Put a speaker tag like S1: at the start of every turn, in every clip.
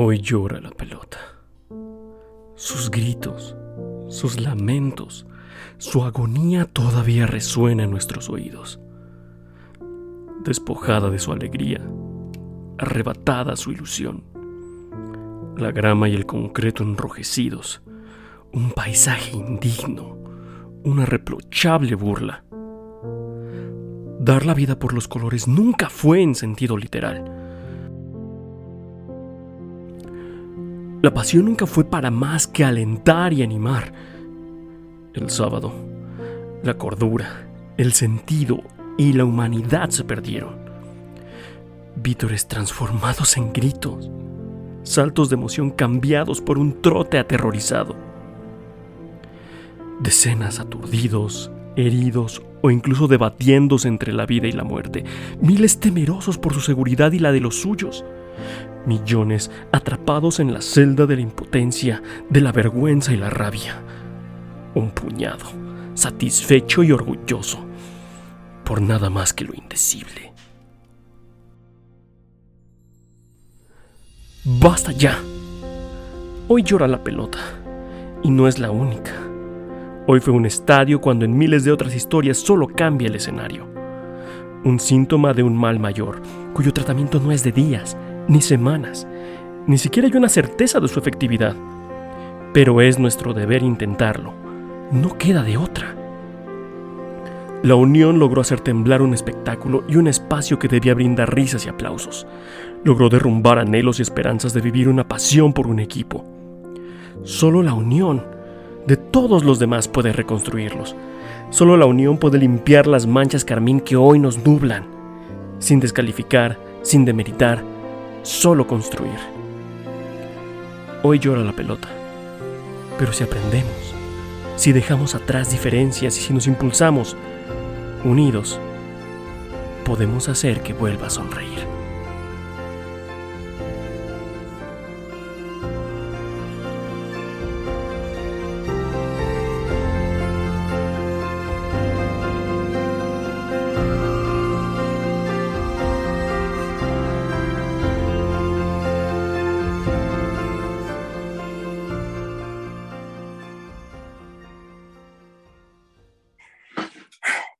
S1: Hoy llora la pelota. Sus gritos, sus lamentos, su agonía todavía resuena en nuestros oídos. Despojada de su alegría, arrebatada su ilusión, la grama y el concreto enrojecidos, un paisaje indigno, una reprochable burla. Dar la vida por los colores nunca fue en sentido literal. La pasión nunca fue para más que alentar y animar. El sábado, la cordura, el sentido y la humanidad se perdieron. Vítores transformados en gritos, saltos de emoción cambiados por un trote aterrorizado. Decenas aturdidos, heridos o incluso debatiéndose entre la vida y la muerte. Miles temerosos por su seguridad y la de los suyos. Millones atrapados en la celda de la impotencia, de la vergüenza y la rabia. Un puñado, satisfecho y orgulloso, por nada más que lo indecible. Basta ya. Hoy llora la pelota, y no es la única. Hoy fue un estadio cuando en miles de otras historias solo cambia el escenario. Un síntoma de un mal mayor, cuyo tratamiento no es de días, ni semanas, ni siquiera hay una certeza de su efectividad. Pero es nuestro deber intentarlo. No queda de otra. La unión logró hacer temblar un espectáculo y un espacio que debía brindar risas y aplausos. Logró derrumbar anhelos y esperanzas de vivir una pasión por un equipo. Solo la unión de todos los demás puede reconstruirlos. Solo la unión puede limpiar las manchas carmín que hoy nos nublan, sin descalificar, sin demeritar, solo construir. Hoy llora la pelota, pero si aprendemos, si dejamos atrás diferencias y si nos impulsamos, unidos, podemos hacer que vuelva a sonreír.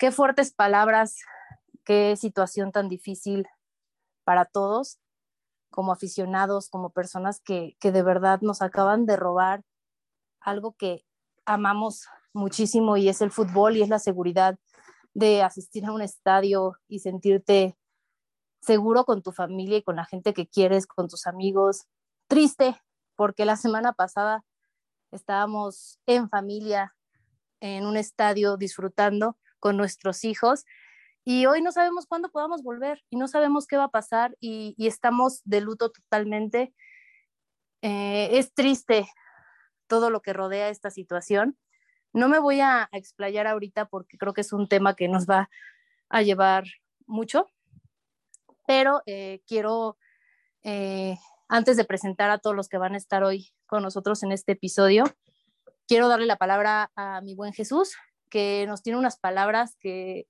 S2: Qué fuertes palabras, qué situación tan difícil para todos, como aficionados, como personas que, que de verdad nos acaban de robar algo que amamos muchísimo y es el fútbol y es la seguridad de asistir a un estadio y sentirte seguro con tu familia y con la gente que quieres, con tus amigos. Triste, porque la semana pasada estábamos en familia en un estadio disfrutando con nuestros hijos y hoy no sabemos cuándo podamos volver y no sabemos qué va a pasar y, estamos de luto totalmente. Eh, es triste todo lo que rodea esta situación. No me voy a, explayar ahorita porque creo que es un tema que nos va a llevar mucho, pero eh, quiero, eh, antes de presentar a todos los que van a estar hoy con nosotros en este episodio, quiero darle la palabra a mi buen Jesús, que nos tiene unas palabras que,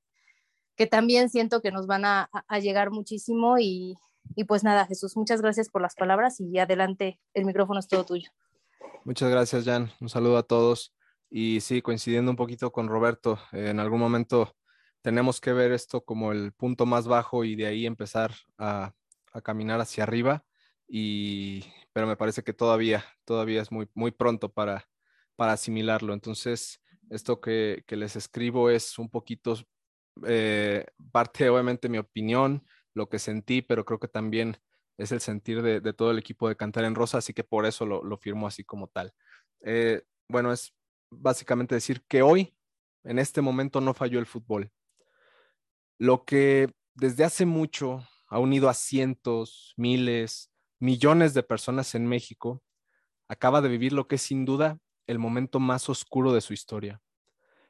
S2: que también siento que nos van a, llegar muchísimo y, y, pues nada, Jesús, muchas gracias por las palabras y adelante, el micrófono es todo tuyo.
S3: Muchas gracias, Jan. Un saludo a todos. Y sí, coincidiendo un poquito con Roberto, en algún momento tenemos que ver esto como el punto más bajo y de ahí empezar a, a caminar hacia arriba. Y, pero me parece que todavía, todavía es muy, muy pronto para, para asimilarlo. Entonces, esto que, les escribo es un poquito eh, parte, obviamente, mi opinión, lo que sentí, pero creo que también es el sentir de, todo el equipo de Cantar en Rosa, así que por eso lo, firmo así como tal. Eh, bueno, es básicamente decir que hoy, en este momento, no falló el fútbol. Lo que desde hace mucho ha unido a cientos, miles, millones de personas en México, acaba de vivir lo que es sin duda el momento más oscuro de su historia.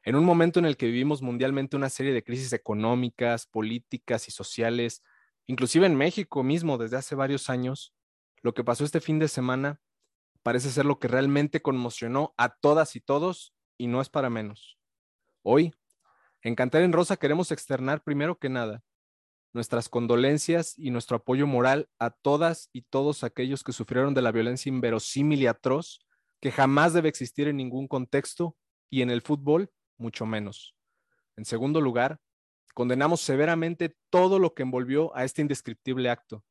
S3: En un momento en el que vivimos mundialmente una serie de crisis económicas, políticas y sociales, inclusive en México mismo desde hace varios años, lo que pasó este fin de semana parece ser lo que realmente conmocionó a todas y todos y no es para menos. Hoy, en Cantar en Rosa queremos externar primero que nada nuestras condolencias y nuestro apoyo moral a todas y todos aquellos que sufrieron de la violencia inverosímil y atroz que jamás debe existir en ningún contexto y en el fútbol mucho menos. En segundo lugar, condenamos severamente todo lo que envolvió a este indescriptible acto,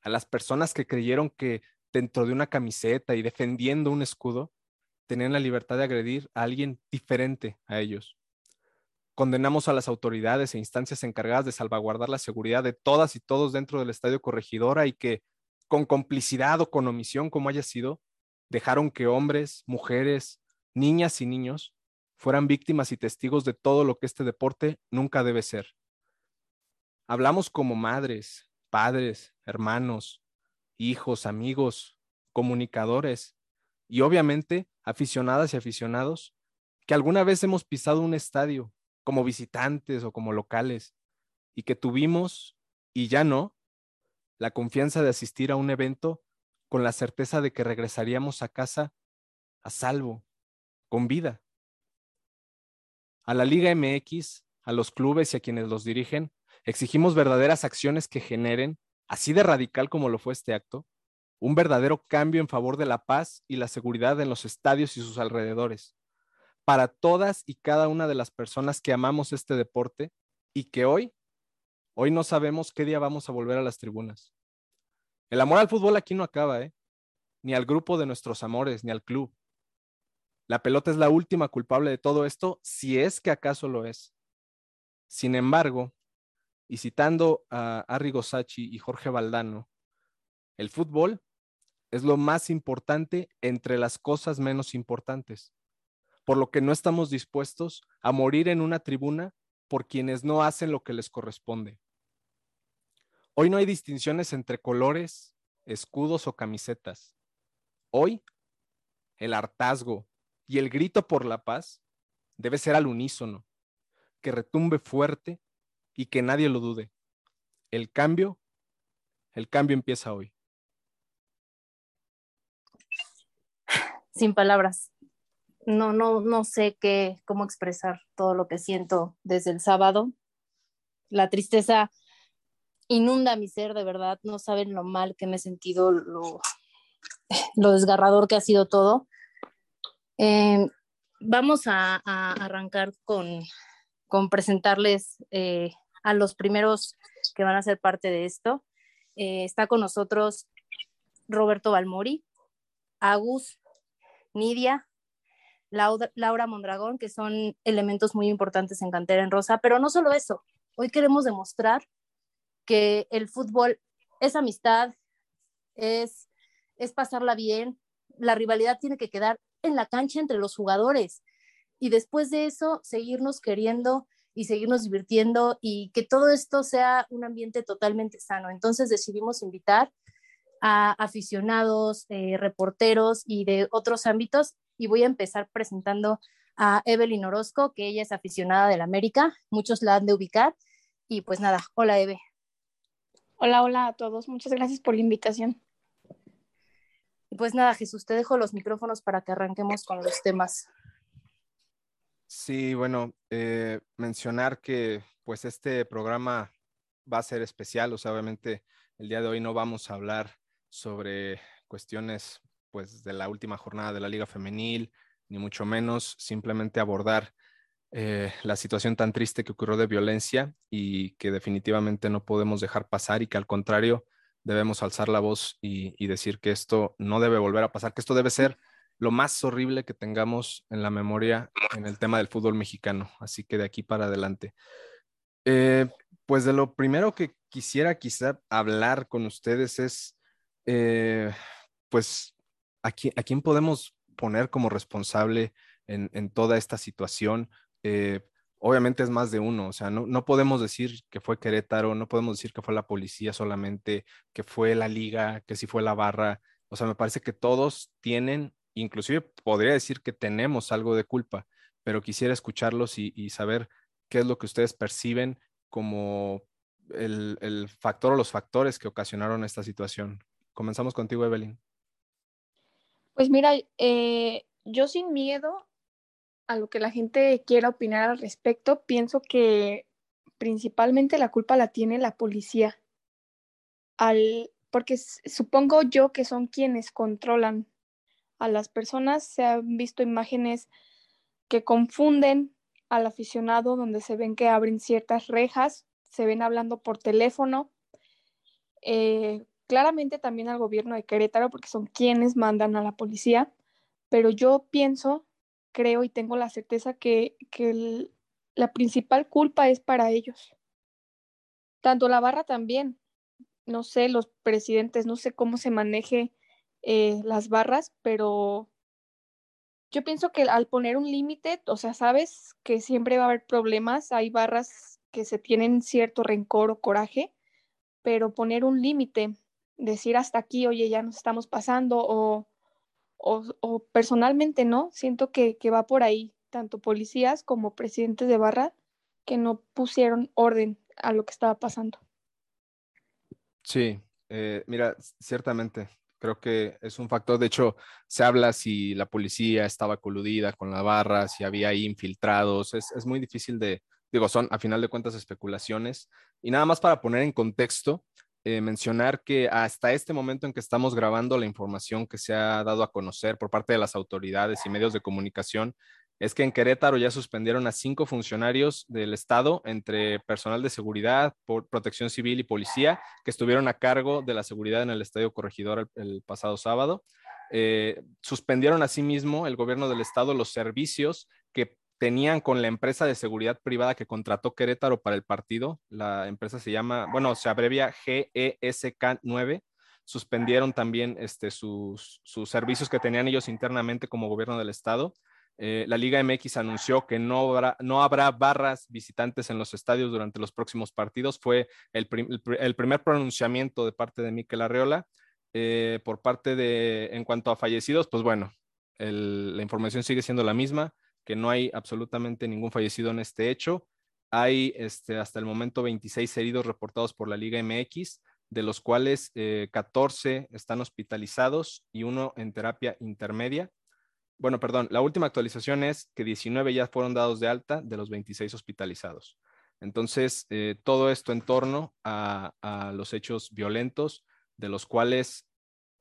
S3: a las personas que creyeron que dentro de una camiseta y defendiendo un escudo, tenían la libertad de agredir a alguien diferente a ellos. Condenamos a las autoridades e instancias encargadas de salvaguardar la seguridad de todas y todos dentro del estadio corregidora y que, con complicidad o con omisión como haya sido, dejaron que hombres, mujeres, niñas y niños fueran víctimas y testigos de todo lo que este deporte nunca debe ser. Hablamos como madres, padres, hermanos, hijos, amigos, comunicadores y obviamente aficionadas y aficionados que alguna vez hemos pisado un estadio como visitantes o como locales y que tuvimos, y ya no, la confianza de asistir a un evento con la certeza de que regresaríamos a casa a salvo, con vida. A la Liga MX, a los clubes y a quienes los dirigen, exigimos verdaderas acciones que generen, así de radical como lo fue este acto, un verdadero cambio en favor de la paz y la seguridad en los estadios y sus alrededores, para todas y cada una de las personas que amamos este deporte y que hoy, hoy no sabemos qué día vamos a volver a las tribunas. El amor al fútbol aquí no acaba, ¿eh? Ni al grupo de nuestros amores, ni al club. La pelota es la última culpable de todo esto, si es que acaso lo es. Sin embargo, y citando a Arrigo Sacchi y Jorge Valdano, el fútbol es lo más importante entre las cosas menos importantes por lo que no estamos dispuestos a morir en una tribuna por quienes no hacen lo que les corresponde. Hoy no hay distinciones entre colores, escudos o camisetas. Hoy, el hartazgo y el grito por la paz debe ser al unísono, que retumbe fuerte y que nadie lo dude. El cambio, el cambio empieza hoy.
S2: Sin palabras no, no, no sé qué, cómo expresar todo lo que siento desde el sábado. La tristeza inunda mi ser, de verdad. No saben lo mal que me he sentido, lo, desgarrador que ha sido todo. Eh, vamos a, arrancar con, con presentarles eh, a los primeros que van a ser parte de esto. Eh, está con nosotros Roberto Balmori, Agus, Nidia, Laura Mondragón, que son elementos muy importantes en Cantera en Rosa, pero no solo eso, hoy queremos demostrar que el fútbol es amistad, es, es pasarla bien, la rivalidad tiene que quedar en la cancha entre los jugadores y después de eso seguirnos queriendo y seguirnos divirtiendo y que todo esto sea un ambiente totalmente sano. Entonces decidimos invitar a aficionados, eh, reporteros y de otros ámbitos y voy a empezar presentando a Evelyn Orozco, que ella es aficionada del América, muchos la han de ubicar. Y pues nada, hola Eve.
S4: Hola, hola a todos, muchas gracias por la invitación.
S2: Y pues nada, Jesús, te dejo los micrófonos para que arranquemos con los temas.
S3: Sí, bueno, eh, mencionar que pues este programa va a ser especial, o sea, obviamente el día de hoy no vamos a hablar sobre cuestiones pues de la última jornada de la Liga Femenil, ni mucho menos, simplemente abordar eh, la situación tan triste que ocurrió de violencia y que definitivamente no podemos dejar pasar y que al contrario debemos alzar la voz y, decir que esto no debe volver a pasar, que esto debe ser lo más horrible que tengamos en la memoria en el tema del fútbol mexicano. Así que de aquí para adelante. Eh, pues de lo primero que quisiera quizá hablar con ustedes es, eh, pues ¿a quién, podemos poner como responsable en, toda esta situación? Eh, obviamente es más de uno, o sea, no, podemos decir que fue Querétaro, no podemos decir que fue la policía solamente, que fue la liga, que sí fue la barra, o sea, me parece que todos tienen, inclusive podría decir que tenemos algo de culpa, pero quisiera escucharlos y, saber qué es lo que ustedes perciben como el, el factor o los factores que ocasionaron esta situación. Comenzamos contigo, Evelyn.
S4: Pues mira, eh, yo sin miedo a lo que la gente quiera opinar al respecto, pienso que principalmente la culpa la tiene la policía. Al, porque supongo yo que son quienes controlan a las personas. Se han visto imágenes que confunden al aficionado donde se ven que abren ciertas rejas, se ven hablando por teléfono. Eh, claramente también al gobierno de Querétaro porque son quienes mandan a la policía, pero yo pienso, creo y tengo la certeza que, que la principal culpa es para ellos. Tanto la barra también, no sé, los presidentes, no sé cómo se maneje eh, las barras, pero yo pienso que al poner un límite, o sea, sabes que siempre va a haber problemas, hay barras que se tienen cierto rencor o coraje, pero poner un límite, decir hasta aquí, oye, ya nos estamos pasando, o, o, personalmente no, siento que, que va por ahí, tanto policías como presidentes de barra, que no pusieron orden a lo que estaba pasando.
S3: Sí, eh, mira, ciertamente, creo que es un factor. De hecho, se habla si la policía estaba coludida con la barra, si había infiltrados. Es, es muy difícil de, digo, son a final de cuentas especulaciones. Y nada más para poner en contexto, eh, mencionar que hasta este momento en que estamos grabando la información que se ha dado a conocer por parte de las autoridades y medios de comunicación es que en Querétaro ya suspendieron a cinco funcionarios del Estado, entre personal de seguridad, protección civil y policía, que estuvieron a cargo de la seguridad en el Estadio Corregidor el, pasado sábado. Eh, suspendieron asimismo el gobierno del Estado los servicios que tenían con la empresa de seguridad privada que contrató Querétaro para el partido. La empresa se llama, bueno, se abrevia GESK 9 suspendieron también este, sus, sus, servicios que tenían ellos internamente como gobierno del estado. Eh, la Liga MX anunció que no habrá, no habrá barras visitantes en los estadios durante los próximos partidos. Fue el, primer pronunciamiento de parte de Miquel Arreola. Eh, por parte de, en cuanto a fallecidos, pues bueno, la información sigue siendo la misma, que no hay absolutamente ningún fallecido en este hecho. Hay este, hasta el momento 26 heridos reportados por la Liga MX, de los cuales 14 eh, están hospitalizados y uno en terapia intermedia bueno, perdón, la última actualización es que 19 ya fueron dados de alta de los 26 hospitalizados. Entonces, eh, todo esto en torno a, los hechos violentos, de los cuales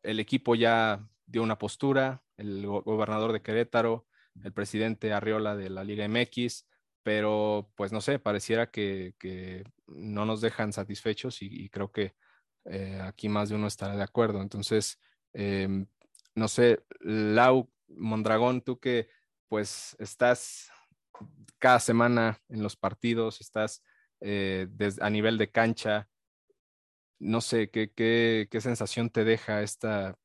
S3: el equipo ya dio una postura, el gobernador de Querétaro, el presidente Arriola de la Liga MX, pero pues no sé, pareciera que, no nos dejan satisfechos y, creo que eh, aquí más de uno estará de acuerdo. Entonces, em, no sé, Lau, Mondragón, tú que pues estás cada semana en los partidos, estás eh, a nivel de cancha, no sé, ¿qué, ¿qué, qué, sensación te deja esta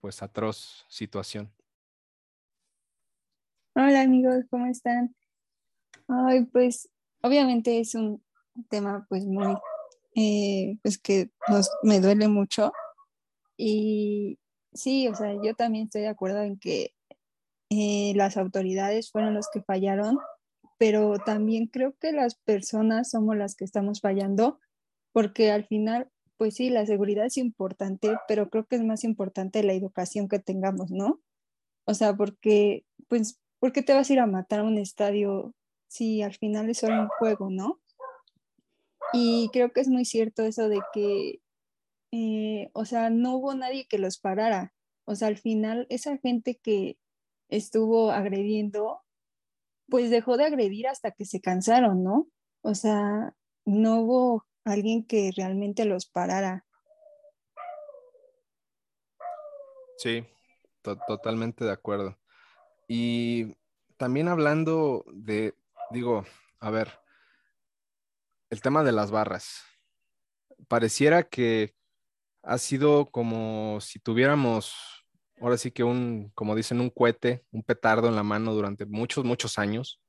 S3: pues atroz situación?
S5: Hola amigos, ¿cómo están? Ay, pues obviamente es un tema pues muy, eh, pues que me duele mucho y sí, o sea, yo también estoy de acuerdo en que eh, las autoridades fueron los que fallaron, pero también creo que las personas somos las que estamos fallando, porque al final, pues sí, la seguridad es importante, pero creo que es más importante la educación que tengamos, ¿no? O sea, porque, pues, ¿por qué te vas a ir a matar a un estadio si al final es solo un juego, ¿no? Y creo que es muy cierto eso de que, eh, o sea, no hubo nadie que los parara. O sea, al final, esa gente que, estuvo agrediendo, pues dejó de agredir hasta que se cansaron, ¿no? O sea, no hubo alguien que realmente los parara.
S3: Sí, totalmente de acuerdo. Y también hablando de, digo, a ver, el tema de las barras. Pareciera que ha sido como si tuviéramos ahora sí que un, como dicen, un cohete, un petardo en la mano durante muchos, muchos años.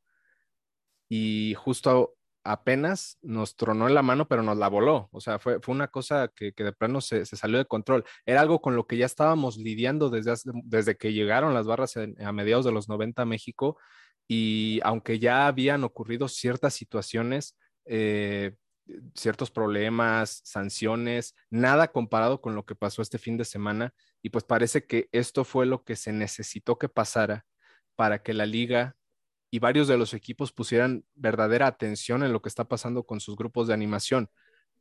S3: Y justo apenas nos tronó en la mano, pero nos la voló. O sea, fue, fue una cosa que, que de plano se, se, salió de control. Era algo con lo que ya estábamos lidiando desde, desde que llegaron las barras a mediados de los 90 a México. Y aunque ya habían ocurrido ciertas situaciones, eh, ciertos problemas, sanciones, nada comparado con lo que pasó este fin de semana. Y pues parece que esto fue lo que se necesitó que pasara para que la liga y varios de los equipos pusieran verdadera atención en lo que está pasando con sus grupos de animación.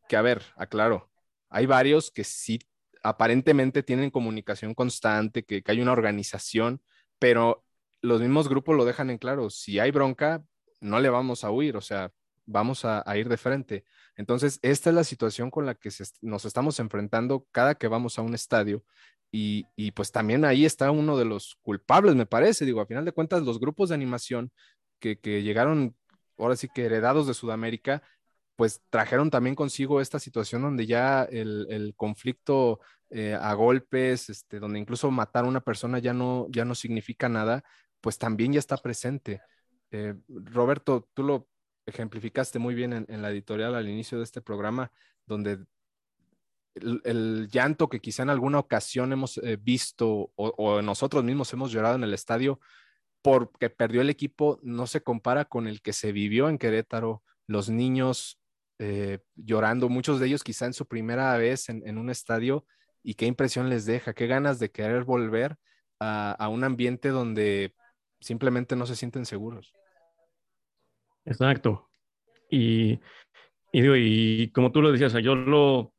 S3: Que a ver, aclaro, hay varios que sí aparentemente tienen comunicación constante, que, hay una organización, pero los mismos grupos lo dejan en claro, si hay bronca, no le vamos a huir, o sea, vamos a, ir de frente. Entonces, esta es la situación con la que nos estamos enfrentando cada que vamos a un estadio y, pues también ahí está uno de los culpables, me parece. Digo, a final de cuentas, los grupos de animación que, llegaron, ahora sí que heredados de Sudamérica, pues trajeron también consigo esta situación donde ya el, conflicto eh, a golpes, este, donde incluso matar a una persona ya no, ya no significa nada, pues también ya está presente. Eh, Roberto, tú lo ejemplificaste muy bien en, la editorial al inicio de este programa, donde el, llanto que quizá en alguna ocasión hemos eh, visto o, nosotros mismos hemos llorado en el estadio porque perdió el equipo no se compara con el que se vivió en Querétaro, los niños eh, llorando, muchos de ellos quizá en su primera vez en, un estadio y qué impresión les deja, qué ganas de querer volver a, un ambiente donde simplemente no se sienten seguros.
S6: Exacto. Y, y, como tú lo decías, yo lo,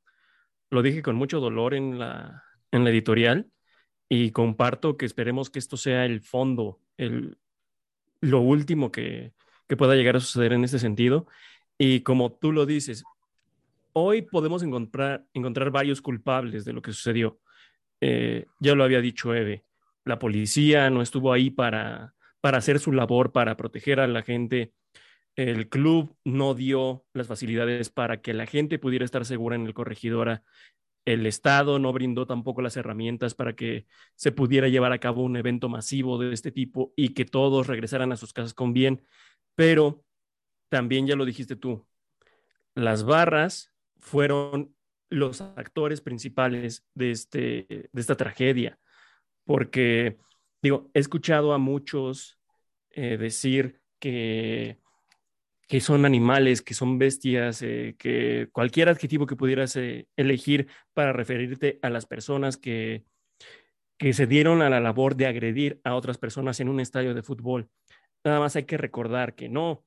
S6: lo dije con mucho dolor en la, en la editorial y comparto que esperemos que esto sea el fondo, el, lo último que, que pueda llegar a suceder en este sentido. Y como tú lo dices, hoy podemos encontrar, encontrar varios culpables de lo que sucedió. Eh, ya lo había dicho Eve, la policía no estuvo ahí para, para hacer su labor, para proteger a la gente. El club no dio las facilidades para que la gente pudiera estar segura en el corregidora. El Estado no brindó tampoco las herramientas para que se pudiera llevar a cabo un evento masivo de este tipo y que todos regresaran a sus casas con bien. Pero también ya lo dijiste tú, las barras fueron los actores principales de, este, de esta tragedia, porque, digo, he escuchado a muchos eh, decir que que son animales, que son bestias, eh, que cualquier adjetivo que pudieras eh, elegir para referirte a las personas que, que se dieron a la labor de agredir a otras personas en un estadio de fútbol. Nada más hay que recordar que no,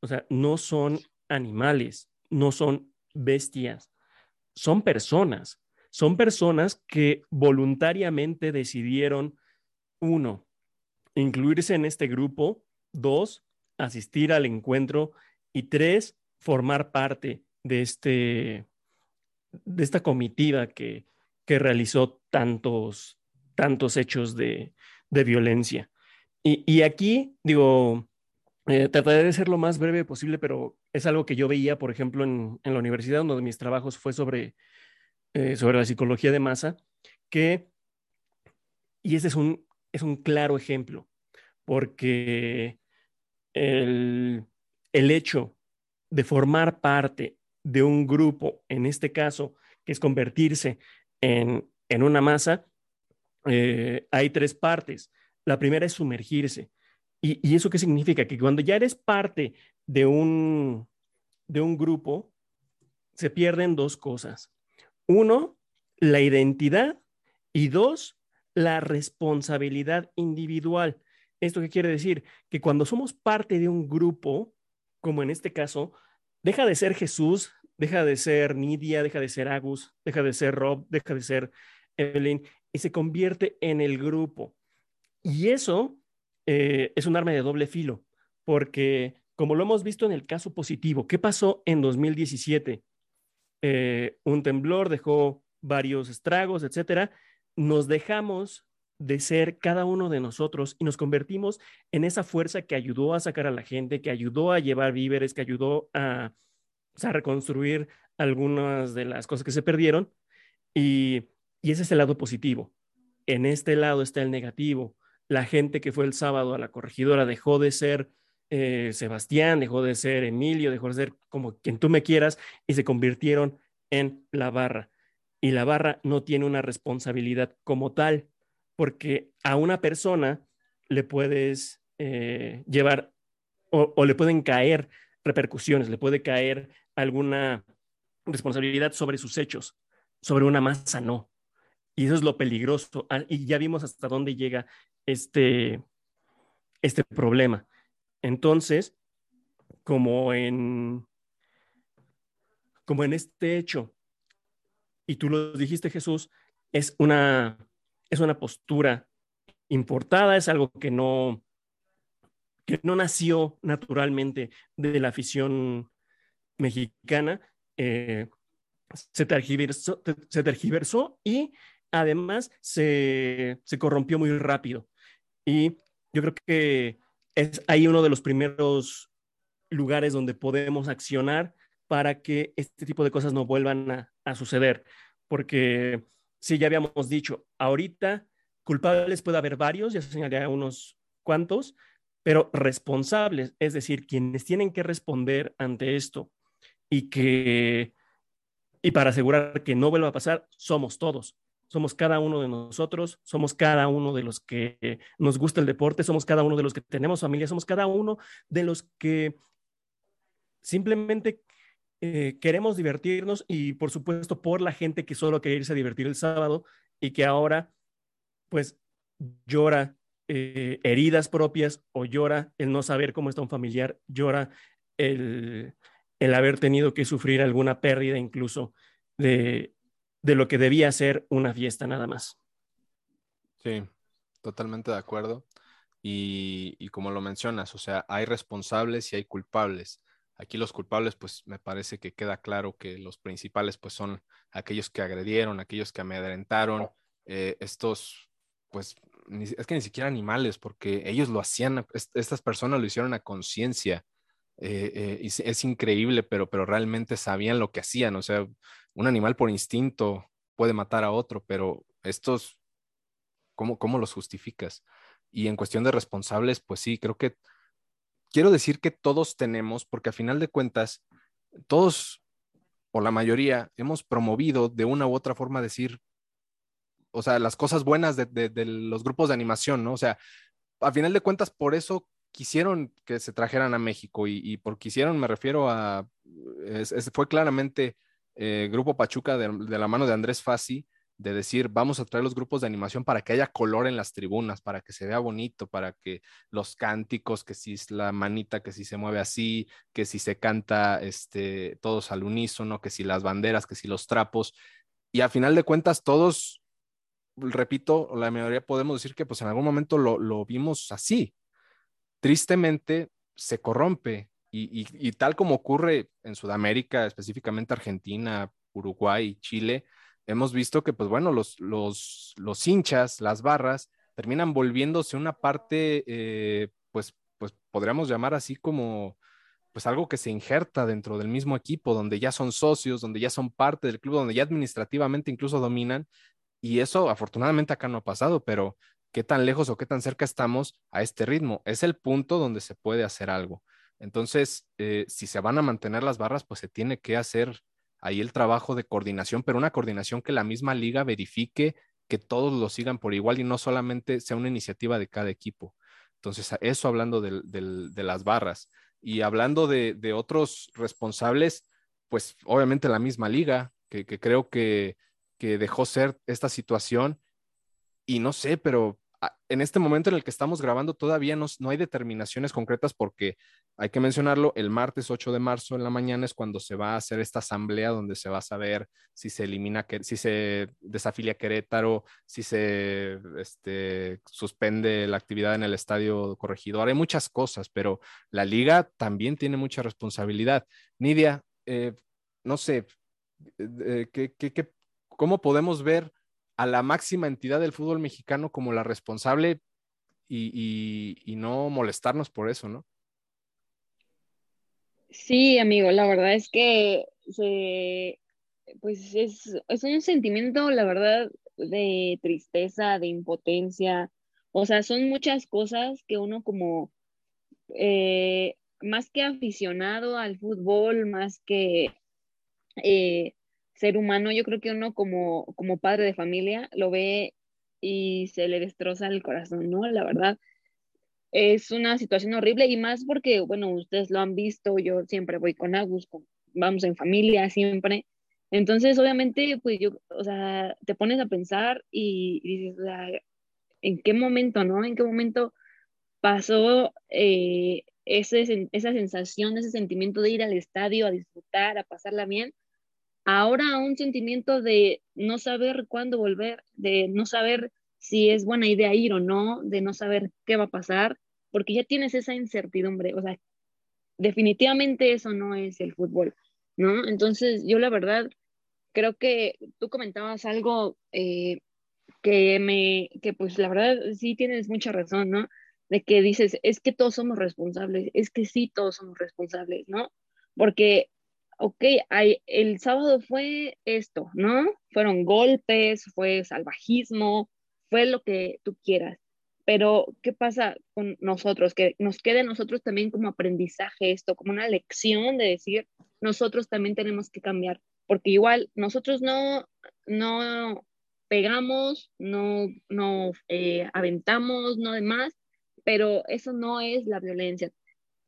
S6: o sea, no son animales, no son bestias, son personas, son personas que voluntariamente decidieron, uno, incluirse en este grupo, dos, asistir al encuentro y tres, formar parte de, este, de esta comitiva que, que realizó tantos, tantos hechos de, de violencia. Y, y, aquí, digo, eh, trataré de ser lo más breve posible, pero es algo que yo veía, por ejemplo, en, en la universidad, uno de mis trabajos fue sobre, eh, sobre la psicología de masa, que, y ese es un, es un claro ejemplo, porque el, hecho de formar parte de un grupo, en este caso, que es convertirse en, una masa, eh, hay tres partes. La primera es sumergirse. ¿Y, eso qué significa? Que cuando ya eres parte de un, de un grupo, se pierden dos cosas. Uno, la identidad y dos, la responsabilidad individual. ¿Esto qué quiere decir? Que cuando somos parte de un grupo, como en este caso, deja de ser Jesús, deja de ser Nidia, deja de ser Agus, deja de ser Rob, deja de ser Evelyn, y se convierte en el grupo. Y eso eh, es un arma de doble filo, porque como lo hemos visto en el caso positivo, ¿qué pasó en 2017? Eh, un temblor dejó varios estragos, etcétera. Nos dejamos de ser cada uno de nosotros y nos convertimos en esa fuerza que ayudó a sacar a la gente, que ayudó a llevar víveres, que ayudó a, reconstruir algunas de las cosas que se perdieron. Y, ese es el lado positivo. En este lado está el negativo. La gente que fue el sábado a la corregidora dejó de ser eh, Sebastián, dejó de ser Emilio, dejó de ser como quien tú me quieras y se convirtieron en la barra. Y la barra no tiene una responsabilidad como tal porque a una persona le puedes eh, llevar o, le pueden caer repercusiones, le puede caer alguna responsabilidad sobre sus hechos, sobre una masa no. Y eso es lo peligroso. Ah, y ya vimos hasta dónde llega este, este problema. Entonces, como en, como en este hecho, y tú lo dijiste Jesús, es una, es una postura importada, es algo que no, que no nació naturalmente de la afición mexicana, eh, se, tergiversó, se tergiversó y además se, se corrompió muy rápido. Y yo creo que es ahí uno de los primeros lugares donde podemos accionar para que este tipo de cosas no vuelvan a, a suceder. Porque sí, ya habíamos dicho, ahorita culpables puede haber varios, ya señalé unos cuantos, pero responsables, es decir, quienes tienen que responder ante esto y que, y para asegurar que no vuelva a pasar, somos todos. Somos cada uno de nosotros, somos cada uno de los que nos gusta el deporte, somos cada uno de los que tenemos familia, somos cada uno de los que simplemente eh, queremos divertirnos y por supuesto por la gente que solo quiere irse a divertir el sábado y que ahora pues llora eh, heridas propias o llora el no saber cómo está un familiar, llora el, el haber tenido que sufrir alguna pérdida incluso de, de lo que debía ser una fiesta nada más.
S3: Sí, totalmente de acuerdo. Y, y, como lo mencionas, o sea, hay responsables y hay culpables. Aquí los culpables, pues me parece que queda claro que los principales, pues son aquellos que agredieron, aquellos que amedrentaron, eh, estos, pues es que ni siquiera animales, porque ellos lo hacían, estas personas lo hicieron a conciencia. Eh, eh, y es increíble, pero, pero realmente sabían lo que hacían. O sea, un animal por instinto puede matar a otro, pero estos, ¿cómo, cómo los justificas? Y en cuestión de responsables, pues sí, creo que quiero decir que todos tenemos, porque a final de cuentas, todos o la mayoría hemos promovido de una u otra forma decir, o sea, las cosas buenas de, los grupos de animación, ¿no? O sea, a final de cuentas, por eso quisieron que se trajeran a México y, por quisieron me refiero a, fue claramente eh, Grupo Pachuca de, la mano de Andrés Fassi, de decir, vamos a traer los grupos de animación para que haya color en las tribunas, para que se vea bonito, para que los cánticos, que si es la manita, que si se mueve así, que si se canta este, todos al unísono, que si las banderas, que si los trapos. Y a final de cuentas, todos, repito, la mayoría podemos decir que pues en algún momento lo, lo vimos así. Tristemente, se corrompe y, tal como ocurre en Sudamérica, específicamente Argentina, Uruguay, Chile, hemos visto que, pues bueno, los, los, los hinchas, las barras, terminan volviéndose una parte, eh, pues, pues podríamos llamar así como, pues algo que se injerta dentro del mismo equipo, donde ya son socios, donde ya son parte del club, donde ya administrativamente incluso dominan. Y eso afortunadamente acá no ha pasado, pero qué tan lejos o qué tan cerca estamos a este ritmo. Es el punto donde se puede hacer algo. Entonces, eh, si se van a mantener las barras, pues se tiene que hacer ahí el trabajo de coordinación, pero una coordinación que la misma liga verifique que todos lo sigan por igual y no solamente sea una iniciativa de cada equipo. Entonces, eso hablando de las barras. Y hablando de, otros responsables, pues obviamente la misma liga, que, creo que, que dejó ser esta situación. Y no sé, pero en este momento en el que estamos grabando todavía no, hay determinaciones concretas porque hay que mencionarlo, el martes 8 de marzo en la mañana es cuando se va a hacer esta asamblea donde se va a saber si se elimina, si se desafilia Querétaro, si se este, suspende la actividad en el estadio corregidor. Hay muchas cosas, pero la liga también tiene mucha responsabilidad. Nidia, eh, no sé, eh, ¿qué, cómo podemos ver a la máxima entidad del fútbol mexicano como la responsable y, no molestarnos por eso, ¿no?
S7: Sí, amigo, la verdad es que pues es, un sentimiento, la verdad, de tristeza, de impotencia. O sea, son muchas cosas que uno como, eh, más que aficionado al fútbol, más que eh, ser humano, yo creo que uno como, como padre de familia lo ve y se le destroza el corazón, ¿no? La verdad, es una situación horrible y más porque, bueno, ustedes lo han visto, yo siempre voy con Agus, vamos en familia siempre. Entonces, obviamente, pues yo, o sea, te pones a pensar y, dices, o sea, ¿en qué momento, no? ¿En qué momento pasó eh, esa sensación, ese sentimiento de ir al estadio a disfrutar, a pasarla bien, ahora un sentimiento de no saber cuándo volver, de no saber si es buena idea ir o no, de no saber qué va a pasar, porque ya tienes esa incertidumbre, o sea, definitivamente eso no es el fútbol, ¿no? Entonces, yo la verdad creo que tú comentabas algo eh, que me, que pues la verdad sí tienes mucha razón, ¿no? De que dices, es que todos somos responsables, es que sí todos somos responsables, ¿no? Porque, ok, hay, el sábado fue esto, ¿no? Fueron golpes, fue salvajismo, fue lo que tú quieras. Pero, ¿qué pasa con nosotros? Que nos quede nosotros también como aprendizaje esto, como una lección de decir, nosotros también tenemos que cambiar, porque igual nosotros no, no pegamos, no, no eh, aventamos, no demás, pero eso no es la violencia,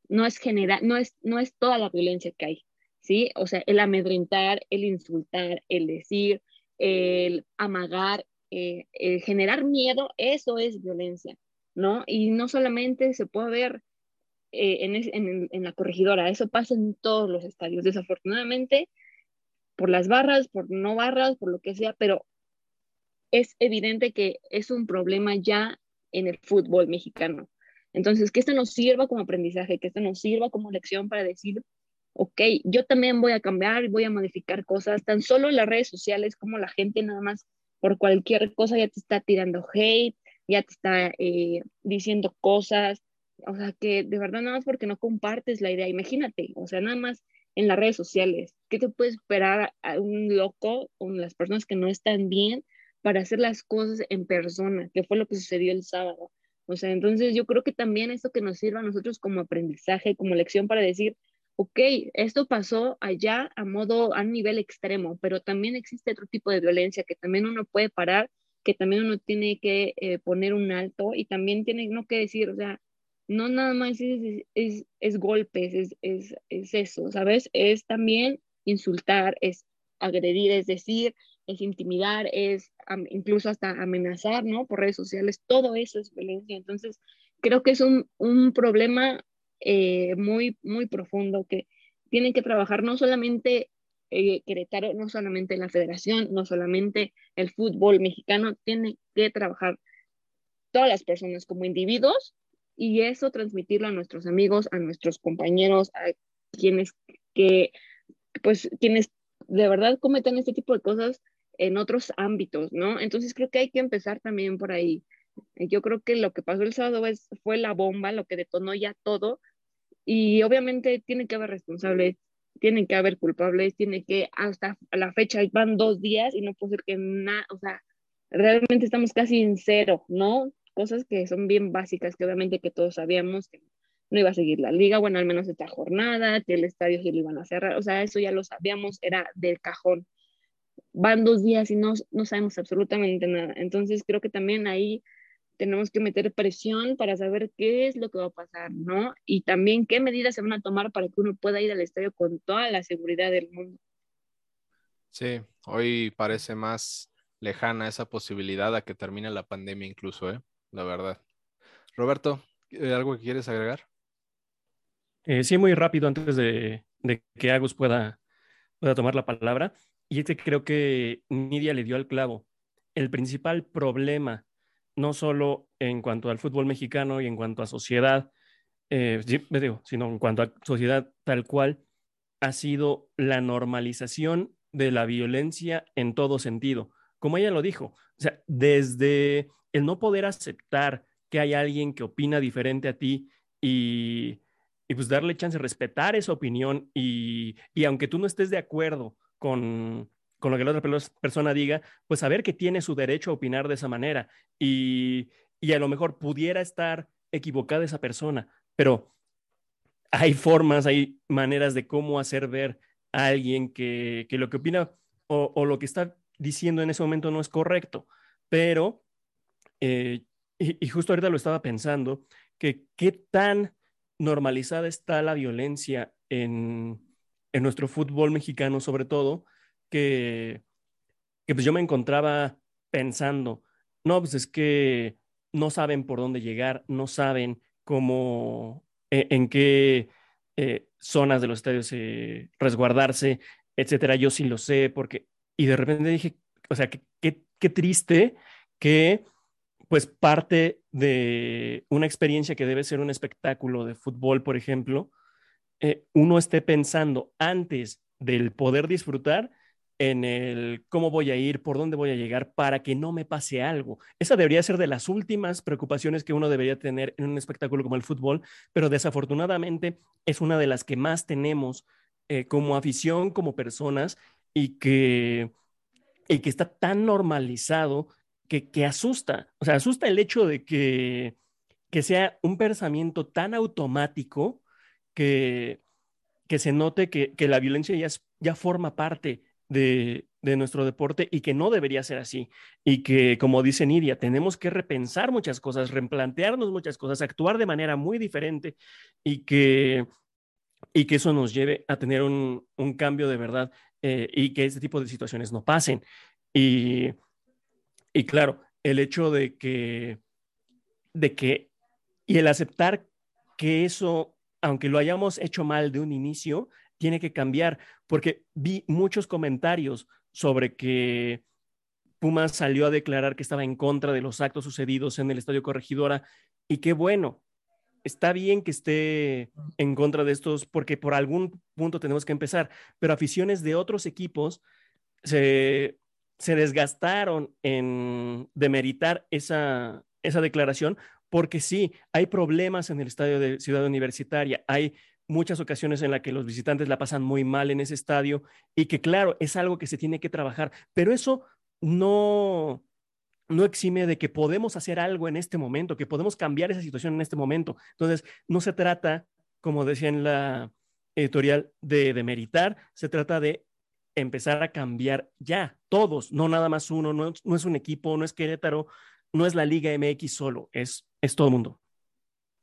S7: no es general, no es, no es toda la violencia que hay, ¿sí? O sea, el amedrentar, el insultar, el decir, el amagar, eh, el generar miedo, eso es violencia, ¿no? Y no solamente se puede ver eh, en, en, en, la corregidora, eso pasa en todos los estadios, desafortunadamente, por las barras, por no barras, por lo que sea, pero es evidente que es un problema ya en el fútbol mexicano. Entonces, que esto nos sirva como aprendizaje, que esto nos sirva como lección para decir, ok, yo también voy a cambiar, voy a modificar cosas, tan solo en las redes sociales como la gente nada más por cualquier cosa ya te está tirando hate, ya te está eh, diciendo cosas, o sea, que de verdad nada más porque no compartes la idea, imagínate, o sea, nada más en las redes sociales, ¿qué te puede esperar a un loco o las personas que no están bien para hacer las cosas en persona, que fue lo que sucedió el sábado? O sea, entonces yo creo que también esto que nos sirva a nosotros como aprendizaje, como lección para decir, ok, esto pasó allá a modo, a nivel extremo, pero también existe otro tipo de violencia que también uno puede parar, que también uno tiene que eh, poner un alto y también tiene que decir, o sea, no nada más es, es, es golpes, es, es, es eso, ¿sabes? Es también insultar, es agredir, es decir, es intimidar, es incluso hasta amenazar, ¿no? Por redes sociales, todo eso es violencia. Entonces, creo que es un, un problema eh, muy, muy profundo que tienen que trabajar no solamente eh, Querétaro, no solamente la federación, no solamente el fútbol mexicano, tiene que trabajar todas las personas como individuos y eso transmitirlo a nuestros amigos, a nuestros compañeros, a quienes que, pues, quienes de verdad cometen este tipo de cosas en otros ámbitos, ¿no? Entonces creo que hay que empezar también por ahí. Yo creo que lo que pasó el sábado es, fue la bomba, lo que detonó ya todo. Y obviamente tiene que haber responsables, tienen que haber culpables, tiene que, hasta la fecha van dos días y no puede ser que nada, o sea, realmente estamos casi en cero, ¿no? Cosas que son bien básicas, que obviamente que todos sabíamos que no iba a seguir la liga, bueno, al menos esta jornada, que el estadio se lo iban a cerrar, o sea, eso ya lo sabíamos, era del cajón. Van dos días y no, no sabemos absolutamente nada. Entonces creo que también ahí tenemos que meter presión para saber qué es lo que va a pasar, ¿no? Y también qué medidas se van a tomar para que uno pueda ir al estadio con toda la seguridad del mundo.
S3: Sí, hoy parece más lejana esa posibilidad a que termine la pandemia incluso, ¿eh? La verdad. Roberto, ¿algo que quieres agregar?
S6: Eh, sí, muy rápido antes de, de que Agus pueda, pueda tomar la palabra. Y es que creo que Nidia le dio al clavo. El principal problema no solo en cuanto al fútbol mexicano y en cuanto a sociedad, eh, digo, sino en cuanto a sociedad tal cual, ha sido la normalización de la violencia en todo sentido. Como ella lo dijo, o sea, desde el no poder aceptar que hay alguien que opina diferente a ti y, y pues darle chance, respetar esa opinión y, y aunque tú no estés de acuerdo con, con lo que la otra persona diga, pues saber que tiene su derecho a opinar de esa manera y, y a lo mejor pudiera estar equivocada esa persona, pero hay formas, hay maneras de cómo hacer ver a alguien que, que lo que opina o, lo que está diciendo en ese momento no es correcto, pero, eh, y, y, justo ahorita lo estaba pensando, que qué tan normalizada está la violencia en, en nuestro fútbol mexicano sobre todo, que, que pues yo me encontraba pensando, no, pues es que no saben por dónde llegar, no saben cómo, eh, en qué eh, zonas de los estadios resguardarse, etcétera. Yo sí lo sé, porque, y de repente dije, o sea, qué triste que pues parte de una experiencia que debe ser un espectáculo de fútbol, por ejemplo, uno esté pensando antes del poder disfrutar en el cómo voy a ir, por dónde voy a llegar para que no me pase algo. Esa debería ser de las últimas preocupaciones que uno debería tener en un espectáculo como el fútbol, pero desafortunadamente es una de las que más tenemos eh, como afición, como personas y que, y que está tan normalizado que, que asusta. O sea, asusta el hecho de que, que sea un pensamiento tan automático que, que se note que, que la violencia ya, ya forma parte de, nuestro deporte y que no debería ser así. Y que, como dice Nidia, tenemos que repensar muchas cosas, replantearnos muchas cosas, actuar de manera muy diferente y que, y que eso nos lleve a tener un, cambio de verdad eh, y que este tipo de situaciones no pasen. Y, y claro, el hecho de que, de que, y el aceptar que eso, aunque lo hayamos hecho mal de un inicio, tiene que cambiar, porque vi muchos comentarios sobre que Pumas salió a declarar que estaba en contra de los actos sucedidos en el Estadio Corregidora y qué bueno, está bien que esté en contra de estos porque por algún punto tenemos que empezar, pero aficiones de otros equipos se, se desgastaron en demeritar esa, esa declaración porque sí, hay problemas en el estadio de Ciudad Universitaria, hay muchas ocasiones en las que los visitantes la pasan muy mal en ese estadio y que claro, es algo que se tiene que trabajar, pero eso no, no exime de que podemos hacer algo en este momento, que podemos cambiar esa situación en este momento. Entonces, no se trata, como decía en la editorial, de demeritar, se trata de empezar a cambiar ya, todos, no nada más uno, no, no es un equipo, no es Querétaro, no es la Liga MX solo, es, es todo el mundo.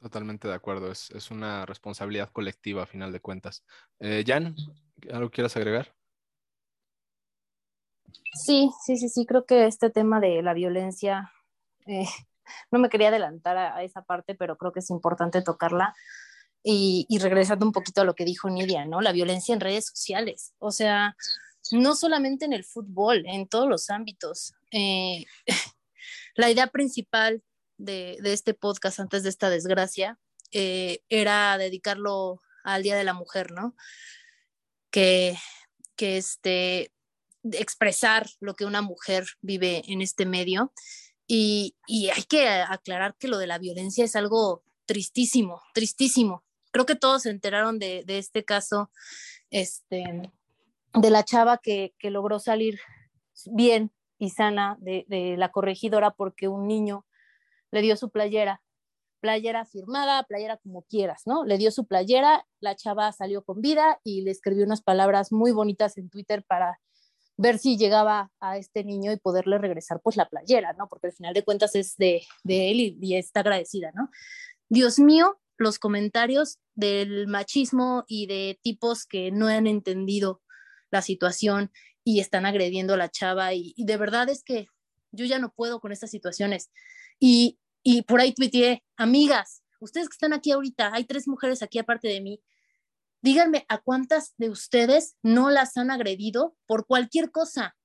S3: Totalmente de acuerdo, es, es, una responsabilidad colectiva a final de cuentas. Eh, Jan, ¿algo quieras agregar?
S2: Sí, sí, sí, sí, creo que este tema de la violencia, eh, no me quería adelantar a, esa parte, pero creo que es importante tocarla. Y, y, regresando un poquito a lo que dijo Nidia, ¿no? La violencia en redes sociales, o sea, no solamente en el fútbol, en todos los ámbitos. Eh, la idea principal de, este podcast antes de esta desgracia eh, era dedicarlo al Día de la Mujer, ¿no? Que, que este, expresar lo que una mujer vive en este medio. Y, hay que aclarar que lo de la violencia es algo tristísimo, tristísimo. Creo que todos se enteraron de, este caso, este, de la chava que, logró salir bien y sana de, de, la corregidora porque un niño le dio su playera, playera firmada, playera como quieras, ¿no? Le dio su playera, la chava salió con vida y le escribió unas palabras muy bonitas en Twitter para ver si llegaba a este niño y poderle regresar pues la playera, ¿no? Porque al final de cuentas es de, él y, y, está agradecida, ¿no? Dios mío, los comentarios del machismo y de tipos que no han entendido la situación y están agrediendo a la chava y, y de verdad es que yo ya no puedo con estas situaciones. Y y por ahí tuiteé, amigas, ustedes que están aquí ahorita, hay tres mujeres aquí aparte de mí, díganme a cuántas de ustedes no las han agredido por cualquier cosa.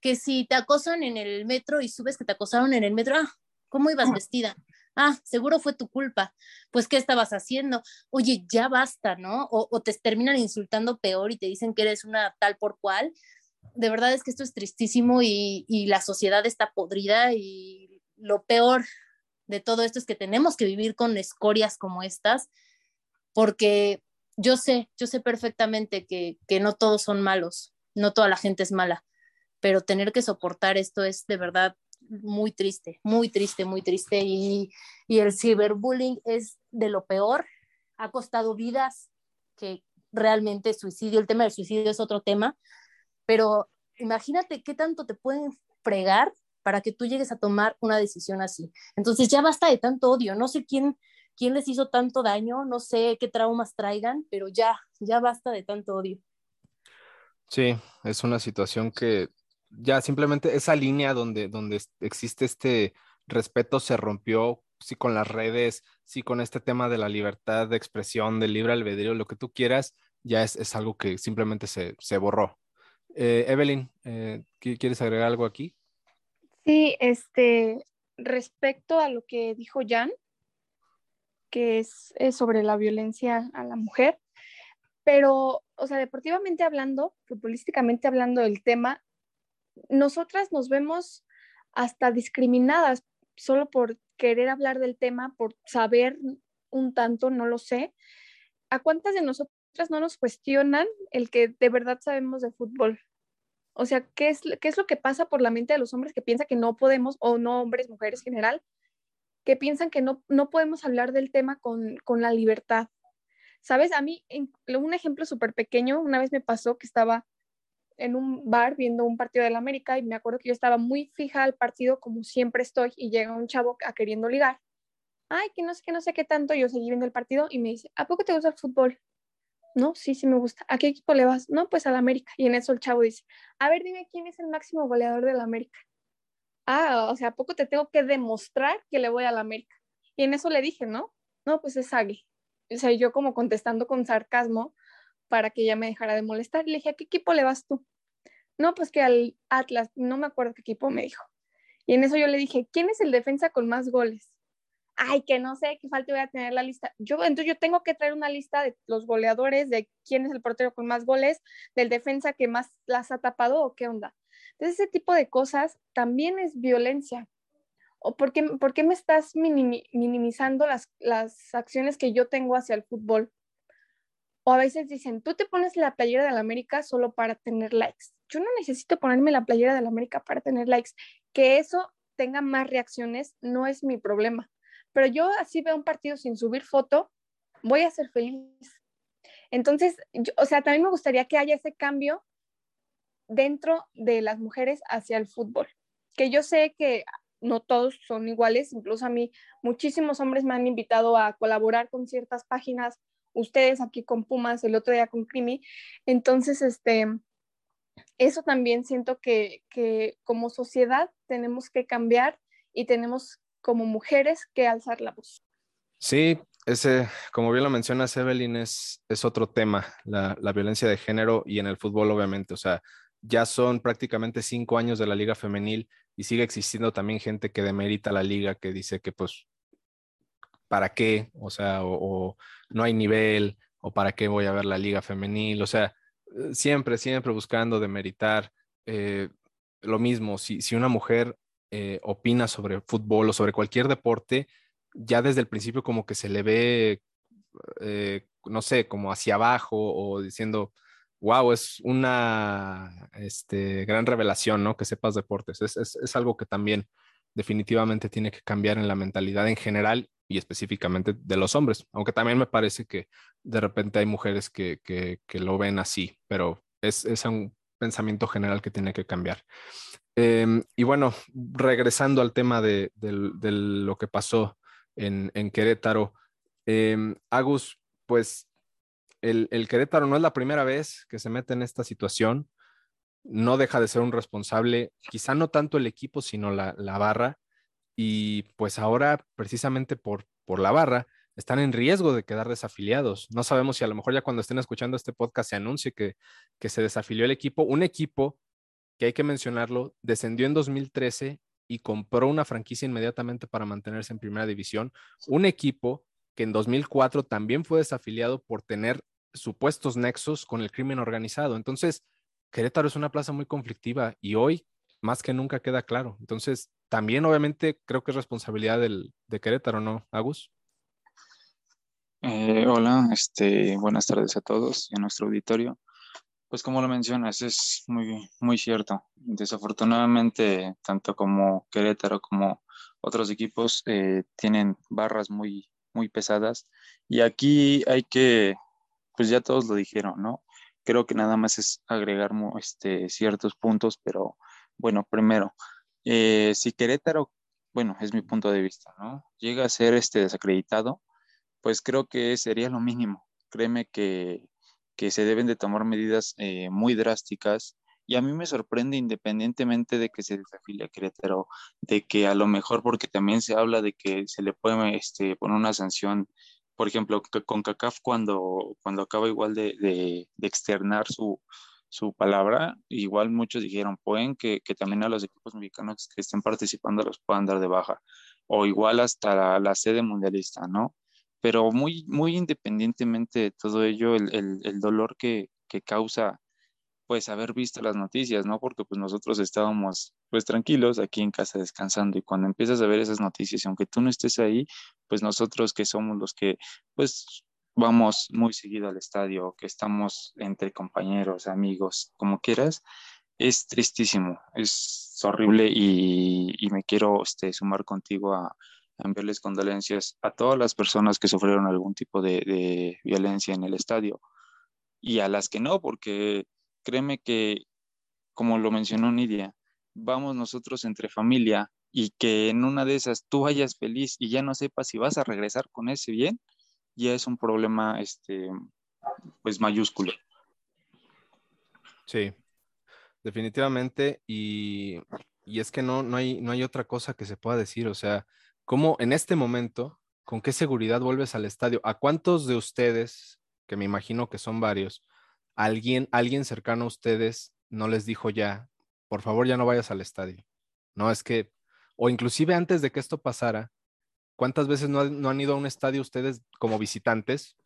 S2: Que si te acosan en el metro y subes que te acosaron en el metro, ah, ¿cómo ibas vestida? Ah, seguro fue tu culpa. Pues, ¿qué estabas haciendo? Oye, ya basta, ¿no? O, te terminan insultando peor y te dicen que eres una tal por cual. De verdad es que esto es tristísimo y, y la sociedad está podrida y lo peor de todo esto es que tenemos que vivir con escorias como estas, porque yo sé, yo sé perfectamente que, no todos son malos, no toda la gente es mala, pero tener que soportar esto es de verdad muy triste, muy triste, muy triste. Y, y el ciberbullying es de lo peor, ha costado vidas, que realmente suicidio, el tema del suicidio es otro tema, pero imagínate qué tanto te pueden fregar para que tú llegues a tomar una decisión así. Entonces ya basta de tanto odio, no sé quién, quién les hizo tanto daño, no sé qué traumas traigan, pero ya, ya basta de tanto odio.
S3: Sí, es una situación que ya simplemente esa línea donde, donde existe este respeto se rompió sí con las redes, sí con este tema de la libertad de expresión, del libre albedrío, lo que tú quieras, ya es, algo que simplemente se, borró. Eh, Evelyn, eh, ¿quieres agregar algo aquí?
S4: Sí, este, respecto a lo que dijo Jan, que es, sobre la violencia a la mujer, pero, o sea, deportivamente hablando, futbolísticamente hablando del tema, nosotras nos vemos hasta discriminadas solo por querer hablar del tema, por saber un tanto, no lo sé. ¿A cuántas de nosotras no nos cuestionan el que de verdad sabemos de fútbol? O sea, ¿qué es, ¿qué es lo que pasa por la mente de los hombres que piensan que no podemos, o no hombres, mujeres en general, que piensan que no, no podemos hablar del tema con, con la libertad? ¿Sabes? A mí, un ejemplo súper pequeño, una vez me pasó que estaba en un bar viendo un partido del América y me acuerdo que yo estaba muy fija al partido como siempre estoy y llega un chavo a queriendo ligar. Ay, que no sé, que no sé qué tanto, yo seguí viendo el partido y me dice, ¿a poco te gusta el fútbol? No, sí, sí me gusta. ¿A qué equipo le vas? No, pues al América. Y en eso el chavo dice, a ver, dime quién es el máximo goleador del América. Ah, o sea, ¿a poco te tengo que demostrar que le voy al América? Y en eso le dije, ¿no? No, pues es Agui. O sea, yo como contestando con sarcasmo para que ella me dejara de molestar. Le dije, ¿a qué equipo le vas tú? No, pues que al Atlas, no me acuerdo qué equipo me dijo. Y en eso yo le dije, ¿quién es el defensa con más goles? Ay, que no sé, qué falta voy a tener la lista. Yo, entonces yo tengo que traer una lista de los goleadores, de quién es el portero con más goles, del defensa que más las ha tapado o qué onda. Entonces ese tipo de cosas también es violencia. ¿O por qué, por qué me estás minimizando las, las acciones que yo tengo hacia el fútbol? O a veces dicen, tú te pones la playera de la América solo para tener likes. Yo no necesito ponerme la playera de la América para tener likes. Que eso tenga más reacciones no es mi problema pero yo así veo un partido sin subir foto, voy a ser feliz. Entonces, o sea, también me gustaría que haya ese cambio dentro de las mujeres hacia el fútbol, que yo sé que no todos son iguales, incluso a mí muchísimos hombres me han invitado a colaborar con ciertas páginas, ustedes aquí con Pumas, el otro día con Crimi, entonces, este, eso también siento que, que como sociedad tenemos que cambiar y tenemos como mujeres que alzar la voz.
S3: Sí, ese, como bien lo mencionas, Evelyn, es, es otro tema, la, violencia de género y en el fútbol, obviamente. O sea, ya son prácticamente cinco años de la liga femenil y sigue existiendo también gente que demerita la liga, que dice que pues, ¿para qué? O sea, o, no hay nivel, o ¿para qué voy a ver la liga femenil? O sea, siempre, siempre buscando demeritar eh, lo mismo. Si, si una mujer eh, opina sobre fútbol o sobre cualquier deporte, ya desde el principio como que se le ve, eh, no sé, como hacia abajo o diciendo, wow, es una este, gran revelación, ¿no? Que sepas deportes. Es, es, algo que también definitivamente tiene que cambiar en la mentalidad en general y específicamente de los hombres, aunque también me parece que de repente hay mujeres que, que, que lo ven así, pero es, es un pensamiento general que tiene que cambiar. Em, y bueno, regresando al tema de, lo que pasó en, Querétaro, em, Agus, pues el, Querétaro no es la primera vez que se mete en esta situación, no deja de ser un responsable, quizá no tanto el equipo, sino la, barra, y pues ahora precisamente por, la barra están en riesgo de quedar desafiliados. No sabemos si a lo mejor ya cuando estén escuchando este podcast se anuncie que se desafilió el equipo, un equipo que hay que mencionarlo, descendió en 2013 y compró una franquicia inmediatamente para mantenerse en primera división. Un equipo que en 2004 también fue desafiliado por tener supuestos nexos con el crimen organizado. Entonces, Querétaro es una plaza muy conflictiva y hoy más que nunca queda claro. Entonces, también obviamente creo que es responsabilidad del, de Querétaro, ¿no, Agus?
S8: Eh, hola, este, buenas tardes a todos y a nuestro auditorio. Pues como lo mencionas, es muy, muy cierto. Desafortunadamente, tanto como Querétaro como otros equipos eh, tienen barras muy, muy pesadas. Y aquí hay que, pues ya todos lo dijeron, ¿no? Creo que nada más es agregar este, ciertos puntos, pero bueno, primero, eh, si Querétaro, bueno, es mi punto de vista, ¿no? Llega a ser este desacreditado, pues creo que sería lo mínimo. Créeme que que se deben de tomar medidas eh, muy drásticas Y a mí me sorprende independientemente de que se desafilie a Querétaro, de que a lo mejor porque también se habla de que se le puede este, poner una sanción, por ejemplo, con CACAF cuando, cuando acaba igual de, de, externar su, su palabra, igual muchos dijeron, pueden que, que, también a los equipos mexicanos que estén participando los puedan dar de baja, o igual hasta la, la sede mundialista, ¿no? Pero muy, muy independientemente de todo ello, el, el, el dolor que, que causa pues haber visto las noticias, ¿no? Porque pues nosotros estábamos pues tranquilos aquí en casa descansando y cuando empiezas a ver esas noticias, y aunque tú no estés ahí, pues nosotros que somos los que pues vamos muy seguido al estadio, que estamos entre compañeros, amigos, como quieras, es tristísimo, es horrible y, y me quiero este, sumar contigo a, enviarles condolencias a todas las personas que sufrieron algún tipo de, violencia en el estadio y a las que no, porque créeme que, como lo mencionó Nidia, vamos nosotros entre familia y que en una de esas tú vayas feliz y ya no sepas si vas a regresar con ese bien, ya es un problema, este, pues mayúsculo.
S3: Sí, definitivamente. Y, y es que no, no, hay, no hay otra cosa que se pueda decir. O sea, ¿cómo en este momento, con qué seguridad vuelves al estadio? ¿A cuántos de ustedes, que me imagino que son varios, alguien, alguien cercano a ustedes no les dijo ya, por favor ya no vayas al estadio. No es que, o inclusive antes de que esto pasara, ¿cuántas veces no, no han ido a un estadio ustedes como visitantes?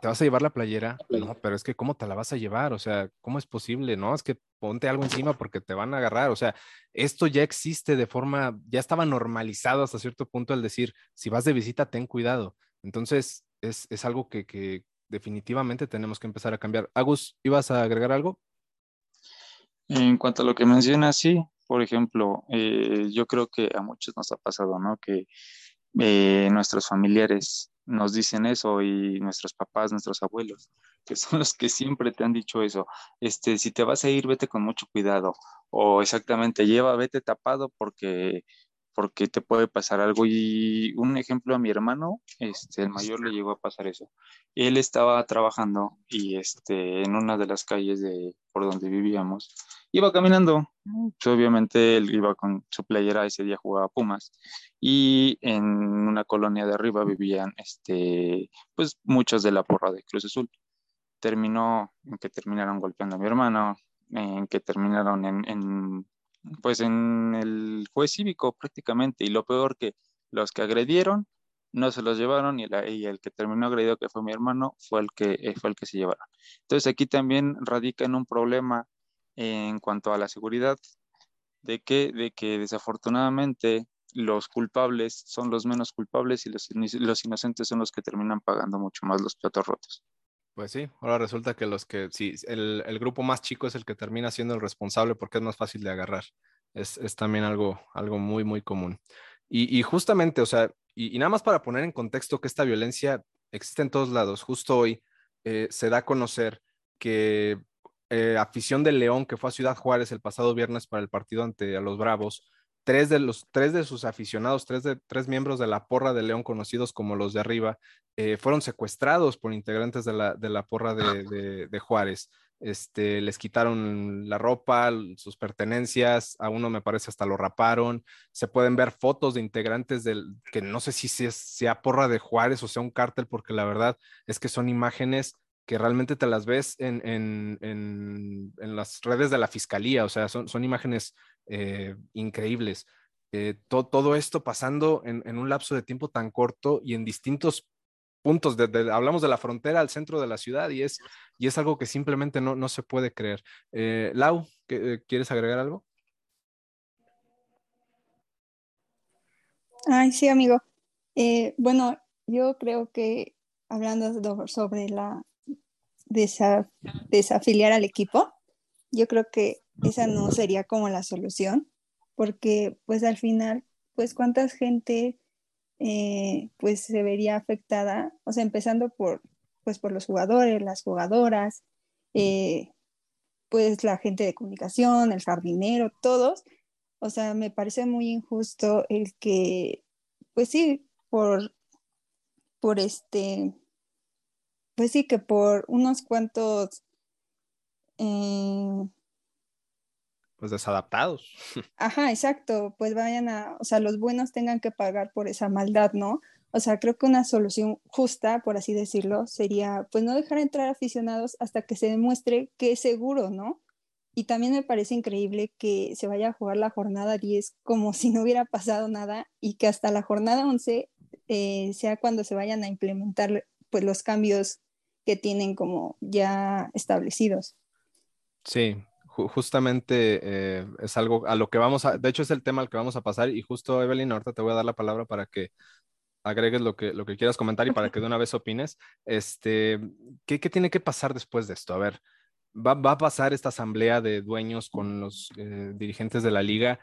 S3: ¿Te vas a llevar la playera? No, pero es que ¿cómo te la vas a llevar? O sea, ¿cómo es posible? No, es que ponte algo encima porque te van a agarrar. O sea, esto ya existe de forma, ya estaba normalizado hasta cierto punto el decir, si vas de visita, ten cuidado. Entonces, es, es algo que, que, definitivamente tenemos que empezar a cambiar. Agus, ¿ibas a agregar algo?
S8: En cuanto a lo que mencionas, sí, por ejemplo, eh, yo creo que a muchos nos ha pasado, ¿no? Que eh, nuestros familiares nos dicen eso y nuestros papás, nuestros abuelos, que son los que siempre te han dicho eso. Este, si te vas a ir, vete con mucho cuidado. O exactamente, lleva, vete tapado porque porque te puede pasar algo. Y un ejemplo a mi hermano, este, el mayor le llegó a pasar eso. Él estaba trabajando y este, en una de las calles de, por donde vivíamos, iba caminando. Pues, obviamente él iba con su playera, ese día jugaba Pumas. Y en una colonia de arriba vivían este, pues, muchos de la porra de Cruz Azul. Terminó en que terminaron golpeando a mi hermano, en que terminaron en pues en el juez cívico prácticamente. Y lo peor que los que agredieron no se los llevaron y, el que terminó agredido, que fue mi hermano, fue el que, eh, fue el que se llevaron. Entonces aquí también radica en un problema en cuanto a la seguridad, de que, de que desafortunadamente los culpables son los menos culpables y los, los inocentes son los que terminan pagando mucho más los platos rotos.
S3: Pues sí, ahora resulta que los que, sí, el, el, grupo más chico es el que termina siendo el responsable porque es más fácil de agarrar. Es, es también algo, algo muy, muy común. Y, y justamente, o sea, y, y, nada más para poner en contexto que esta violencia existe en todos lados, justo hoy eh, se da a conocer que eh, afición del León, que fue a Ciudad Juárez el pasado viernes para el partido ante a los Bravos, tres de los tres de sus aficionados, tres de tres miembros de la porra de León, conocidos como los de arriba, eh, fueron secuestrados por integrantes de la, de la porra de, de, de, Juárez. Este, les quitaron la ropa, sus pertenencias, a uno me parece hasta lo raparon. Se pueden ver fotos de integrantes del, que no sé si sea, sea porra de Juárez o sea un cártel, porque la verdad es que son imágenes que realmente te las ves en, en, en, en las redes de la fiscalía, o sea, son, son imágenes eh, increíbles. Eh, to, todo esto pasando en, un lapso de tiempo tan corto y en distintos puntos, hablamos de la frontera al centro de la ciudad y es, y es algo que simplemente no, no se puede creer. Eh, Lau, ¿quieres agregar algo?
S5: Ay, sí, amigo. bueno, yo creo que hablando sobre la desa, desafiliar al equipo, yo creo que esa no sería como la solución, porque pues al final, pues cuánta gente eh, pues se vería afectada, o sea, empezando por, pues por los jugadores, las jugadoras, eh, pues la gente de comunicación, el jardinero, todos, o sea, me parece muy injusto el que, pues sí, por, por este, pues sí, que por unos cuantos eh,
S3: pues desadaptados.
S5: Ajá, exacto, pues vayan a, o sea, los buenos tengan que pagar por esa maldad, ¿no? O sea, creo que una solución justa, por así decirlo, sería pues no dejar entrar aficionados hasta que se demuestre que es seguro, ¿no? Y también me parece increíble que se vaya a jugar la jornada 10 como si no hubiera pasado nada y que hasta la jornada 11 eh, sea cuando se vayan a implementar pues los cambios que tienen como ya establecidos.
S3: Sí, justamente eh, es algo a lo que vamos a, de hecho es el tema al que vamos a pasar y justo Evelyn, ahorita te voy a dar la palabra para que agregues lo que, lo que quieras comentar y para que de una vez opines. Este, ¿qué, ¿qué, tiene que pasar después de esto? A ver, va, va a pasar esta asamblea de dueños con los eh, dirigentes de la liga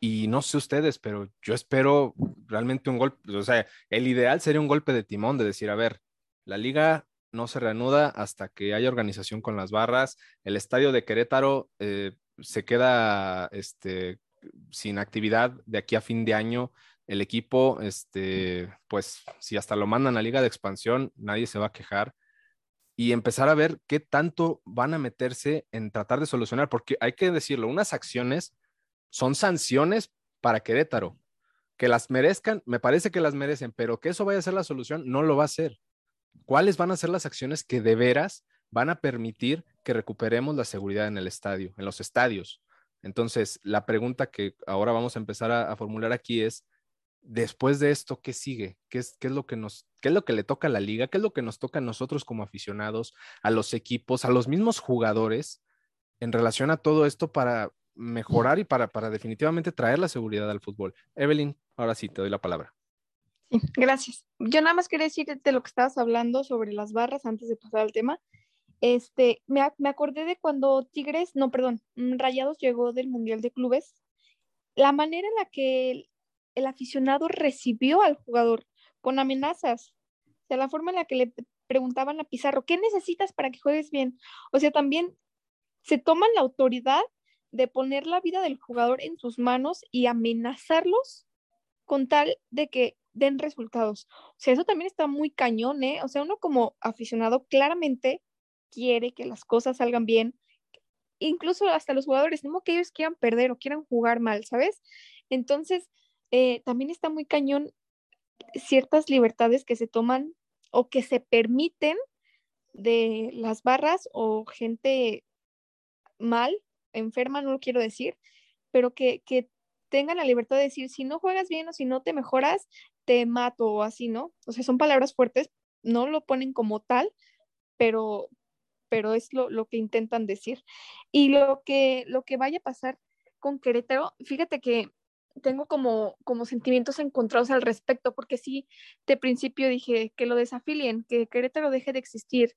S3: y no sé ustedes, pero yo espero realmente un golpe, o sea, el ideal sería un golpe de timón de decir, a ver, la liga no se reanuda hasta que haya organización con las barras, el estadio de Querétaro eh, se queda este, sin actividad de aquí a fin de año, el equipo, este, pues si hasta lo mandan a liga de expansión, nadie se va a quejar y empezar a ver qué tanto van a meterse en tratar de solucionar, porque hay que decirlo, unas acciones son sanciones para Querétaro. Que las merezcan, me parece que las merecen, pero que eso vaya a ser la solución, no lo va a ser. ¿Cuáles van a ser las acciones que de veras van a permitir que recuperemos la seguridad en el estadio, en los estadios? Entonces, la pregunta que ahora vamos a empezar a, formular aquí es, después de esto, ¿qué sigue? ¿Qué es, ¿Qué es, lo que nos, qué es lo que le toca a la liga? ¿Qué es lo que nos toca a nosotros como aficionados, a los equipos, a los mismos jugadores en relación a todo esto para mejorar y para, para definitivamente traer la seguridad al fútbol? Evelyn, ahora sí, te doy la palabra.
S4: Gracias. Yo nada más quería decir de lo que estabas hablando sobre las barras antes de pasar al tema. Este, me, me acordé de cuando Tigres, no, perdón, mm, Rayados llegó del Mundial de Clubes. La manera en la que el aficionado recibió al jugador con amenazas. O sea, la forma en la que le preguntaban a Pizarro, ¿qué necesitas para que juegues bien? O sea, también se toman la autoridad de poner la vida del jugador en sus manos y amenazarlos con tal de que den resultados. O sea, eso también está muy cañón, ¿eh? O sea, uno como aficionado claramente quiere que las cosas salgan bien, incluso hasta los jugadores, no que ellos quieran perder o quieran jugar mal, ¿sabes? Entonces, eh, también está muy cañón ciertas libertades que se toman o que se permiten de las barras o gente mal, enferma, no lo quiero decir, pero que, que tengan la libertad de decir, si no juegas bien o si no te mejoras, te mato o así, ¿no? O sea, son palabras fuertes, no lo ponen como tal, pero, pero es lo, lo que intentan decir. Y lo que, lo que vaya a pasar con Querétaro, fíjate que tengo como, como sentimientos encontrados al respecto, porque sí, de principio dije que lo desafilien, que Querétaro deje de existir,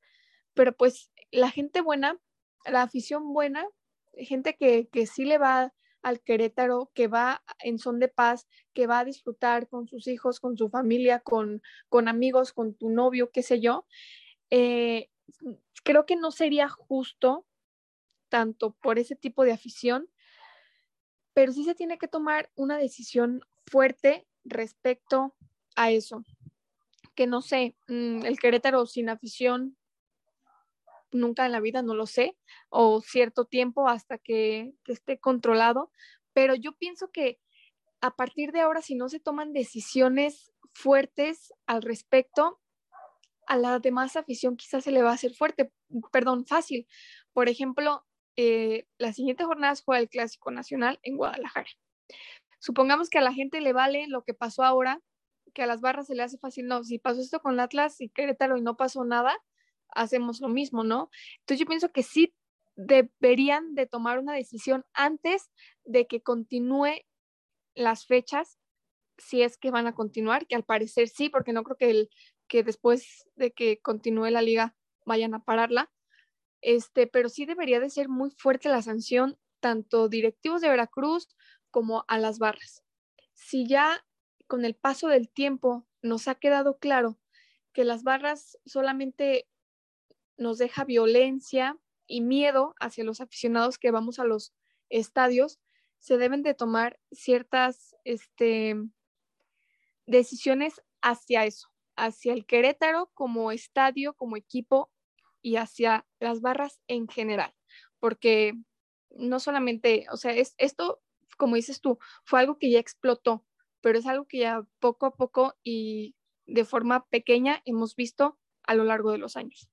S4: pero pues la gente buena, la afición buena, gente que, que sí le va al Querétaro, que va en son de paz, que va a disfrutar con sus hijos, con su familia, con, con amigos, con tu novio, qué sé yo, eh, creo que no sería justo tanto por ese tipo de afición pero sí se tiene que tomar una decisión fuerte respecto a eso. Que no sé, mm, el Querétaro sin afición, nunca en la vida, no lo sé, o cierto tiempo hasta que, esté controlado, pero yo pienso que a partir de ahora, si no se toman decisiones fuertes al respecto, a la demás afición quizás se le va a hacer fuerte, perdón, fácil. Por ejemplo, eh, las siguientes jornadas juega el Clásico Nacional en Guadalajara. Supongamos que a la gente le vale lo que pasó ahora, que a las barras se le hace fácil, no, si pasó esto con Atlas y Querétaro y no pasó nada, hacemos lo mismo, ¿no? Entonces yo pienso que sí deberían de tomar una decisión antes de que continúe las fechas, si es que van a continuar, que al parecer sí, porque no creo que, el, que después de que continúe la liga vayan a pararla, este, pero sí debería de ser muy fuerte la sanción, tanto directivos de Veracruz como a las barras. Si ya con el paso del tiempo nos ha quedado claro que las barras solamente nos deja violencia y miedo hacia los aficionados que vamos a los estadios, se deben de tomar ciertas este, decisiones hacia eso, hacia el Querétaro como estadio, como equipo y hacia las barras en general, porque no solamente, o sea, es, esto, como dices tú, fue algo que ya explotó, pero es algo que ya poco a poco y de forma pequeña hemos visto a lo largo de los años.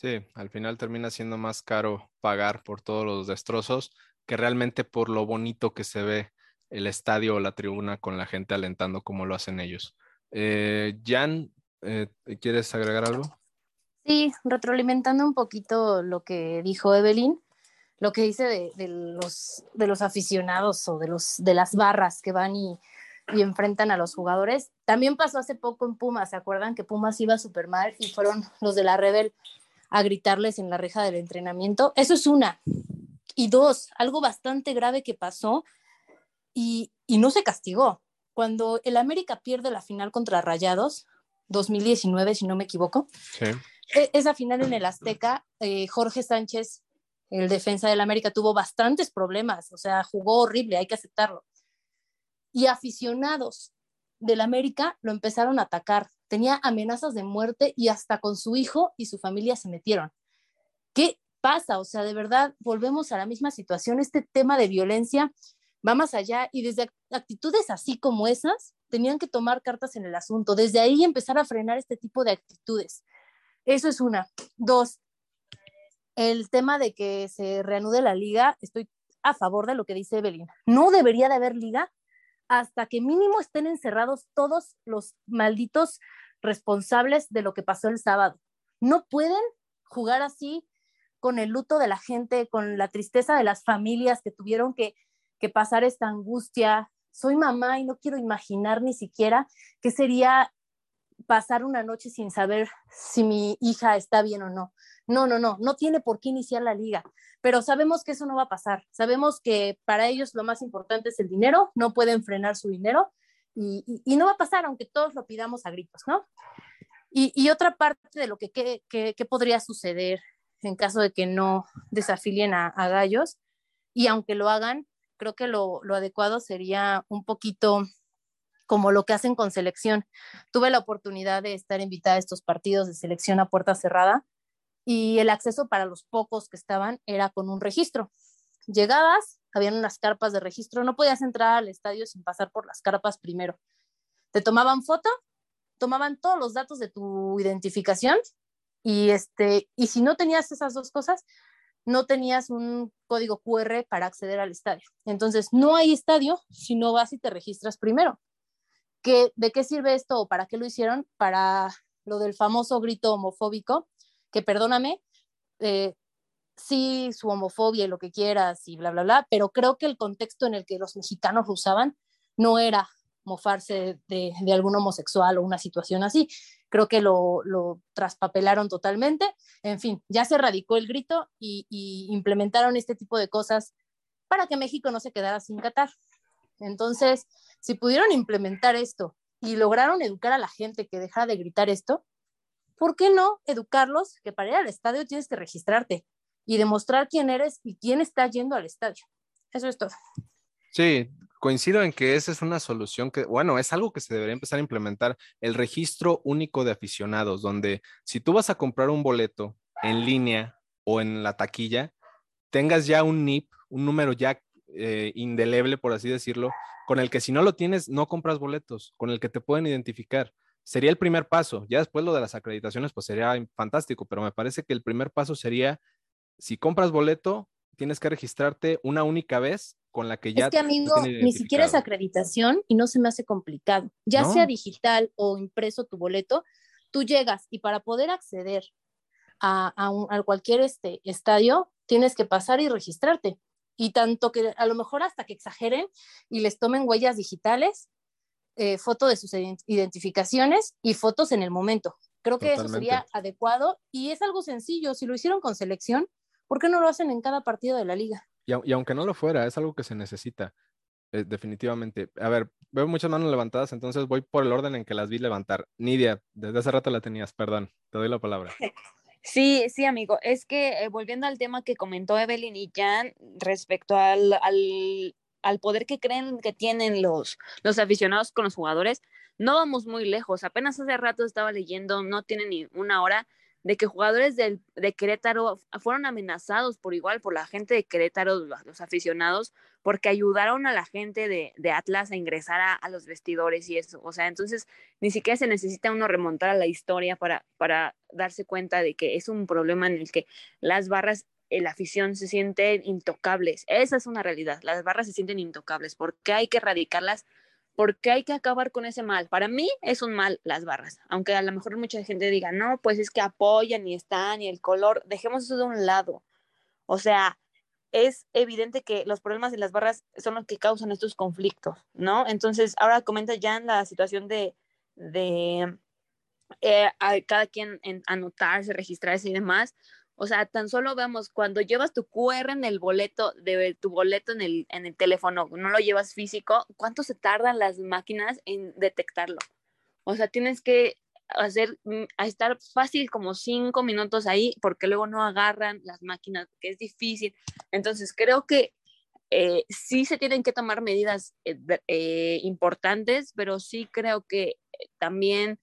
S3: Sí, al final termina siendo más caro pagar por todos los destrozos que realmente por lo bonito que se ve el estadio o la tribuna con la gente alentando como lo hacen ellos. Eh, Jan, eh, ¿quieres agregar algo?
S2: Sí, retroalimentando un poquito lo que dijo Evelyn, lo que dice de, los, de los aficionados o de, los, de las barras que van y, enfrentan a los jugadores. También pasó hace poco en Pumas, ¿se acuerdan que Pumas iba súper mal y fueron los de la Rebel a gritarles en la reja del entrenamiento? Eso es una. Y dos, algo bastante grave que pasó y, y no se castigó. Cuando el América pierde la final contra Rayados, 2019, si no me equivoco, e, esa final en el Azteca, eh, Jorge Sánchez, el defensa del América, tuvo bastantes problemas, o sea, jugó horrible, hay que aceptarlo. Y aficionados del América lo empezaron a atacar, tenía amenazas de muerte y hasta con su hijo y su familia se metieron. ¿Qué pasa? O sea, de verdad, volvemos a la misma situación, este tema de violencia va más allá y desde actitudes así como esas, tenían que tomar cartas en el asunto, desde ahí empezar a frenar este tipo de actitudes. Eso es una. Dos, el tema de que se reanude la liga, estoy a favor de lo que dice Evelyn. No debería de haber liga hasta que mínimo estén encerrados todos los malditos responsables de lo que pasó el sábado. No pueden jugar así con el luto de la gente, con la tristeza de las familias que tuvieron que que pasar esta angustia. Soy mamá y no quiero imaginar ni siquiera qué sería pasar una noche sin saber si mi hija está bien o no. No, no, no, no tiene por qué iniciar la liga, pero sabemos que eso no va a pasar. Sabemos que para ellos lo más importante es el dinero, no pueden frenar su dinero y, no va a pasar aunque todos lo pidamos a gritos, ¿no? Y, otra parte de lo que, que, podría suceder en caso de que no desafilien a gallos y aunque lo hagan, creo que lo, adecuado sería un poquito como lo que hacen con selección. Tuve la oportunidad de estar invitada a estos partidos de selección a puerta cerrada y el acceso para los pocos que estaban era con un registro. Llegabas, habían unas carpas de registro, no podías entrar al estadio sin pasar por las carpas primero. Te tomaban foto, tomaban todos los datos de tu identificación y este y si no tenías esas dos cosas, no tenías un código QR para acceder al estadio. Entonces, no hay estadio si no vas y te registras primero. ¿Qué, ¿De qué sirve esto o para qué lo hicieron? Para lo del famoso grito homofóbico, que perdóname, eh, sí, su homofobia y lo que quieras y bla, bla, bla, pero creo que el contexto en el que los mexicanos lo usaban no era mofarse de, algún homosexual o una situación así, creo que lo, traspapelaron totalmente. En fin, ya se radicó el grito y, implementaron este tipo de cosas para que México no se quedara sin Qatar. Entonces, si pudieron implementar esto y lograron educar a la gente que dejara de gritar esto, ¿por qué no educarlos que para ir al estadio tienes que registrarte y demostrar quién eres y quién está yendo al estadio? Eso es todo.
S3: Sí, coincido en que esa es una solución que, bueno, es algo que se debería empezar a implementar, el registro único de aficionados, donde si tú vas a comprar un boleto en línea o en la taquilla, tengas ya un NIP, un número ya eh, indeleble, por así decirlo, con el que si no lo tienes, no compras boletos, con el que te pueden identificar. Sería el primer paso. Ya después lo de las acreditaciones, pues sería fantástico, pero me parece que el primer paso sería, si compras boleto, tienes que registrarte una única vez con la que ya...
S2: Es que amigo, ni siquiera es acreditación y no se me hace complicado. Ya sea digital o impreso tu boleto, tú llegas y para poder acceder a, a, cualquier este, estadio, tienes que pasar y registrarte. Y tanto que a lo mejor hasta que exageren y les tomen huellas digitales, eh, foto de sus identificaciones y fotos en el momento. Creo que eso sería adecuado y es algo sencillo. Si lo hicieron con selección, ¿por qué no lo hacen en cada partido de la liga?
S3: Y, aunque no lo fuera, es algo que se necesita, eh, definitivamente. A ver, veo muchas manos levantadas, entonces voy por el orden en que las vi levantar. Nidia, desde hace rato la tenías, perdón, te doy la palabra.
S7: Sí, sí, amigo. Es que eh, volviendo al tema que comentó Evelyn y Jan respecto al, al, al, poder que creen que tienen los, los aficionados con los jugadores, no vamos muy lejos. Apenas hace rato estaba leyendo, no tiene ni una hora, de que jugadores de Querétaro fueron amenazados por igual por la gente de Querétaro, los aficionados, porque ayudaron a la gente de, Atlas a ingresar a, a, los vestidores y eso. O sea, entonces ni siquiera se necesita uno remontar a la historia para, para darse cuenta de que es un problema en el que las barras, la afición se sienten intocables. Esa es una realidad. Las barras se sienten intocables. porque hay que erradicarlas? Porque hay que acabar con ese mal. Para mí es un mal las barras, aunque a lo mejor mucha gente diga, no, pues es que apoyan y están y el color, dejemos eso de un lado. O sea, es evidente que los problemas de las barras son los que causan estos conflictos, ¿no? Entonces, ahora comenta ya en la situación de, de eh, cada quien en anotarse, registrarse y demás. O sea, tan solo vemos cuando llevas tu QR en el boleto, de tu boleto en el, en el teléfono, no lo llevas físico, ¿cuánto se tardan las máquinas en detectarlo? O sea, tienes que hacer, mm, a estar fácil como cinco minutos ahí, porque luego no agarran las máquinas, que es difícil. Entonces, creo que eh, sí se tienen que tomar medidas eh, eh, importantes, pero sí creo que también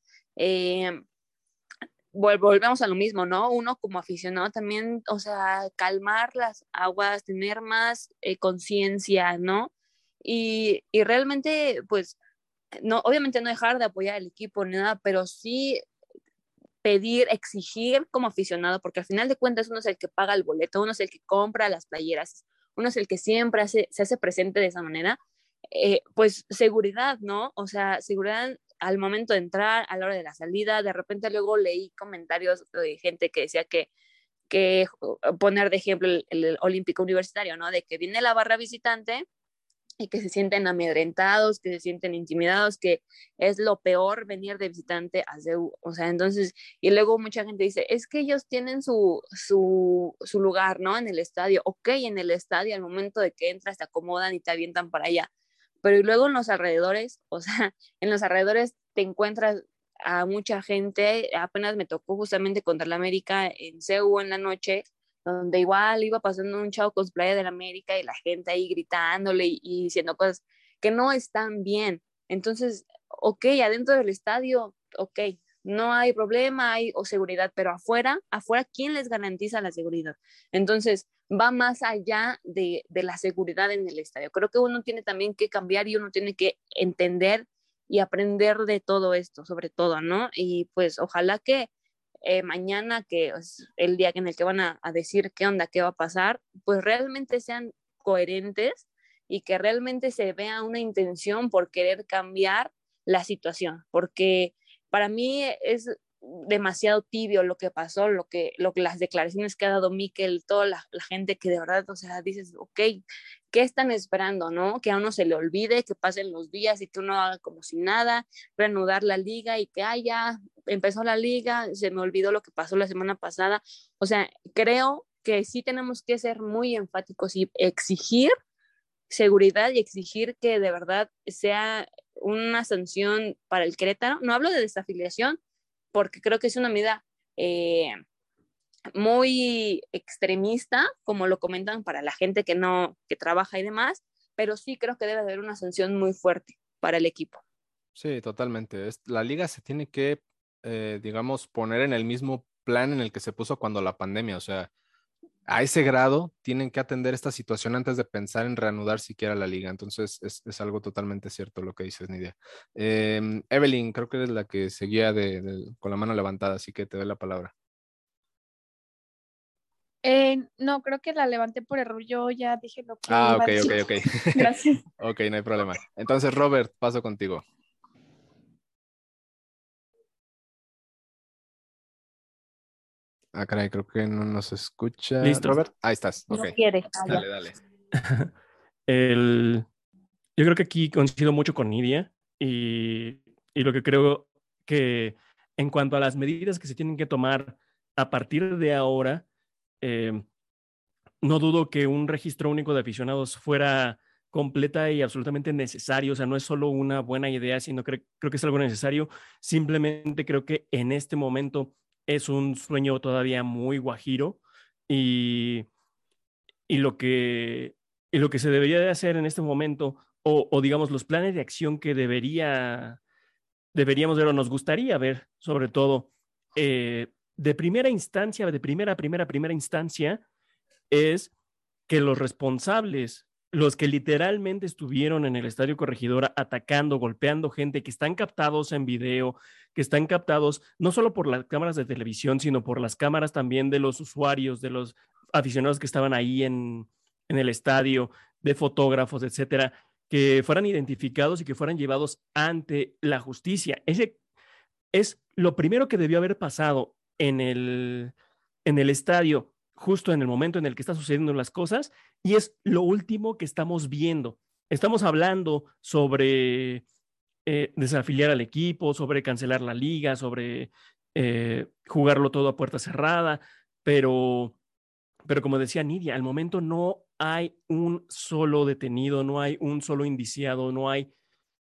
S7: volvemos a lo mismo, ¿no? Uno como aficionado también, o sea, calmar las aguas, tener más eh, conciencia, ¿no? Y, y, realmente, pues, no, obviamente no dejar de apoyar al equipo ni nada, pero sí pedir, exigir como aficionado, porque al final de cuentas uno es el que paga el boleto, uno es el que compra las playeras, uno es el que siempre hace, se hace presente de esa manera, eh, pues seguridad, ¿no? O sea, seguridad al momento de entrar, a la hora de la salida, de repente luego leí comentarios de gente que decía que, que poner de ejemplo el, Olímpico Universitario, ¿no? De que viene la barra visitante y que se sienten amedrentados, que se sienten intimidados, que es lo peor venir de visitante a CEU. O sea, entonces, y luego mucha gente dice, es que ellos tienen su, su, su lugar, ¿no? En el estadio. Ok, en el estadio, al momento de que entras, te acomodan y te avientan para allá pero luego en los alrededores, o sea, en los alrededores te encuentras a mucha gente, apenas me tocó justamente contra la América en CEU en la noche, donde igual iba pasando un chavo cosplay de la América y la gente ahí gritándole y, y diciendo cosas que no están bien. Entonces, ok, adentro del estadio, ok, no hay problema, hay seguridad, pero afuera, afuera, ¿quién les garantiza la seguridad? Entonces, va más allá de, la seguridad en el estadio. Creo que uno tiene también que cambiar y uno tiene que entender y aprender de todo esto, sobre todo, ¿no? Y pues ojalá que eh, mañana, que es el día en el que van a decir qué onda, qué va a pasar, pues realmente sean coherentes y que realmente se vea una intención por querer cambiar la situación, porque para mí es demasiado tibio lo que pasó, lo que, lo las declaraciones que ha dado Miquel, toda la, gente que de verdad, o sea, dices, ok, ¿qué están esperando, no? Que a uno se le olvide, que pasen los días y que uno haga como si nada, reanudar la liga y que, ah, ya empezó la liga, se me olvidó lo que pasó la semana pasada. O sea, creo que sí tenemos que ser muy enfáticos y exigir seguridad y exigir que de verdad sea una sanción para el Querétaro. No hablo de desafiliación porque creo que es una medida eh, muy extremista, como lo comentan para la gente que no, que trabaja y demás, pero sí creo que debe haber una sanción muy fuerte para el equipo.
S3: Sí, totalmente. La liga se tiene que, eh, digamos, poner en el mismo plan en el que se puso cuando la pandemia, o sea, a ese grado tienen que atender esta situación antes de pensar en reanudar siquiera la liga. Entonces es, algo totalmente cierto lo que dices, Nidia. Em, Evelyn, creo que eres la que seguía con la mano levantada, así que te doy la palabra.
S4: Eh, no, creo que la levanté por error. Yo ya dije lo que.
S3: Ah, ok, ok, ok.
S4: Gracias.
S3: ok, no hay problema. Entonces, Robert, paso contigo. Ah, caray, creo que no nos escucha.
S6: ¿Listo?
S3: Robert, ahí estás.
S2: No quiere.
S3: Ah, dale, dale.
S6: El, yo creo que aquí coincido mucho con Nidia y, y, lo que creo que en cuanto a las medidas que se tienen que tomar a partir de ahora, eh, no dudo que un registro único de aficionados fuera completa y absolutamente necesario. O sea, no es solo una buena idea, sino que creo que es algo necesario. Simplemente creo que en este momento es un sueño todavía muy guajiro y, y, lo, que, y lo que se debería de hacer en este momento, o, o, digamos los planes de acción que debería, deberíamos ver o nos gustaría ver, sobre todo, eh, de primera instancia, de primera, primera, primera instancia, es que los responsables, los que literalmente estuvieron en el Estadio Corregidora atacando, golpeando gente, que están captados en video, que están captados no solo por las cámaras de televisión, sino por las cámaras también de los usuarios, de los aficionados que estaban ahí en, en el estadio, de fotógrafos, etcétera, que fueran identificados y que fueran llevados ante la justicia. Ese es lo primero que debió haber pasado en el, en el estadio, justo en el momento en el que están sucediendo las cosas, y es lo último que estamos viendo. Estamos hablando sobre eh, desafiliar al equipo, sobre cancelar la liga, sobre eh, jugarlo todo a puerta cerrada, pero, pero como decía Nidia, al momento no hay un solo detenido, no hay un solo indiciado, no hay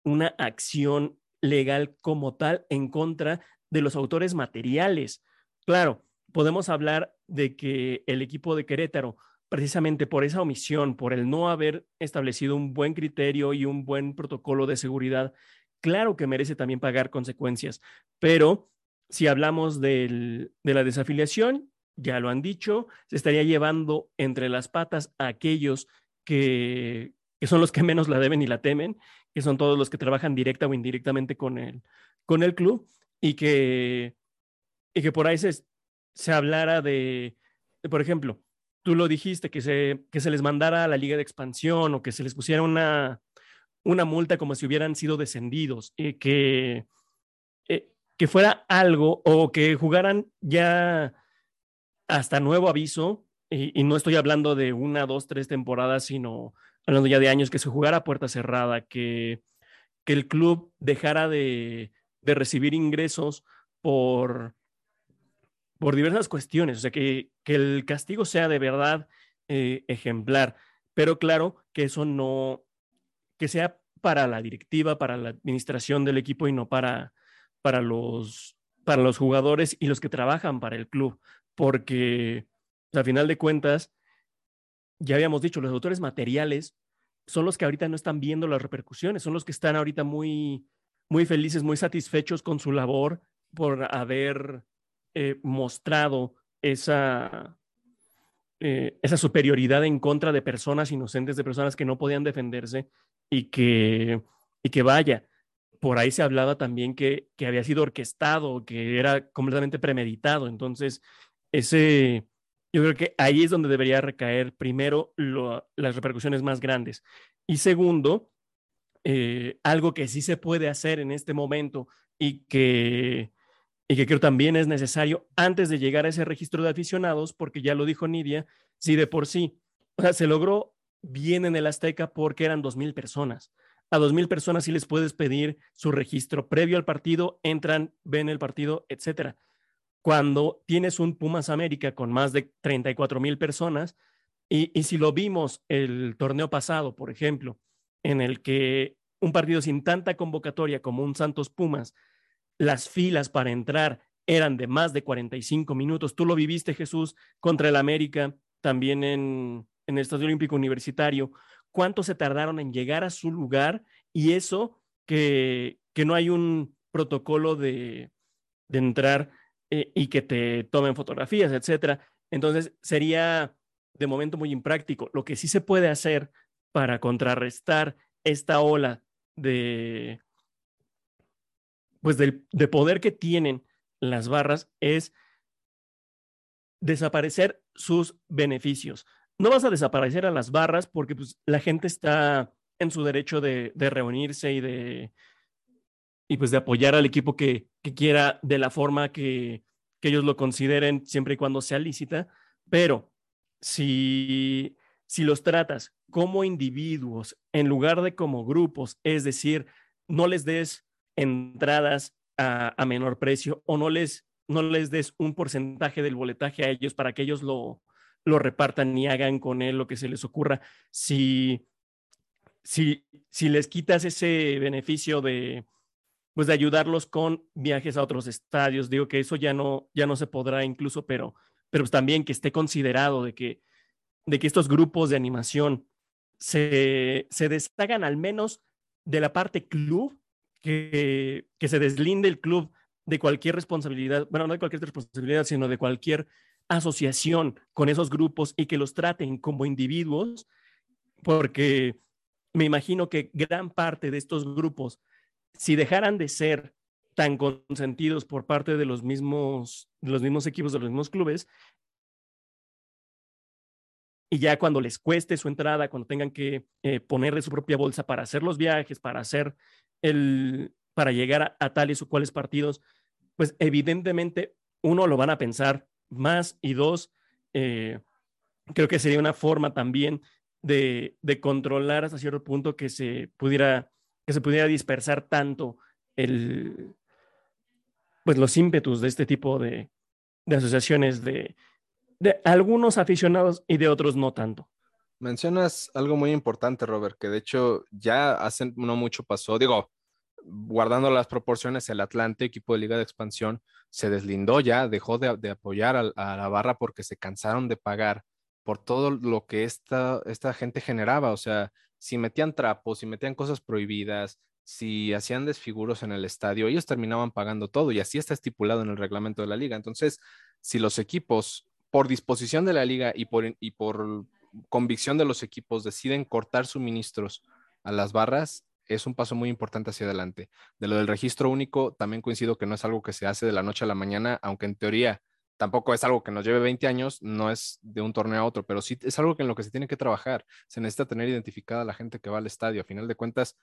S6: una acción legal como tal en contra de los autores materiales. Claro, podemos hablar de que el equipo de Querétaro, precisamente por esa omisión, por el no haber establecido un buen criterio y un buen protocolo de seguridad, claro que merece también pagar consecuencias. Pero si hablamos de la desafiliación, ya lo han dicho, se estaría llevando entre las patas a aquellos que, son los que menos la deben y la temen, que son todos los que trabajan directa o indirectamente con el, con el club y que, y que por ahí se, se hablara de, por ejemplo, tú lo dijiste, que se, que se les mandara a la liga de expansión o que se les pusiera una, una multa como si hubieran sido descendidos, y que, eh, que fuera algo o que jugaran ya hasta nuevo aviso, y, no estoy hablando de una, dos, tres temporadas, sino hablando ya de años, que se jugara puerta cerrada, que, que el club dejara de, de recibir ingresos por, por diversas cuestiones, o sea, que, que el castigo sea de verdad eh, ejemplar, pero claro que eso no, que sea para la directiva, para la administración del equipo y no para, para, los, para los jugadores y los que trabajan para el club, porque pues, a final de cuentas, ya habíamos dicho, los autores materiales son los que ahorita no están viendo las repercusiones, son los que están ahorita muy, muy felices, muy satisfechos con su labor por haber eh, mostrado esa, eh, esa superioridad en contra de personas inocentes, de personas que no podían defenderse y que, y que vaya, por ahí se hablaba también que, que había sido orquestado, que era completamente premeditado. Entonces, ese, yo creo que ahí es donde debería recaer primero las repercusiones más grandes. Y segundo, eh, algo que sí se puede hacer en este momento y que, y que creo también es necesario antes de llegar a ese registro de aficionados, porque ya lo dijo Nidia, si de por sí, se logró bien en el Azteca porque eran dos mil personas. A dos mil personas sí les puedes pedir su registro previo al partido, entran, ven el partido, etcétera. Cuando tienes un Pumas América con más de 34 mil personas, y, y si lo vimos el torneo pasado, por ejemplo, en el que un partido sin tanta convocatoria como un Santos Pumas, las filas para entrar eran de más de 45 minutos. Tú lo viviste, Jesús, contra el América, también en, en el Estadio Olímpico Universitario. ¿Cuánto se tardaron en llegar a su lugar? Y eso que, que no hay un protocolo de, de entrar eh, y que te tomen fotografías, etcétera. Entonces sería de momento muy impráctico. Lo que sí se puede hacer para contrarrestar esta ola de, pues del, de poder que tienen las barras es desaparecer sus beneficios. No vas a desaparecer a las barras porque pues, la gente está en su derecho de, reunirse y de, y pues de apoyar al equipo que, que quiera de la forma que, que, ellos lo consideren siempre y cuando sea lícita, pero si, si los tratas como individuos en lugar de como grupos, es decir, no les des entradas a, menor precio o no les, no les des un porcentaje del boletaje a ellos para que ellos lo, lo repartan y hagan con él lo que se les ocurra. Si, si, si les quitas ese beneficio de, pues de ayudarlos con viajes a otros estadios, digo que eso ya no, ya no se podrá incluso, pero, pero pues también que esté considerado de que, de que estos grupos de animación se, se deshagan al menos de la parte club, que, se deslinde el club de cualquier responsabilidad, bueno, no de cualquier responsabilidad, sino de cualquier asociación con esos grupos y que los traten como individuos, porque me imagino que gran parte de estos grupos, si dejaran de ser tan consentidos por parte de los mismos, los mismos equipos, de los mismos clubes, y ya cuando les cueste su entrada, cuando tengan que eh, poner de su propia bolsa para hacer los viajes, para hacer el, para llegar a, tales o cuales partidos, pues evidentemente uno lo van a pensar más y dos, eh, creo que sería una forma también de, de, controlar hasta cierto punto que se pudiera, que se pudiera dispersar tanto el, pues los ímpetus de este tipo de, de asociaciones de, de algunos aficionados y de otros no tanto.
S3: Mencionas algo muy importante, Robert, que de hecho ya hace no mucho pasó, digo, guardando las proporciones, el Atlante, equipo de Liga de Expansión, se deslindó ya, dejó de, apoyar a, la barra porque se cansaron de pagar por todo lo que esta, esta gente generaba. O sea, si metían trapos, si metían cosas prohibidas, si hacían desfiguros en el estadio, ellos terminaban pagando todo y así está estipulado en el reglamento de la liga. Entonces, si los equipos, por disposición de la liga y por, y por convicción de los equipos, deciden cortar suministros a las barras, es un paso muy importante hacia adelante. De lo del registro único, también coincido que no es algo que se hace de la noche a la mañana, aunque en teoría tampoco es algo que nos lleve 20 años, no es de un torneo a otro, pero sí es algo en lo que se tiene que trabajar. Se necesita tener identificada la gente que va al estadio. A final de cuentas,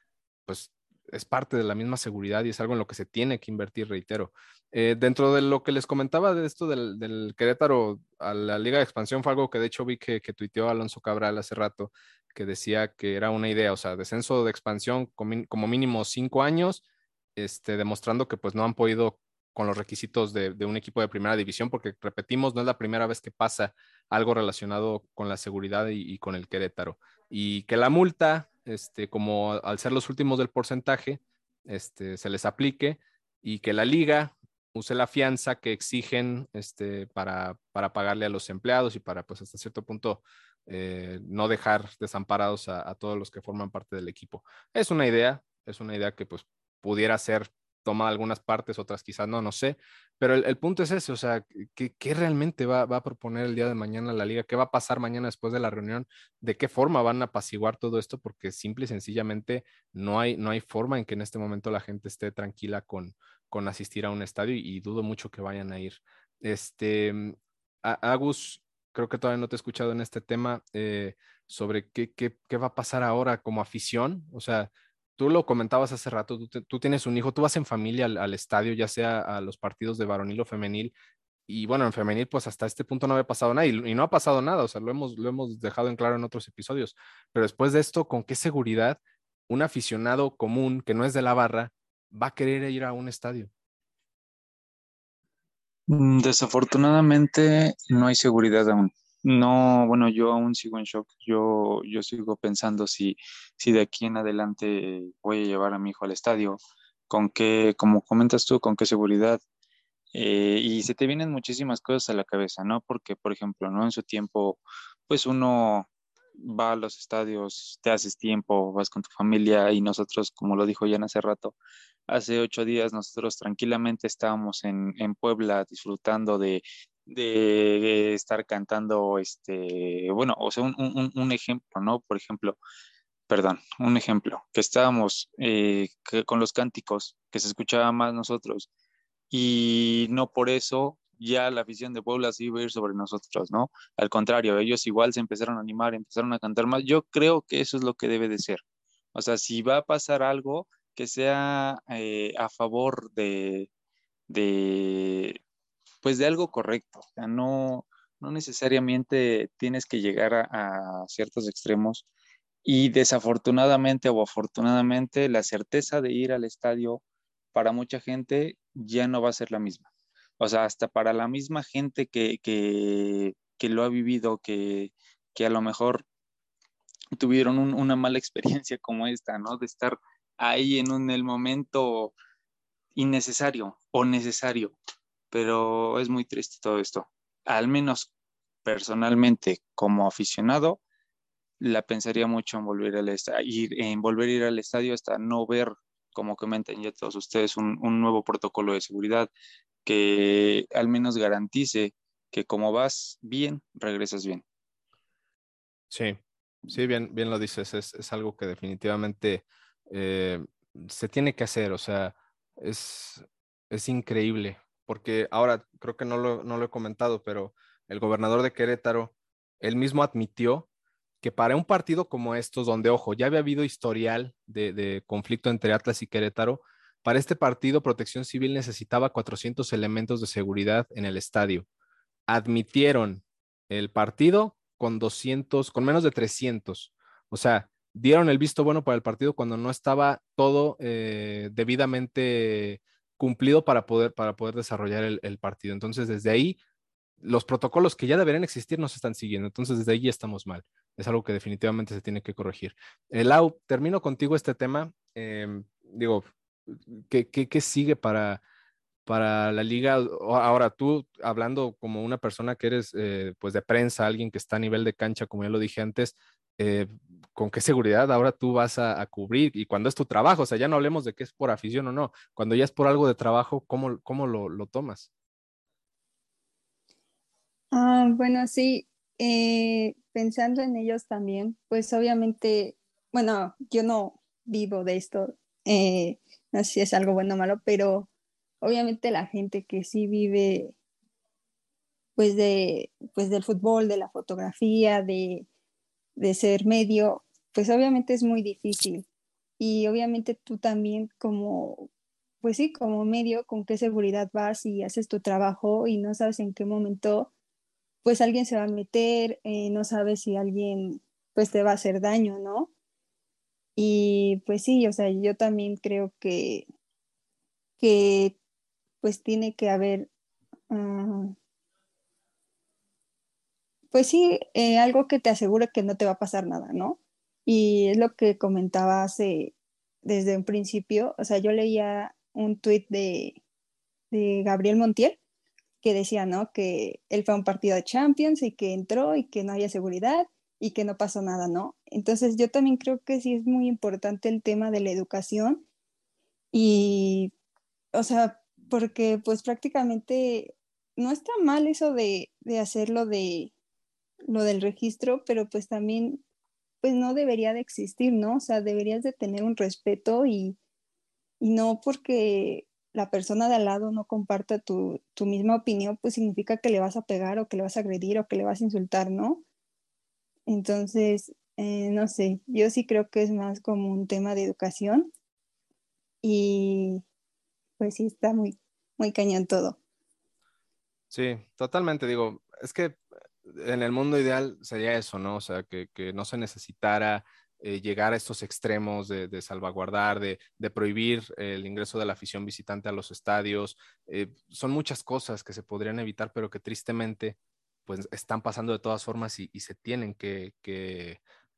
S3: pues es parte de la misma seguridad y es algo en lo que se tiene que invertir, reitero. Eh, dentro de lo que les comentaba de esto del, Querétaro a la Liga de Expansión, fue algo que de hecho vi que, que tuiteó Alonso Cabral hace rato, que decía que era una idea, o sea, descenso de expansión como mínimo cinco años, este, demostrando que pues no han podido con los requisitos de, un equipo de primera división, porque repetimos, no es la primera vez que pasa algo relacionado con la seguridad y, con el Querétaro. Y que la multa, este, como al ser los últimos del porcentaje, este, se les aplique y que la liga use la fianza que exigen este, para, para pagarle a los empleados y para, pues, hasta cierto punto, eh, no dejar desamparados a, todos los que forman parte del equipo. Es una idea, es una idea que pues pudiera ser tomada algunas partes, otras quizás no, no sé, pero el, punto es ese, o sea, ¿qué, realmente va, a proponer el día de mañana la liga? ¿Qué va a pasar mañana después de la reunión? ¿De qué forma van a apaciguar todo esto? Porque simple y sencillamente no hay, no hay forma en que en este momento la gente esté tranquila con, con asistir a un estadio y, dudo mucho que vayan a ir. Este, Agus, creo que todavía no te he escuchado en este tema eh, sobre qué, qué, qué, va a pasar ahora como afición. O sea, tú lo comentabas hace rato, tú, tienes un hijo, tú vas en familia al, estadio, ya sea a los partidos de varonil o femenil. Y bueno, en femenil, pues hasta este punto no había pasado nada y, no ha pasado nada, o sea, lo hemos, lo hemos dejado en claro en otros episodios. Pero después de esto, ¿con qué seguridad un aficionado común que no es de la barra va a querer ir a un estadio?
S8: Mm, desafortunadamente no hay seguridad aún. No, bueno, yo aún sigo en shock. Yo, yo sigo pensando si, si de aquí en adelante voy a llevar a mi hijo al estadio, con qué, como comentas tú, con qué seguridad. Eh, y se te vienen muchísimas cosas a la cabeza, ¿no? Porque, por ejemplo, ¿no? En su tiempo, pues uno va a los estadios, te haces tiempo, vas con tu familia y nosotros, como lo dijo Jan hace rato, hace ocho días nosotros tranquilamente estábamos en, Puebla disfrutando de, estar cantando, este, bueno, o sea, un, ejemplo, ¿no? Por ejemplo, perdón, un ejemplo, que estábamos eh, con los cánticos, que se escuchaba más nosotros, y no por eso ya la afición de Puebla se iba a ir sobre nosotros, ¿no? Al contrario, ellos igual se empezaron a animar, empezaron a cantar más. Yo creo que eso es lo que debe de ser. O sea, si va a pasar algo, que sea eh, a favor de, de, pues de algo correcto. O no, no necesariamente tienes que llegar a, ciertos extremos y desafortunadamente o afortunadamente la certeza de ir al estadio para mucha gente ya no va a ser la misma. O sea, hasta para la misma gente que, que, que lo ha vivido, que, que, a lo mejor tuvieron una mala experiencia como esta, ¿no? De estar ahí en un, el momento innecesario o necesario, pero es muy triste todo esto. Al menos personalmente como aficionado, la pensaría mucho en volver, al ir, en volver a ir al estadio hasta no ver como comenten ya todos ustedes, un, un nuevo protocolo de seguridad que al menos garantice que como vas bien, regresas bien.
S3: Sí, sí, bien, bien lo dices, es, es algo que definitivamente eh, se tiene que hacer, o sea, es, es increíble, porque ahora creo que no lo, he comentado, pero el gobernador de Querétaro, él mismo admitió que para un partido como estos, donde, ojo, ya había habido historial de, de, conflicto entre Atlas y Querétaro, para este partido Protección Civil necesitaba 400 elementos de seguridad en el estadio. Admitieron el partido con 200, con menos de 300. O sea, dieron el visto bueno para el partido cuando no estaba todo eh, debidamente cumplido para poder, para poder desarrollar el, partido. Entonces, desde ahí, los protocolos que ya deberían existir no se están siguiendo. Entonces, desde ahí estamos mal. Es algo que definitivamente se tiene que corregir. El Lau, termino contigo este tema. Eh, digo, ¿qué, qué, qué sigue para, para la liga. Ahora tú, hablando como una persona que eres eh, pues de prensa, alguien que está a nivel de cancha, como ya lo dije antes, eh, ¿con qué seguridad ahora tú vas a, cubrir? Y cuando es tu trabajo, o sea, ya no hablemos de que es por afición o no, cuando ya es por algo de trabajo, ¿cómo, cómo lo, lo tomas?
S5: Ah, bueno, sí, eh, pensando en ellos también, pues obviamente, bueno, yo no vivo de esto, eh, no sé si es algo bueno o malo, pero obviamente la gente que sí vive pues de pues del fútbol, de la fotografía, de, de ser medio, pues obviamente es muy difícil. Y obviamente tú también como pues sí, como medio, con qué seguridad vas y haces tu trabajo y no sabes en qué momento pues alguien se va a meter, eh, no sabes si alguien pues te va a hacer daño, ¿no? Y pues sí, o sea, yo también creo que, que pues tiene que haber, uh, pues sí, eh, algo que te asegure que no te va a pasar nada, ¿no? Y es lo que comentaba hace, desde un principio, o sea, yo leía un tuit de, de Gabriel Montiel que decía, ¿no? Que él fue a un partido de Champions y que entró y que no había seguridad y que no pasó nada, ¿no? Entonces yo también creo que sí es muy importante el tema de la educación y, o sea, porque pues prácticamente no está mal eso de, de hacerlo de lo del registro, pero pues también pues no debería de existir, ¿no? O sea, deberías de tener un respeto y, y no porque la persona de al lado no comparta tu, tu, misma opinión, pues significa que le vas a pegar o que le vas a agredir o que le vas a insultar, ¿no? Entonces, eh, no sé, yo sí creo que es más como un tema de educación y pues sí está muy, muy cañón todo.
S3: Sí, totalmente. Digo, es que en el mundo ideal sería eso, ¿no? O sea, que, no se necesitara eh, llegar a estos extremos de, salvaguardar, de, prohibir el ingreso de la afición visitante a los estadios. Eh, son muchas cosas que se podrían evitar, pero que tristemente pues están pasando de todas formas y, se tienen que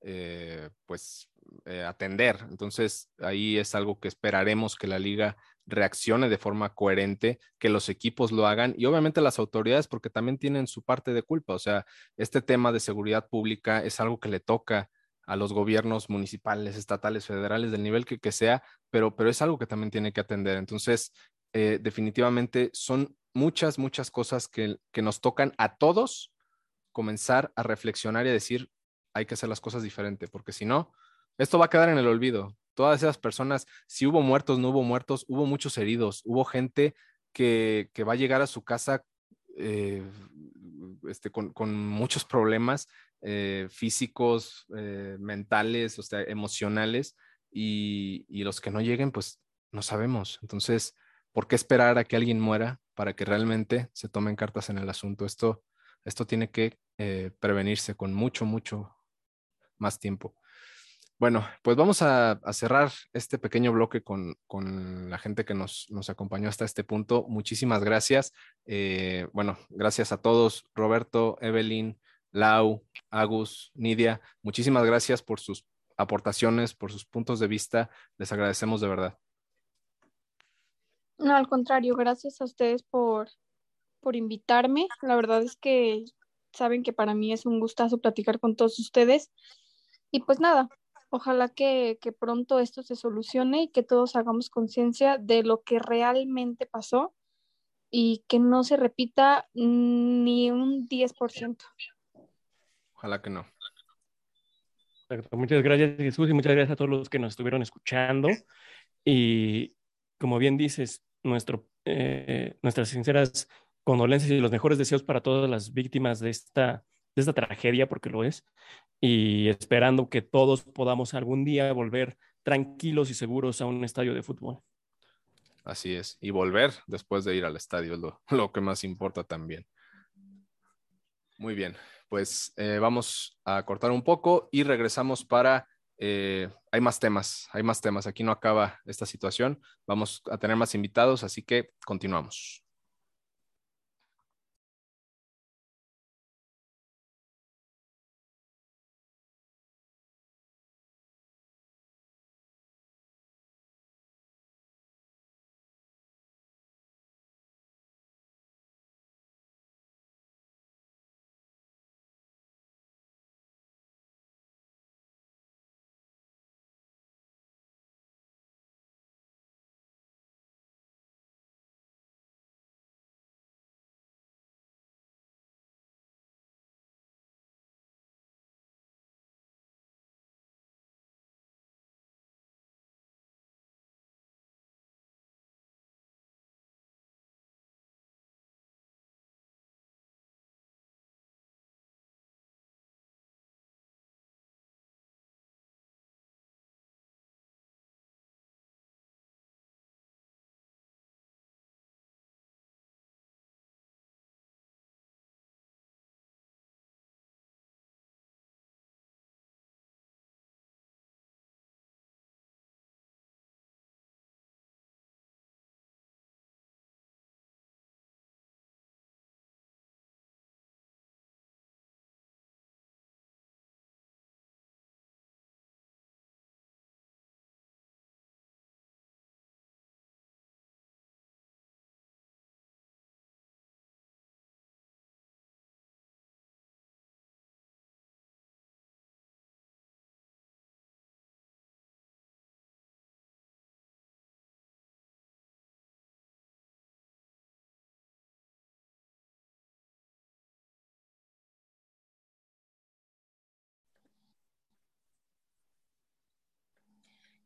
S3: eh, pues eh, atender. Entonces, ahí es algo que esperaremos que la liga reaccione de forma coherente, que los equipos lo hagan y obviamente las autoridades porque también tienen su parte de culpa. O sea, este tema de seguridad pública es algo que le toca a los gobiernos municipales, estatales, federales, del nivel que, que sea, pero, pero es algo que también tiene que atender. Entonces, eh, definitivamente son muchas, muchas cosas que, que nos tocan a todos comenzar a reflexionar y a decir, hay que hacer las cosas diferente, porque si no, esto va a quedar en el olvido. Todas esas personas, si hubo muertos, no hubo muertos, hubo muchos heridos, hubo gente que, va a llegar a su casa eh, este, con, muchos problemas eh, físicos, eh, mentales, o sea, emocionales, y, los que no lleguen, pues no sabemos. Entonces, ¿por qué esperar a que alguien muera para que realmente se tomen cartas en el asunto? Esto, esto tiene que prevenirse con mucho, mucho más tiempo. Bueno, pues vamos a, cerrar este pequeño bloque con, con la gente que nos, nos, acompañó hasta este punto. Muchísimas gracias. Eh, bueno, gracias a todos, Roberto, Evelyn, Lau, Agus, Nidia. Muchísimas gracias por sus aportaciones, por sus puntos de vista. Les agradecemos de verdad.
S4: No, al contrario, gracias a ustedes por, por invitarme. La verdad es que saben que para mí es un gustazo platicar con todos ustedes. Y pues nada, Ojalá que, que pronto esto se solucione y que todos hagamos conciencia de lo que realmente pasó y que no se repita ni un 10%.
S3: Ojalá que no.
S6: Muchas gracias Jesús y muchas gracias a todos los que nos estuvieron escuchando. Y como bien dices, nuestro, eh, nuestras sinceras condolencias y los mejores deseos para todas las víctimas de esta, de esta tragedia, porque lo es, y esperando que todos podamos algún día volver tranquilos y seguros a un estadio de fútbol.
S3: Así es, y volver después de ir al estadio es lo, lo que más importa también. Muy bien, pues eh, vamos a cortar un poco y regresamos para... Eh, hay más temas, hay más temas. Aquí no acaba esta situación. Vamos a tener más invitados, así que continuamos.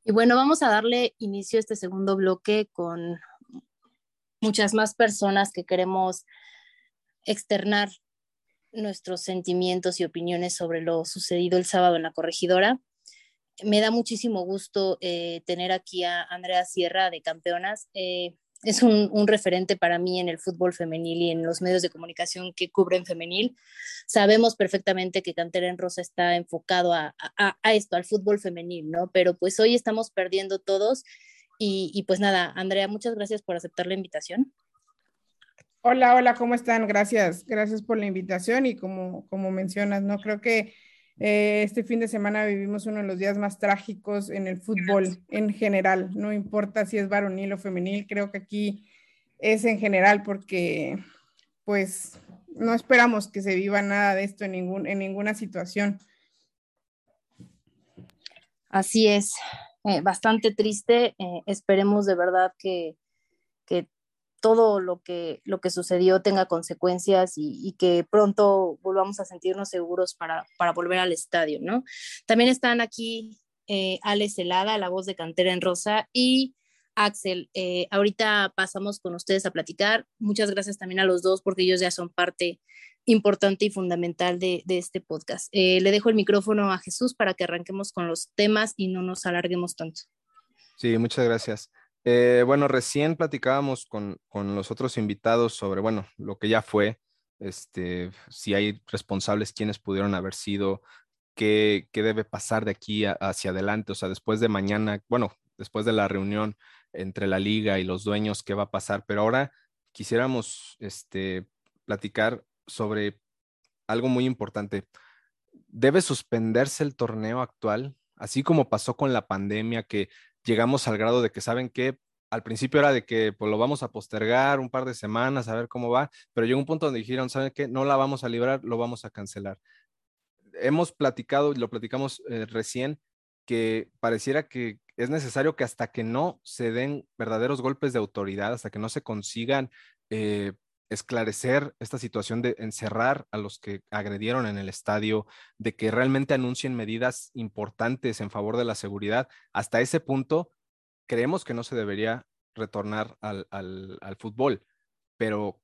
S2: Y bueno, vamos a darle inicio a este segundo bloque con muchas más personas que queremos externar nuestros sentimientos y opiniones sobre lo sucedido el sábado en la corregidora. Me da muchísimo gusto eh, tener aquí a Andrea Sierra de Campeonas. Eh, es un, referente para mí en el fútbol femenil y en los medios de comunicación que cubren femenil. Sabemos perfectamente que Cantera en Rosa está enfocado a, esto, al fútbol femenil, ¿no? Pero pues hoy estamos perdiendo todos y, y, pues nada, Andrea, muchas gracias por aceptar la invitación.
S9: Hola, hola, ¿cómo están? Gracias, gracias por la invitación y como, como mencionas, ¿no? Creo que eh, este fin de semana vivimos uno de los días más trágicos en el fútbol en general, no importa si es varonil o femenil, creo que aquí es en general porque pues no esperamos que se viva nada de esto en, ningún, en ninguna situación.
S2: Así es, eh, bastante triste. Eh, esperemos de verdad que, que todo lo que, lo que sucedió tenga consecuencias y, que pronto volvamos a sentirnos seguros para, volver al estadio, ¿no? También están aquí eh, Ale Celada, la voz de Cantera en Rosa, y Axel. Eh, ahorita pasamos con ustedes a platicar. Muchas gracias también a los dos porque ellos ya son parte importante y fundamental de, este podcast. Eh, le dejo el micrófono a Jesús para que arranquemos con los temas y no nos alarguemos tanto.
S3: Sí, muchas gracias. Eh, bueno, recién platicábamos con, los otros invitados sobre, bueno, lo que ya fue, este, si hay responsables, quiénes pudieron haber sido, qué, debe pasar de aquí hacia adelante, o sea, después de mañana, bueno, después de la reunión entre la liga y los dueños, qué va a pasar, pero ahora quisiéramos este, platicar sobre algo muy importante. ¿Debe suspenderse el torneo actual? Así como pasó con la pandemia, que llegamos al grado de que saben que al principio era de que pues, lo vamos a postergar un par de semanas a ver cómo va, pero llegó un punto donde dijeron, ¿saben qué? No la vamos a librar, lo vamos a cancelar. Hemos platicado, y lo platicamos eh, recién, que pareciera que es necesario que hasta que no se den verdaderos golpes de autoridad, hasta que no se consigan eh, esclarecer esta situación de encerrar a los que agredieron en el estadio, de que realmente anuncien medidas importantes en favor de la seguridad, hasta ese punto creemos que no se debería retornar al, fútbol, pero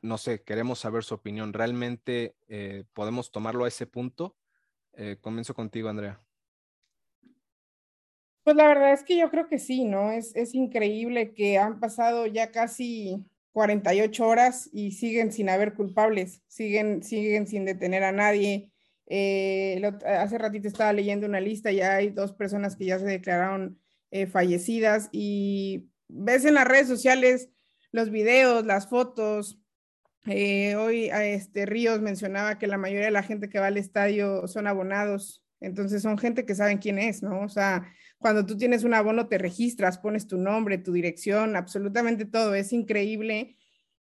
S3: no sé, queremos saber su opinión. ¿Realmente eh, podemos tomarlo a ese punto? Eh, comienzo contigo, Andrea.
S9: Pues la verdad es que yo creo que sí, ¿no? Es, es increíble que han pasado ya casi 48 horas y siguen sin haber culpables, siguen, siguen sin detener a nadie. Eh, hace ratito estaba leyendo una lista, ya hay dos personas que ya se declararon eh, fallecidas y ves en las redes sociales los videos, las fotos. Eh, hoy este Ríos mencionaba que la mayoría de la gente que va al estadio son abonados, entonces son gente que saben quién es, ¿no? O sea, cuando tú tienes un abono te registras, pones tu nombre, tu dirección, absolutamente todo. Es increíble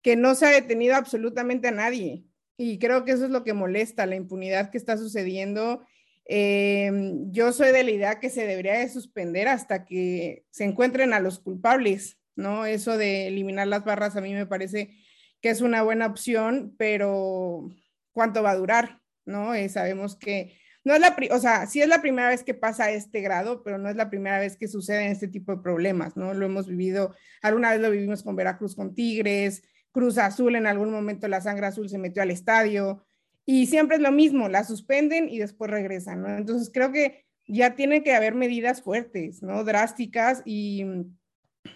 S9: que no se ha detenido absolutamente a nadie. Y creo que eso es lo que molesta, la impunidad que está sucediendo. Em, yo soy de la idea que se debería de suspender hasta que se encuentren a los culpables, ¿no? Eso de eliminar las barras a mí me parece que es una buena opción, pero ¿cuánto va a durar? ¿No? Eh, sabemos que no es la, o sea, sí es la primera vez que pasa este grado, pero no es la primera vez que suceden este tipo de problemas, ¿no? Lo hemos vivido, alguna vez lo vivimos con Veracruz, con Tigres, Cruz Azul, en algún momento la sangre azul se metió al estadio, y siempre es lo mismo, la suspenden y después regresan. Entonces creo que ya tiene que haber medidas fuertes, ¿no? Drásticas y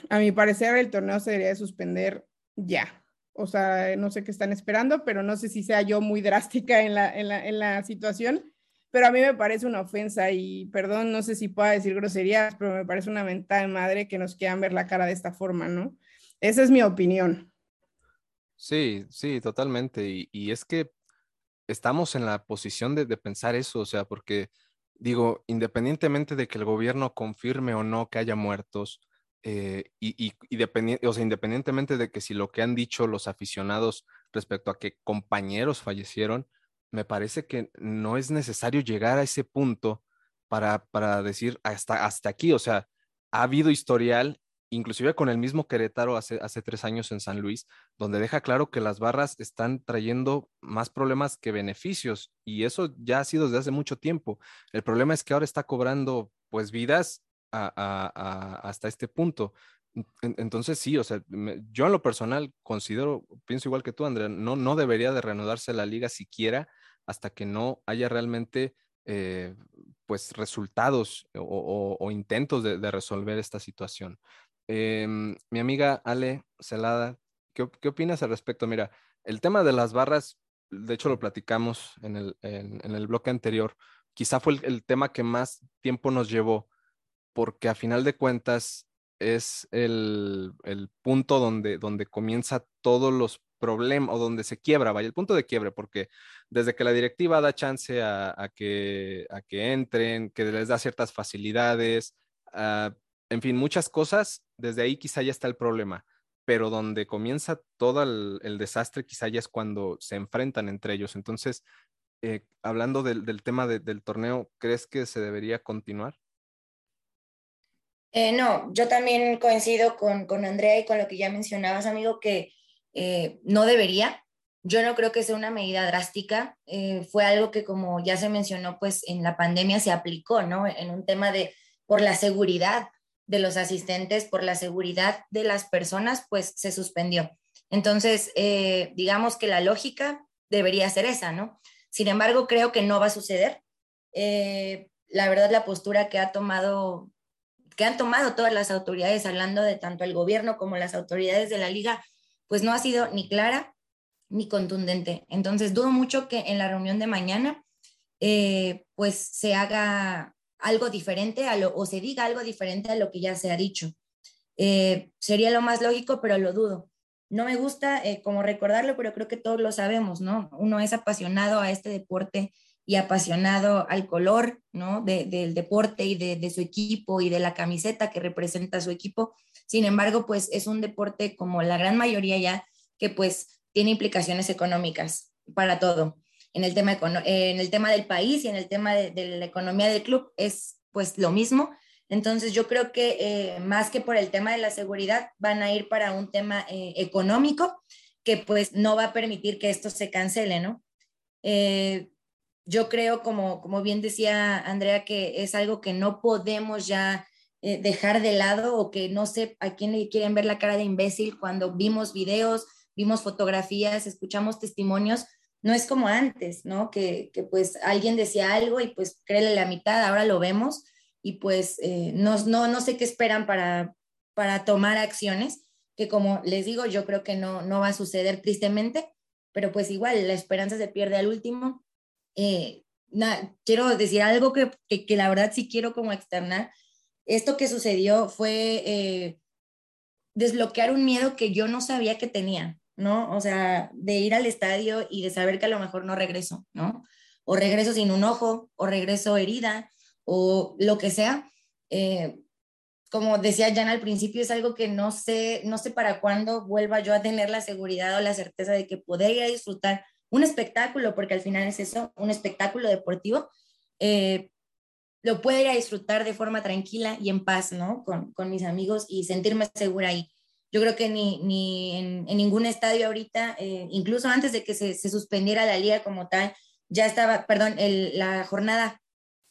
S9: a mi parecer el torneo se debería de suspender ya. O sea, no sé qué están esperando, pero no sé si sea yo muy drástica en la, en la, en la situación, pero a mí me parece una ofensa y perdón, no sé si pueda decir groserías, pero me parece una mentada de madre que nos quieran ver la cara de esta forma, ¿no? Esa es mi opinión.
S3: Sí, sí, totalmente. Y, es que estamos en la posición de, pensar eso, o sea, porque digo, independientemente de que el gobierno confirme o no que haya muertos, eh, y, y, o sea, independientemente de que si lo que han dicho los aficionados respecto a que compañeros fallecieron, me parece que no es necesario llegar a ese punto para, para decir hasta, hasta aquí, o sea, ha habido historial, inclusive con el mismo Querétaro hace, hace tres años en San Luis, donde deja claro que las barras están trayendo más problemas que beneficios y eso ya ha sido desde hace mucho tiempo. El problema es que ahora está cobrando pues vidas hasta este punto. Entonces sí, o sea, yo en lo personal considero, pienso igual que tú, Andrea, no, no debería de reanudarse la liga siquiera hasta que no haya realmente eh, pues resultados o, intentos de, resolver esta situación. Em, mi amiga Ale Celada, ¿qué, opinas al respecto? Mira, el tema de las barras, de hecho lo platicamos en el, en, el bloque anterior, quizá fue el, tema que más tiempo nos llevó, porque a final de cuentas es el, el punto donde, donde comienza todos los problemas o donde se quiebra, vaya, el punto de quiebre, porque desde que la directiva da chance a, que, a que entren, que les da ciertas facilidades, ah, en fin, muchas cosas, desde ahí quizá ya está el problema, pero donde comienza todo el, desastre quizá ya es cuando se enfrentan entre ellos. Entonces, eh, hablando del, tema del torneo, ¿crees que se debería continuar?
S10: Eh, no, yo también coincido con, con Andrea y con lo que ya mencionabas, amigo, que eh, no debería. Yo no creo que sea una medida drástica. Eh, fue algo que, como ya se mencionó, pues en la pandemia se aplicó, ¿no? En un tema de, por la seguridad de los asistentes, por la seguridad de las personas, pues se suspendió. Entonces, eh, digamos que la lógica debería ser esa, ¿no? Sin embargo, creo que no va a suceder. la verdad, la postura que ha tomado, que han tomado todas las autoridades, hablando de tanto el gobierno como las autoridades de la liga, pues no ha sido ni clara ni contundente. Entonces, dudo mucho que en la reunión de mañana, eh, pues se haga algo diferente a lo, o se diga algo diferente a lo que ya se ha dicho. Eh, sería lo más lógico, pero lo dudo. No me gusta eh, como recordarlo, pero creo que todos lo sabemos, ¿no? Uno es apasionado a este deporte y apasionado al color, ¿no? del deporte y de, su equipo y de la camiseta que representa su equipo. Sin embargo, pues es un deporte como la gran mayoría ya que pues tiene implicaciones económicas para todo. En el tema, en el tema del país y en el tema de, la economía del club es pues lo mismo. Entonces yo creo que eh, más que por el tema de la seguridad, van a ir para un tema eh, económico que pues no va a permitir que esto se cancele, ¿no? Eh, yo creo, como, como bien decía Andrea, que es algo que no podemos ya dejar de lado o que no sé a quién le quieren ver la cara de imbécil cuando vimos videos, vimos fotografías, escuchamos testimonios, no es como antes, ¿no? Que, que pues alguien decía algo y pues créele la mitad, ahora lo vemos y pues eh, no, no, no sé qué esperan para, para tomar acciones, que como les digo, yo creo que no, no va a suceder tristemente, pero pues igual la esperanza se pierde al último. Eh, quiero decir algo que, que, la verdad sí quiero como externar. Esto que sucedió fue eh, desbloquear un miedo que yo no sabía que tenía, ¿no? O sea, de ir al estadio y de saber que a lo mejor no regreso, ¿no? O regreso sin un ojo, o regreso herida, o lo que sea. Eh, como decía Jan al principio, es algo que no sé, no sé para cuándo vuelva yo a tener la seguridad o la certeza de que poder ir a disfrutar un espectáculo, porque al final es eso, un espectáculo deportivo, eh, lo puedo ir a disfrutar de forma tranquila y en paz, ¿no? Con, con mis amigos y sentirme segura ahí. Yo creo que ni, ni en, ningún estadio ahorita, eh, incluso antes de que se, se, suspendiera la liga como tal, ya estaba, perdón, el, la jornada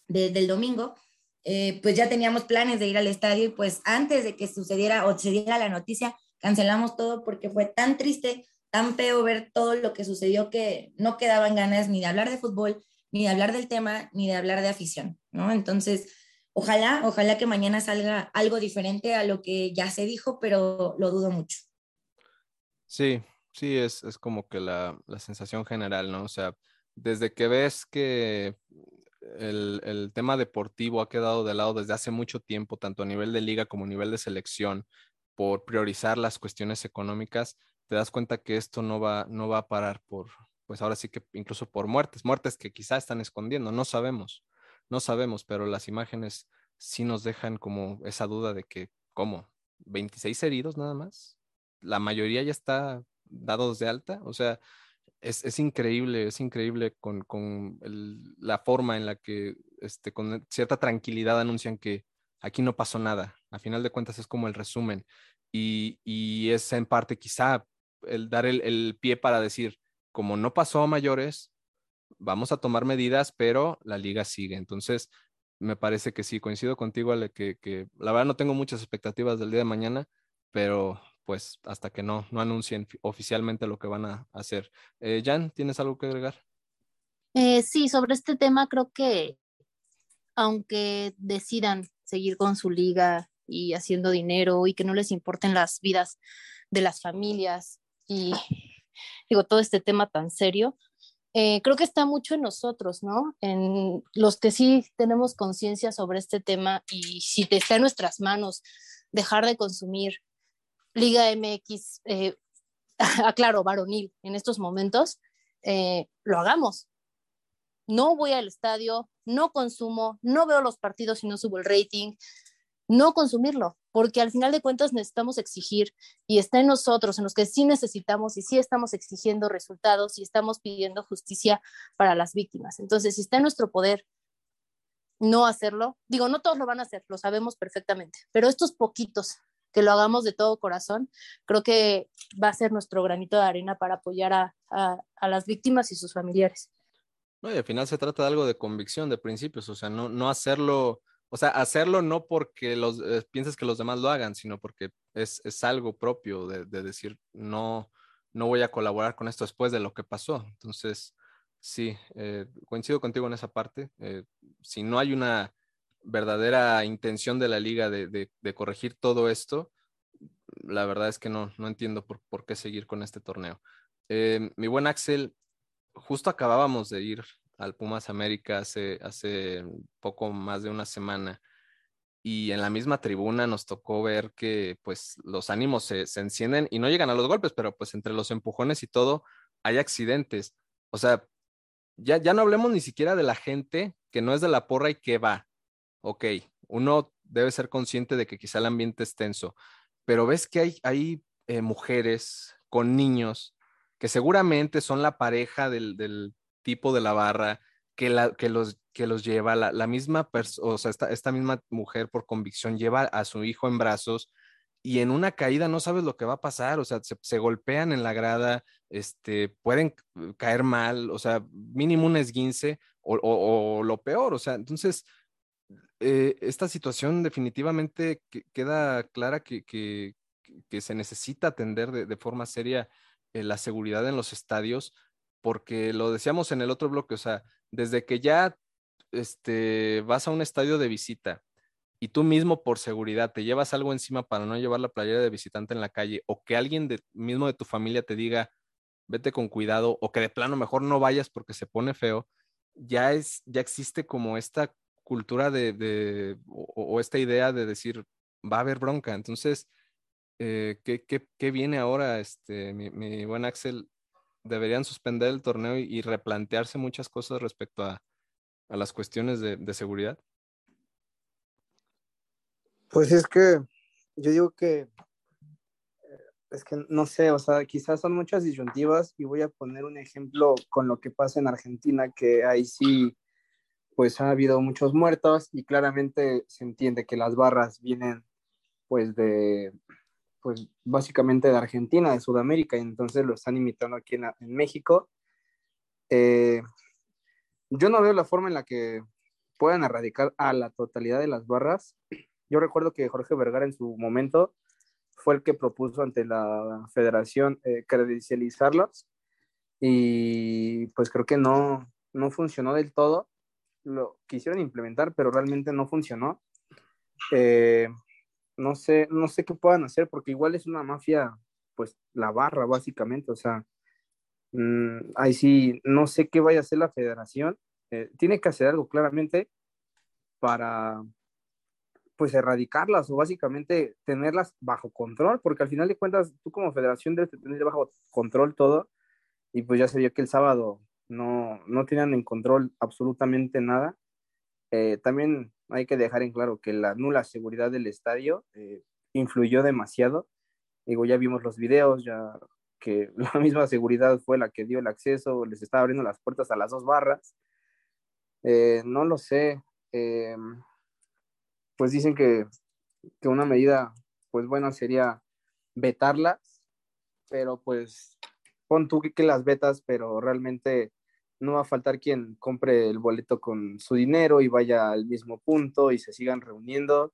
S10: del domingo, eh, pues ya teníamos planes de ir al estadio y pues antes de que sucediera o se diera la noticia, cancelamos todo porque fue tan triste, tan feo ver todo lo que sucedió que no quedaban ganas ni de hablar de fútbol, ni de hablar del tema, ni de hablar de afición, ¿no? Entonces, ojalá, ojalá que mañana salga algo diferente a lo que ya se dijo, pero lo dudo mucho.
S3: Sí, sí, es, es como que la, la sensación general, ¿no? O sea, desde que ves que el, tema deportivo ha quedado de lado desde hace mucho tiempo, tanto a nivel de liga como a nivel de selección, por priorizar las cuestiones económicas, te das cuenta que esto no va, no va a parar por, pues ahora sí que incluso por muertes, muertes que quizá están escondiendo, no sabemos, no sabemos, pero las imágenes sí nos dejan como esa duda de que, ¿cómo? ¿26 heridos nada más? La mayoría ya está dados de alta, o sea, es, increíble, es increíble con, la forma en la que este, con cierta tranquilidad anuncian que aquí no pasó nada. A final de cuentas es como el resumen. Y, es en parte quizá el dar el, pie para decir, como no pasó a mayores, vamos a tomar medidas, pero la liga sigue. Entonces, me parece que sí, coincido contigo, Ale, que, la verdad no tengo muchas expectativas del día de mañana, pero pues hasta que no, no anuncien oficialmente lo que van a hacer. Eh, Jan, ¿tienes algo que agregar?
S2: Eh, sí, sobre este tema creo que aunque decidan seguir con su liga y haciendo dinero y que no les importen las vidas de las familias y digo todo este tema tan serio, eh, creo que está mucho en nosotros, ¿no? En los que sí tenemos conciencia sobre este tema y si te está en nuestras manos dejar de consumir Liga MX, eh, aclaro, varonil en estos momentos, eh, lo hagamos. No voy al estadio, no consumo, no veo los partidos y no subo el rating, no consumirlo, porque al final de cuentas necesitamos exigir y está en nosotros, en los que sí necesitamos y sí estamos exigiendo resultados y estamos pidiendo justicia para las víctimas. Entonces, si está en nuestro poder no hacerlo, digo, no todos lo van a hacer, lo sabemos perfectamente, pero estos poquitos que lo hagamos de todo corazón, creo que va a ser nuestro granito de arena para apoyar a, a, las víctimas y sus familiares.
S3: No, y al final se trata de algo de convicción, de principios, o sea, no, no hacerlo, o sea, hacerlo no porque los, eh, pienses que los demás lo hagan, sino porque es, es algo propio de, de, decir, no, no voy a colaborar con esto después de lo que pasó. Entonces, sí, eh, coincido contigo en esa parte. Eh, si no hay una verdadera intención de la liga de, corregir todo esto, la verdad es que no, no entiendo por, por qué seguir con este torneo. Eh, mi buen Axel, justo acabábamos de ir al Pumas América hace, hace poco más de una semana y en la misma tribuna nos tocó ver que pues los ánimos se, se, encienden y no llegan a los golpes, pero pues entre los empujones y todo hay accidentes. O sea, ya, ya no hablemos ni siquiera de la gente que no es de la porra y que va ok, uno debe ser consciente de que quizá el ambiente es tenso, pero ves que hay, hay eh, mujeres con niños que seguramente son la pareja del, tipo de la barra, que, la, que, los, que los lleva, la, misma o sea, esta, esta misma mujer por convicción lleva a su hijo en brazos y en una caída no sabes lo que va a pasar, o sea, se, golpean en la grada, este, pueden caer mal, o sea, mínimo un esguince o, o, lo peor, o sea, entonces, eh, esta situación definitivamente queda clara que, que, que, se necesita atender de, de forma seria eh, la seguridad en los estadios, porque lo decíamos en el otro bloque, o sea, desde que ya este, vas a un estadio de visita y tú mismo por seguridad te llevas algo encima para no llevar la playera de visitante en la calle o que alguien de, mismo de tu familia te diga, vete con cuidado o que de plano mejor no vayas porque se pone feo, ya es, ya existe como esta cultura de, o, esta idea de decir, va a haber bronca. Entonces, eh, ¿qué, viene ahora, este, mi, buen Axel? Deberían suspender el torneo y, replantearse muchas cosas respecto a, las cuestiones de seguridad.
S11: Pues es que yo digo que eh, es que no sé, o sea, quizás son muchas disyuntivas y voy a poner un ejemplo con lo que pasa en Argentina, que ahí sí, pues ha habido muchos muertos y claramente se entiende que las barras vienen pues de, pues básicamente de Argentina, de Sudamérica, y entonces lo están imitando aquí en, México. Eh, yo no veo la forma en la que puedan erradicar a la totalidad de las barras, yo recuerdo que Jorge Vergara en su momento fue el que propuso ante la federación eh, credencializarlas y pues creo que no, no funcionó del todo. Lo quisieron implementar, pero realmente no funcionó. Eh, no sé, no sé qué puedan hacer porque igual es una mafia, pues la barra básicamente, o sea, mm, ahí sí, no sé qué vaya a hacer la federación. Eh, tiene que hacer algo claramente para, pues erradicarlas o básicamente tenerlas bajo control, porque al final de cuentas tú como federación debes tener bajo control todo y pues ya se vio que el sábado no, no tenían en control absolutamente nada. Eh, también hay que dejar en claro que la nula seguridad del estadio eh, influyó demasiado. Digo, ya vimos los videos, ya que la misma seguridad fue la que dio el acceso, les estaba abriendo las puertas a las dos barras. Eh, no lo sé pues dicen que, una medida, pues buena sería vetarlas, pero pues pon tú que, las vetas, pero realmente no va a faltar quien compre el boleto con su dinero y vaya al mismo punto y se sigan reuniendo.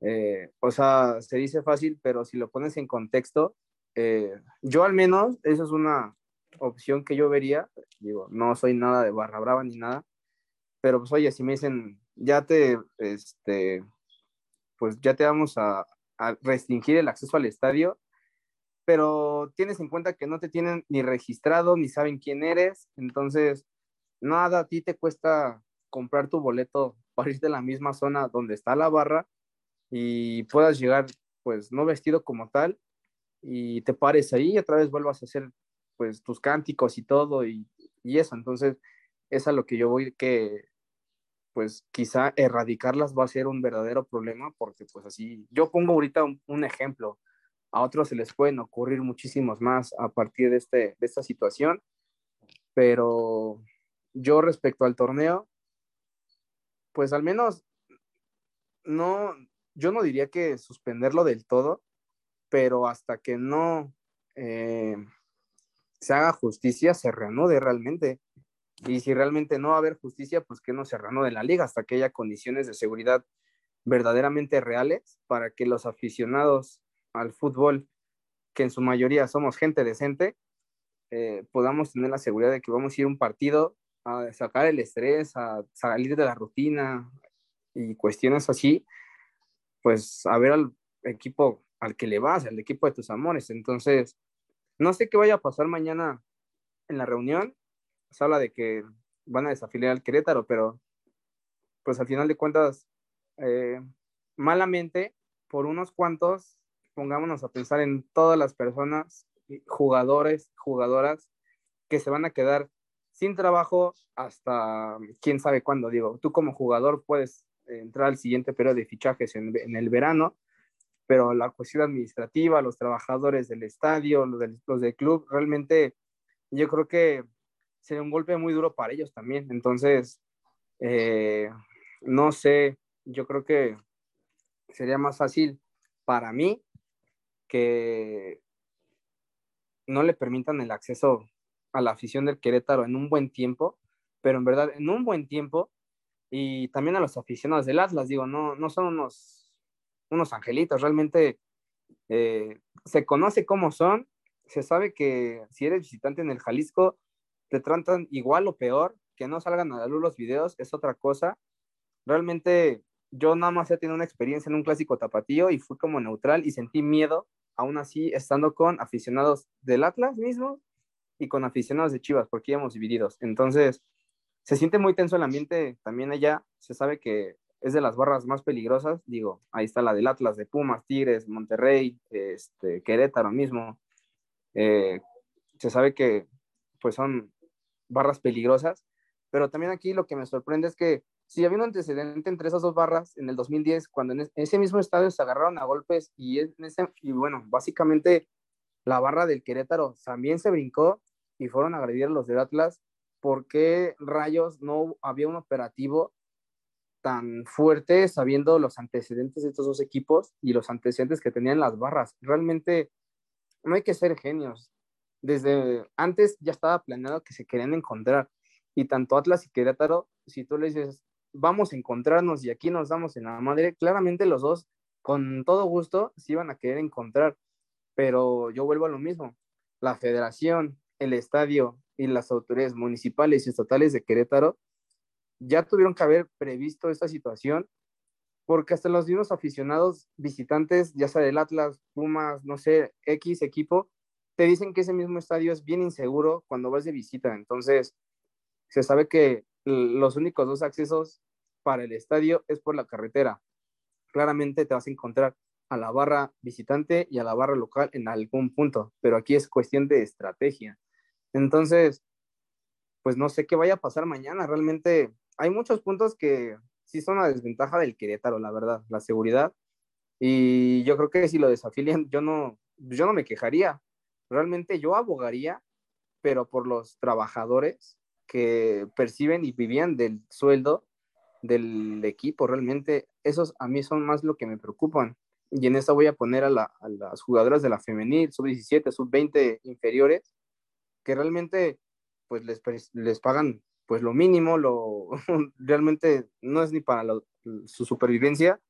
S11: Eh, o sea, se dice fácil, pero si lo pones en contexto, eh, yo al menos, esa es una opción que yo vería. Digo, no soy nada de barra brava ni nada, pero pues oye, si me dicen, ya te, este, pues ya te vamos a, restringir el acceso al estadio, pero tienes en cuenta que no te tienen ni registrado, ni saben quién eres, entonces nada a ti te cuesta comprar tu boleto para irte a la misma zona donde está la barra y puedas llegar pues no vestido como tal y te pares ahí y otra vez vuelvas a hacer pues tus cánticos y todo y, y eso, entonces es a lo que yo voy que pues quizá erradicarlas va a ser un verdadero problema porque pues así, yo pongo ahorita un, ejemplo, a otros se les pueden ocurrir muchísimos más a partir de, este, de esta situación, pero yo respecto al torneo, pues al menos no, yo no diría que suspenderlo del todo, pero hasta que no eh, se haga justicia, se reanude realmente. Y si realmente no va a haber justicia, pues que no se de la liga hasta que haya condiciones de seguridad verdaderamente reales para que los aficionados al fútbol, que en su mayoría somos gente decente, eh, podamos tener la seguridad de que vamos a ir a un partido a sacar el estrés, a salir de la rutina y cuestiones así, pues a ver al equipo al que le vas, al equipo de tus amores. Entonces, no sé qué vaya a pasar mañana en la reunión, se habla de que van a desafiliar al Querétaro, pero pues al final de cuentas, eh, malamente, por unos cuantos, pongámonos a pensar en todas las personas, jugadores, jugadoras, que se van a quedar sin trabajo hasta quién sabe cuándo. Digo, tú como jugador puedes entrar al siguiente periodo de fichajes en, en el verano, pero la cuestión administrativa, los trabajadores del estadio, los del, los del club, realmente yo creo que sería un golpe muy duro para ellos también. Entonces, Eh, no sé, yo creo que sería más fácil para mí que no le permitan el acceso a la afición del Querétaro en un buen tiempo, pero en verdad en un buen tiempo, y también a los aficionados del Atlas, digo, no, no son unos, unos angelitos, realmente eh, se conoce cómo son, se sabe que si eres visitante en el Jalisco, te tratan igual o peor, que no salgan a la luz los videos es otra cosa. Realmente yo nada más he tenido una experiencia en un clásico tapatío y fui como neutral y sentí miedo, aún así estando con aficionados del Atlas mismo y con aficionados de Chivas, porque íbamos divididos. Entonces, se siente muy tenso el ambiente también allá, se sabe que es de las barras más peligrosas, digo, ahí está la del Atlas, de Pumas, Tigres, Monterrey, este, Querétaro mismo. Eh, se sabe que pues son barras peligrosas, pero también aquí lo que me sorprende es que si había un antecedente entre esas dos barras en el 2010, cuando en ese mismo estadio se agarraron a golpes y, en ese, y bueno, básicamente la barra del Querétaro también se brincó y fueron a agredir a los del Atlas, ¿por qué rayos no había un operativo tan fuerte sabiendo los antecedentes de estos dos equipos y los antecedentes que tenían las barras? Realmente no hay que ser genios. Desde antes ya estaba planeado que se querían encontrar y tanto Atlas y Querétaro, si tú le dices, vamos a encontrarnos y aquí nos damos en la madre, claramente los dos con todo gusto se iban a querer encontrar, pero yo vuelvo a lo mismo, la federación, el estadio y las autoridades municipales y estatales de Querétaro ya tuvieron que haber previsto esta situación porque hasta los mismos aficionados visitantes, ya sea del Atlas, Pumas, no sé, X equipo, te dicen que ese mismo estadio es bien inseguro cuando vas de visita. Entonces, se sabe que los únicos dos accesos para el estadio es por la carretera. Claramente te vas a encontrar a la barra visitante y a la barra local en algún punto, pero aquí es cuestión de estrategia. Entonces, pues no sé qué vaya a pasar mañana. Realmente hay muchos puntos que sí son a desventaja del Querétaro, la verdad, la seguridad. Y yo creo que si lo desafilian, yo no, yo no me quejaría. Realmente yo abogaría, pero por los trabajadores que perciben y vivían del sueldo del equipo. Realmente esos a mí son más lo que me preocupan. Y en esta voy a poner a, las jugadoras de la femenil, sub-17, sub-20 inferiores, que realmente pues les, les pagan pues lo mínimo, lo realmente no es ni para su supervivencia,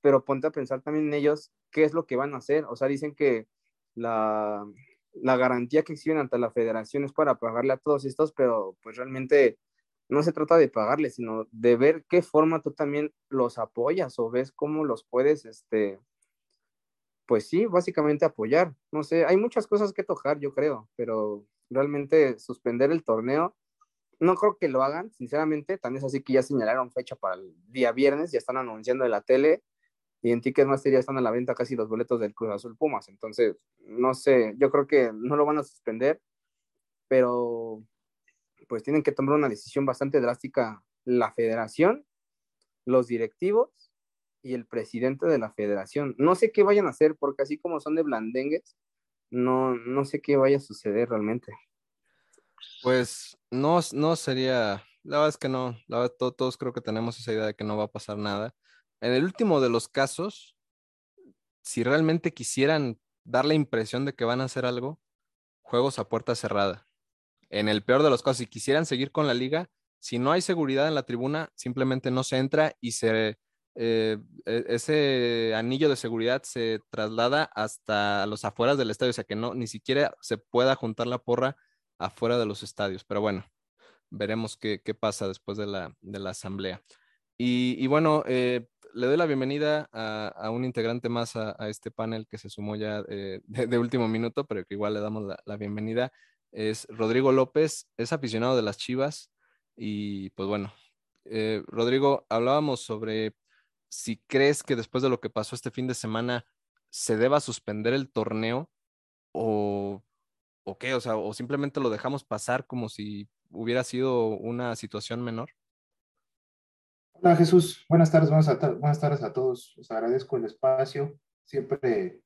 S11: pero ponte a pensar también en ellos qué es lo que van a hacer. O sea, dicen que la, la garantía que exhiben ante la federación es para pagarle a todos estos, pero pues realmente no se trata de pagarle, sino de ver qué forma tú también los apoyas o ves cómo los puedes, este, pues sí, básicamente apoyar. No sé, hay muchas cosas que tocar, yo creo, pero realmente suspender el torneo, no creo que lo hagan, sinceramente, tan es así que ya señalaron fecha para el día viernes, ya están anunciando en la tele, y en Ticketmaster ya están a la venta casi los boletos del Cruz Azul Pumas. Entonces, no sé, yo creo que no lo van a suspender, pero pues tienen que tomar una decisión bastante drástica la federación, los directivos y el presidente de la federación. No sé qué vayan a hacer, porque así como son de blandengues, no, no sé qué vaya a suceder realmente.
S3: Pues no, no sería, la verdad es que no, la verdad todos creo que tenemos esa idea de que no va a pasar nada en el último de los casos, si realmente quisieran dar la impresión de que van a hacer algo, juegos a puerta cerrada. En el peor de los casos, si quisieran seguir con la liga, si no hay seguridad en la tribuna, simplemente no se entra y se, eh, e, ese anillo de seguridad se traslada hasta los afueras del estadio, o sea que no, ni siquiera se pueda juntar la porra afuera de los estadios. Pero bueno, veremos qué, pasa después de la, de la asamblea. Y, bueno, eh, le doy la bienvenida a, un integrante más a, este panel que se sumó ya eh, de, último minuto, pero que igual le damos la, bienvenida. Es Rodrigo López, es aficionado de las Chivas y pues bueno, eh, Rodrigo, hablábamos sobre si crees que después de lo que pasó este fin de semana se deba suspender el torneo o, o qué, o sea, o simplemente lo dejamos pasar como si hubiera sido una situación menor.
S12: Hola Jesús, buenas tardes, buenas, tardes a todos. Les agradezco el espacio. Siempre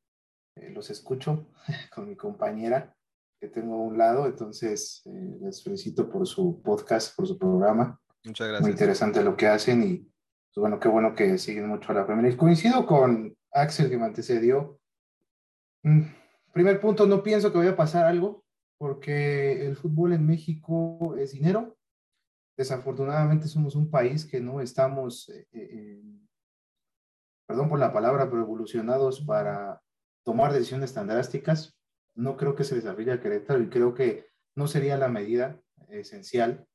S12: eh, los escucho con mi compañera que tengo a un lado, entonces eh, les felicito por su podcast, por su programa.
S3: Muchas gracias.
S12: Muy interesante lo que hacen y pues, bueno, qué bueno que siguen mucho a la Premier League. Coincido con Axel que me antecedió. Mm, primer punto, no pienso que vaya a pasar algo porque el fútbol en México es dinero. Desafortunadamente somos un país que no estamos, eh, eh, perdón por la palabra, pero evolucionados para tomar decisiones tan drásticas. No creo que se desarrolle a Querétaro y creo que no sería la medida esencial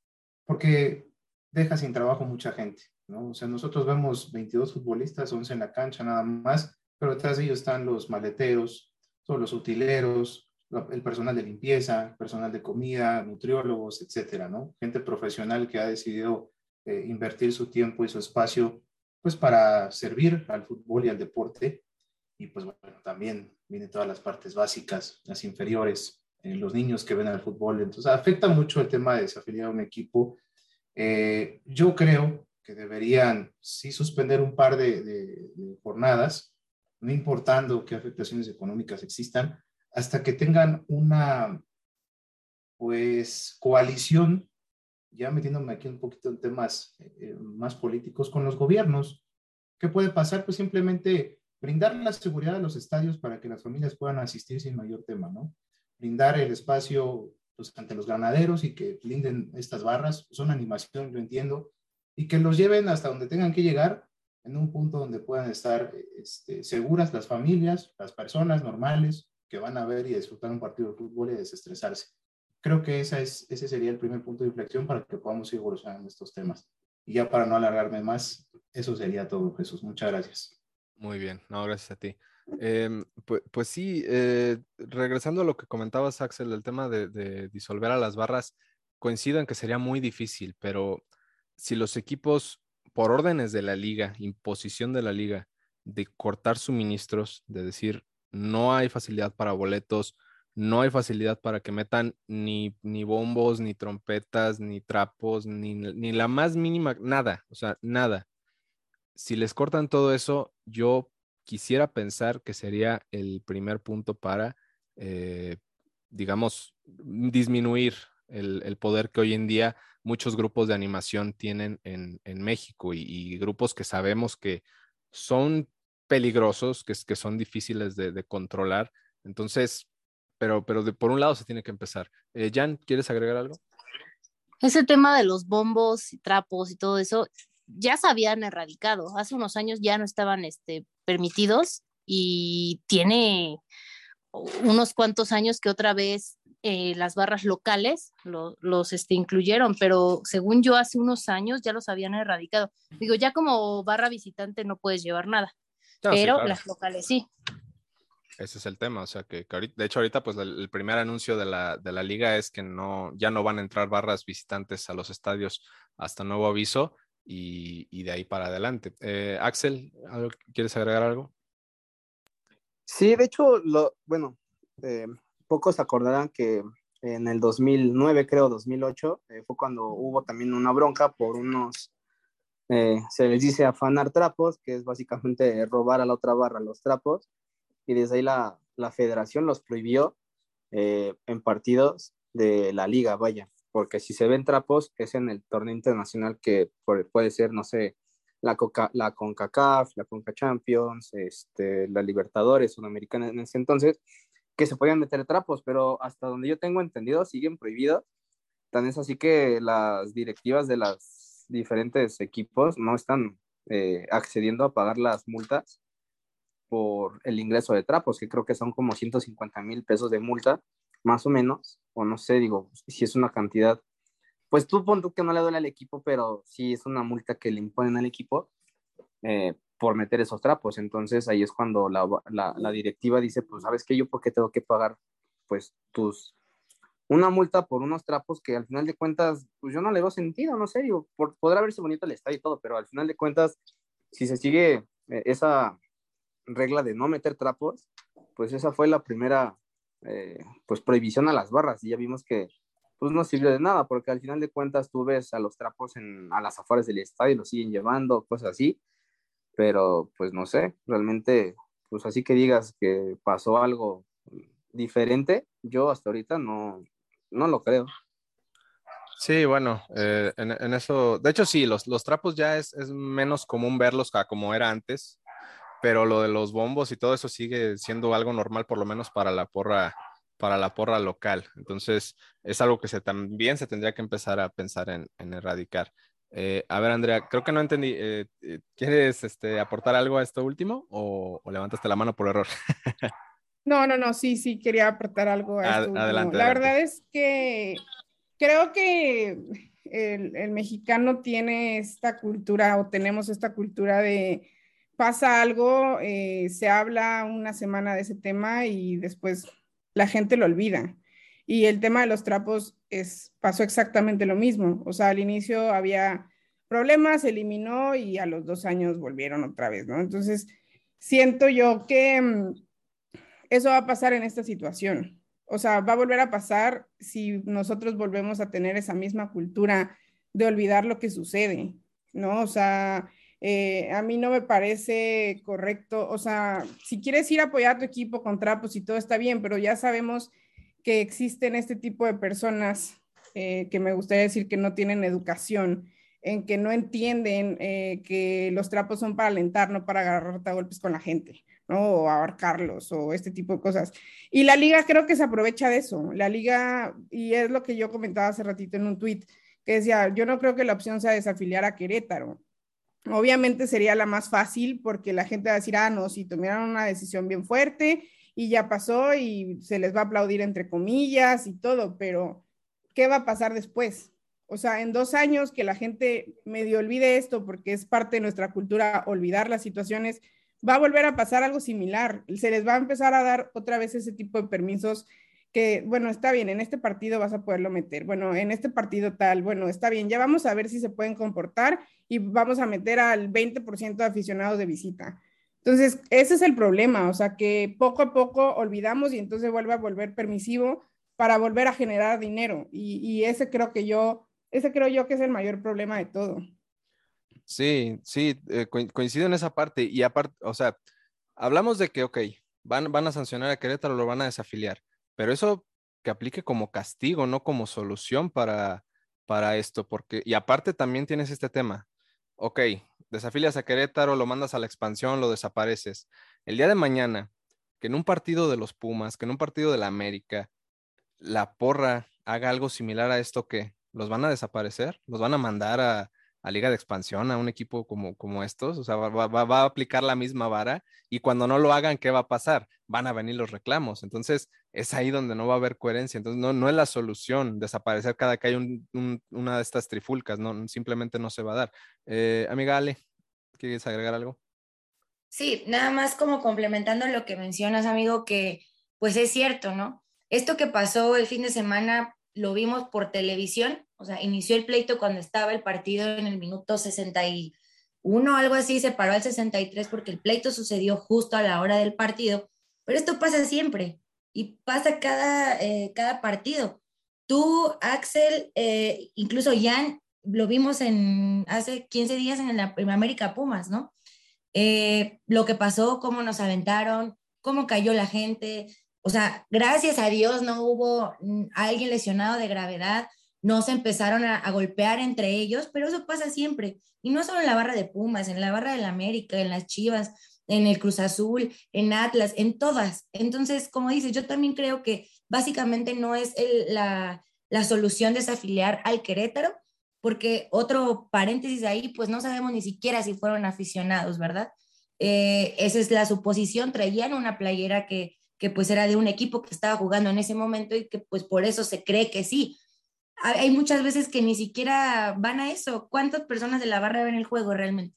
S12: porque deja sin trabajo mucha gente, ¿no? O sea, nosotros vemos 22 futbolistas, 11 en la cancha nada más, pero detrás de ellos están los maleteros, todos los utileros, el personal de limpieza, personal de comida, nutriólogos, etcétera, ¿no? Gente profesional que ha decidido eh, invertir su tiempo y su espacio, pues para servir al fútbol y al deporte. Y pues bueno, también vienen todas las partes básicas, las inferiores, eh, los niños que ven al fútbol. Entonces afecta mucho el tema de desafiliar a un equipo. Eh, yo creo que deberían sí suspender un par de, de jornadas, no importando qué afectaciones económicas existan, hasta que tengan una, pues, coalición, ya metiéndome aquí un poquito en temas eh, más políticos con los gobiernos. ¿Qué puede pasar? Pues simplemente brindar la seguridad a los estadios para que las familias puedan asistir sin mayor tema, ¿no? Brindar el espacio pues, ante los ganaderos y que blinden estas barras, son animación, yo entiendo, y que los lleven hasta donde tengan que llegar, en un punto donde puedan estar este, seguras las familias, las personas normales, que van a ver y disfrutar un partido de fútbol y desestresarse. Creo que esa es, ese sería el primer punto de inflexión para que podamos ir evolucionando estos temas. Y ya para no alargarme más, eso sería todo, Jesús. Muchas gracias.
S3: Muy bien, no, gracias a ti. Em, pues, sí, eh, regresando a lo que comentabas, Axel, el tema de, de, disolver a las barras, coincido en que sería muy difícil, pero si los equipos, por órdenes de la liga, imposición de la liga, de cortar suministros, de decir, no hay facilidad para boletos, no hay facilidad para que metan ni, ni bombos, ni trompetas, ni trapos, ni, ni, la más mínima, nada, o sea, nada. Si les cortan todo eso, yo quisiera pensar que sería el primer punto para, eh, digamos, disminuir el, poder que hoy en día muchos grupos de animación tienen en, México y, grupos que sabemos que son peligrosos, que, son difíciles de, controlar. Entonces, pero, por un lado se tiene que empezar. Eh, Jan, ¿quieres agregar algo?
S2: Ese tema de los bombos y trapos y todo eso ya se habían erradicado. Hace unos años ya no estaban este, permitidos y tiene unos cuantos años que otra vez eh, las barras locales lo, los este, incluyeron, pero según yo hace unos años ya los habían erradicado. Digo, ya como barra visitante no puedes llevar nada. No, pero sí, claro. las locales sí.
S3: Ese es el tema, o sea que, que ahorita, de hecho ahorita pues el, el, primer anuncio de la, de la liga es que no, ya no van a entrar barras visitantes a los estadios hasta nuevo aviso y, de ahí para adelante. Eh, Axel, ¿quieres agregar algo?
S11: Sí, de hecho, lo, bueno, eh, pocos acordarán que en el 2009, creo, 2008, eh, fue cuando hubo también una bronca por unos se les dice afanar trapos, que es básicamente robar a la otra barra los trapos, y desde ahí la, la federación los prohibió en partidos de la liga, vaya, porque si se ven trapos es en el torneo internacional que puede ser, no sé, la, Coca, la CONCACAF, la CONCA Champions, este, la Libertadores, Sudamericana en ese entonces, que se podían meter trapos, pero hasta donde yo tengo entendido siguen prohibidos. Tan es así que las directivas de las diferentes equipos no están eh, accediendo a pagar las multas por el ingreso de trapos, que creo que son como 150 mil pesos de multa, más o menos, o no sé, digo, si es una cantidad, pues tú pon que no le duele al equipo, pero sí es una multa que le imponen al equipo eh, por meter esos trapos, entonces ahí es cuando la, la, la directiva dice, pues sabes que yo por qué tengo que pagar pues tus una multa por unos trapos que al final de cuentas, pues yo no le veo sentido, no sé, digo, por, podrá verse bonito el estadio y todo, pero al final de cuentas, si se sigue eh, esa regla de no meter trapos, pues esa fue la primera, eh, pues prohibición a las barras y ya vimos que pues no sirvió de nada, porque al final de cuentas tú ves a los trapos en, a las afueras del estadio, los siguen llevando, cosas así, pero pues no sé, realmente, pues así que digas que pasó algo diferente, yo hasta ahorita no, no lo creo.
S3: Sí, bueno, eh, en, eso, de hecho sí, los, los trapos ya es, es, menos común verlos como era antes, pero lo de los bombos y todo eso sigue siendo algo normal, por lo menos para la porra, para la porra local. Entonces, es algo que se, también se tendría que empezar a pensar en, en erradicar. Eh, a ver, Andrea, creo que no entendí. Eh, ¿Quieres este, aportar algo a esto último o, o levantaste la mano por error?
S9: no, no, no, sí, sí, quería aportar algo a esto. Adelante, la verdad es que creo que el, mexicano tiene esta cultura o tenemos esta cultura de pasa algo, eh, se habla una semana de ese tema y después la gente lo olvida. Y el tema de los trapos es, pasó exactamente lo mismo. O sea, al inicio había problemas, se eliminó y a los dos años volvieron otra vez, ¿no? Entonces, siento yo que mm, eso va a pasar en esta situación o sea, va a volver a pasar si nosotros volvemos a tener esa misma cultura de olvidar lo que sucede, ¿no? O sea, eh, a mí no me parece correcto, o sea, si quieres ir a apoyar a tu equipo con trapos y todo está bien, pero ya sabemos que existen este tipo de personas eh, que me gustaría decir que no tienen educación, en que no entienden eh, que los trapos son para alentar, no para agarrarte a golpes con la gente. O abarcarlos o este tipo de cosas. Y la liga creo que se aprovecha de eso. La liga, y es lo que yo comentaba hace ratito en un tweet, que decía, yo no creo que la opción sea desafiliar a Querétaro. Obviamente sería la más fácil porque la gente va a decir, ah, no, si tomaron una decisión bien fuerte y ya pasó y se les va a aplaudir entre comillas y todo, pero ¿qué va a pasar después? O sea, en dos años que la gente medio olvide esto porque es parte de nuestra cultura olvidar las situaciones va a volver a pasar algo similar. Se les va a empezar a dar otra vez ese tipo de permisos que, bueno, está bien, en este partido vas a poderlo meter, bueno, en este partido tal, bueno, está bien, ya vamos a ver si se pueden comportar y vamos a meter al 20% de aficionados de visita. Entonces, ese es el problema, o sea, que poco a poco olvidamos y entonces vuelve a volver permisivo para volver a generar dinero. Y, y ese creo que yo, ese creo yo que es el mayor problema de todo.
S3: Sí, sí, eh, coincido en esa parte. Y aparte, o sea, hablamos de que, ok, van, van a sancionar a Querétaro, lo van a desafiliar, pero eso que aplique como castigo, no como solución para, para esto, porque, y aparte también tienes este tema, ok, desafilias a Querétaro, lo mandas a la expansión, lo desapareces. El día de mañana, que en un partido de los Pumas, que en un partido de la América, la porra haga algo similar a esto, que los van a desaparecer, los van a mandar a, a Liga de Expansión, a un equipo como, como estos, o sea, va, va, a aplicar la misma vara y cuando no lo hagan, ¿qué va a pasar? Van a venir los reclamos. Entonces, es ahí donde no va a haber coherencia. Entonces, no, no es la solución desaparecer cada que hay un, una de estas trifulcas, no, simplemente no se va a dar. Eh, amiga Ale, ¿quieres agregar algo?
S10: Sí, nada más como complementando lo que mencionas, amigo, que pues es cierto, ¿no? Esto que pasó el fin de semana lo vimos por televisión, o sea, inició el pleito cuando estaba el partido en el minuto 61, algo así, se paró al 63 porque el pleito sucedió justo a la hora del partido, pero esto pasa siempre y pasa cada, eh, cada partido. Tú, Axel, eh, incluso Jan, lo vimos en hace 15 días en la América Pumas, ¿no? Eh, lo que pasó, cómo nos aventaron, cómo cayó la gente, o sea, gracias a Dios no hubo mm, alguien lesionado de gravedad, no se empezaron a, golpear entre ellos, pero eso pasa siempre. Y no solo en la barra de Pumas, en la barra del América, en las Chivas, en el Cruz Azul, en Atlas, en todas. Entonces, como dices, yo también creo que básicamente no es la, la solución desafiliar al Querétaro, porque otro paréntesis ahí, pues no sabemos ni siquiera si fueron aficionados, ¿verdad? Eh, esa es la suposición, traían una playera que que pues era de un equipo que estaba jugando en ese momento y que pues por eso se cree que sí. Hay muchas veces que ni siquiera van a eso. ¿Cuántas personas de la barra ven el juego realmente?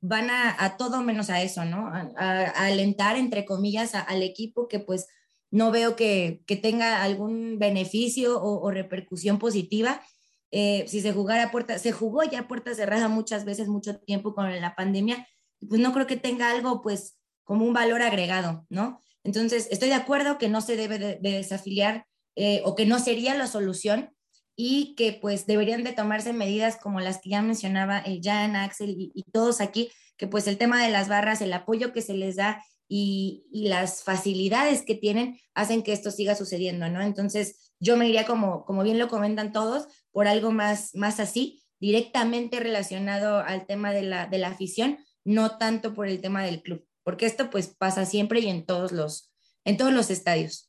S10: Van a, todo menos a eso, ¿no? A, alentar, entre comillas, al equipo que pues no veo que, tenga algún beneficio o, repercusión positiva. Eh, si se jugara puerta, se jugó ya puerta cerrada muchas veces, mucho tiempo con la pandemia, pues no creo que tenga algo pues como un valor agregado, ¿no? Entonces, estoy de acuerdo que no se debe de, desafiliar eh, o que no sería la solución y que pues deberían de tomarse medidas como las que ya mencionaba el Jan, Axel y, todos aquí, que pues el tema de las barras, el apoyo que se les da y, las facilidades que tienen hacen que esto siga sucediendo, ¿no? Entonces, yo me iría como, como bien lo comentan todos, por algo más, más así, directamente relacionado al tema de la, de la afición, no tanto por el tema del club, porque esto pues pasa siempre y en todos los, en todos los estadios.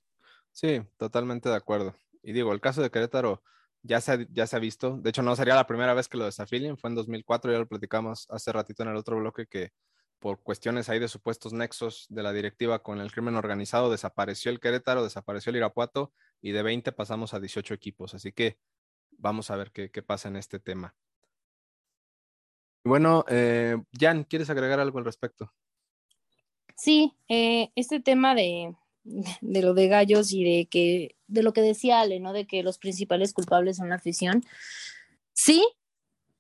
S3: Sí, totalmente de acuerdo. Y digo, el caso de Querétaro ya se, ya se ha visto, de hecho no sería la primera vez que lo desafilien, fue en 2004, ya lo platicamos hace ratito en el otro bloque que por cuestiones ahí de supuestos nexos de la directiva con el crimen organizado, desapareció el Querétaro, desapareció el Irapuato y de 20 pasamos a 18 equipos. Así que vamos a ver qué, pasa en este tema. Bueno, eh, Jan, ¿quieres agregar algo al respecto?
S2: Sí, eh, este tema de, de lo de gallos y de que de lo que decía Ale, ¿no? De que los principales culpables son la afición. Sí,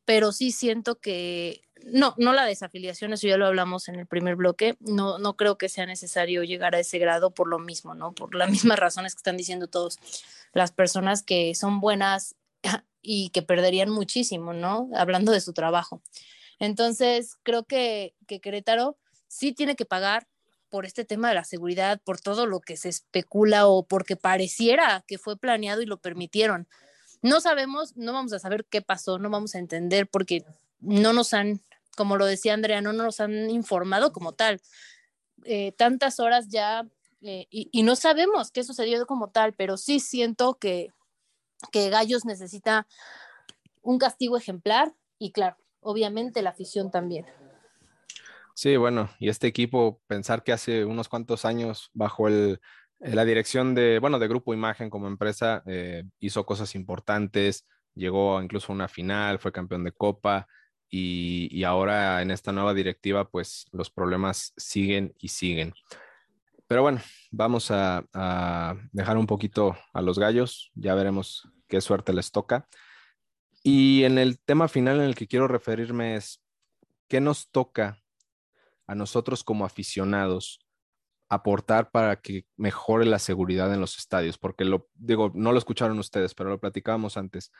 S2: pero sí siento que no, no la desafiliación, eso ya lo hablamos en el primer bloque, no, no creo que sea necesario llegar a ese grado por lo mismo, ¿no? Por las mismas razones que están diciendo todos. Las personas que son buenas y que perderían muchísimo, ¿no? Hablando de su trabajo. Entonces, creo que, que Querétaro sí tiene que pagar por este tema de la seguridad, por todo lo que se especula o porque pareciera que fue planeado y lo permitieron. No sabemos, no vamos a saber qué pasó, no vamos a entender porque no nos han como lo decía Andrea, no nos han informado como tal. Eh, tantas horas ya eh, y, no sabemos qué sucedió como tal, pero sí siento que, que Gallos necesita un castigo ejemplar y claro, obviamente la afición también.
S3: Sí, bueno, y este equipo, pensar que hace unos cuantos años bajo el, la dirección de, bueno, de Grupo Imagen como empresa, eh, hizo cosas importantes, llegó incluso a una final, fue campeón de Copa, y, ahora en esta nueva directiva, pues los problemas siguen y siguen. Pero bueno, vamos a, dejar un poquito a los gallos, ya veremos qué suerte les toca. Y en el tema final en el que quiero referirme es, ¿qué nos toca a nosotros como aficionados aportar para que mejore la seguridad en los estadios? Porque lo digo, no lo escucharon ustedes, pero lo platicábamos antes.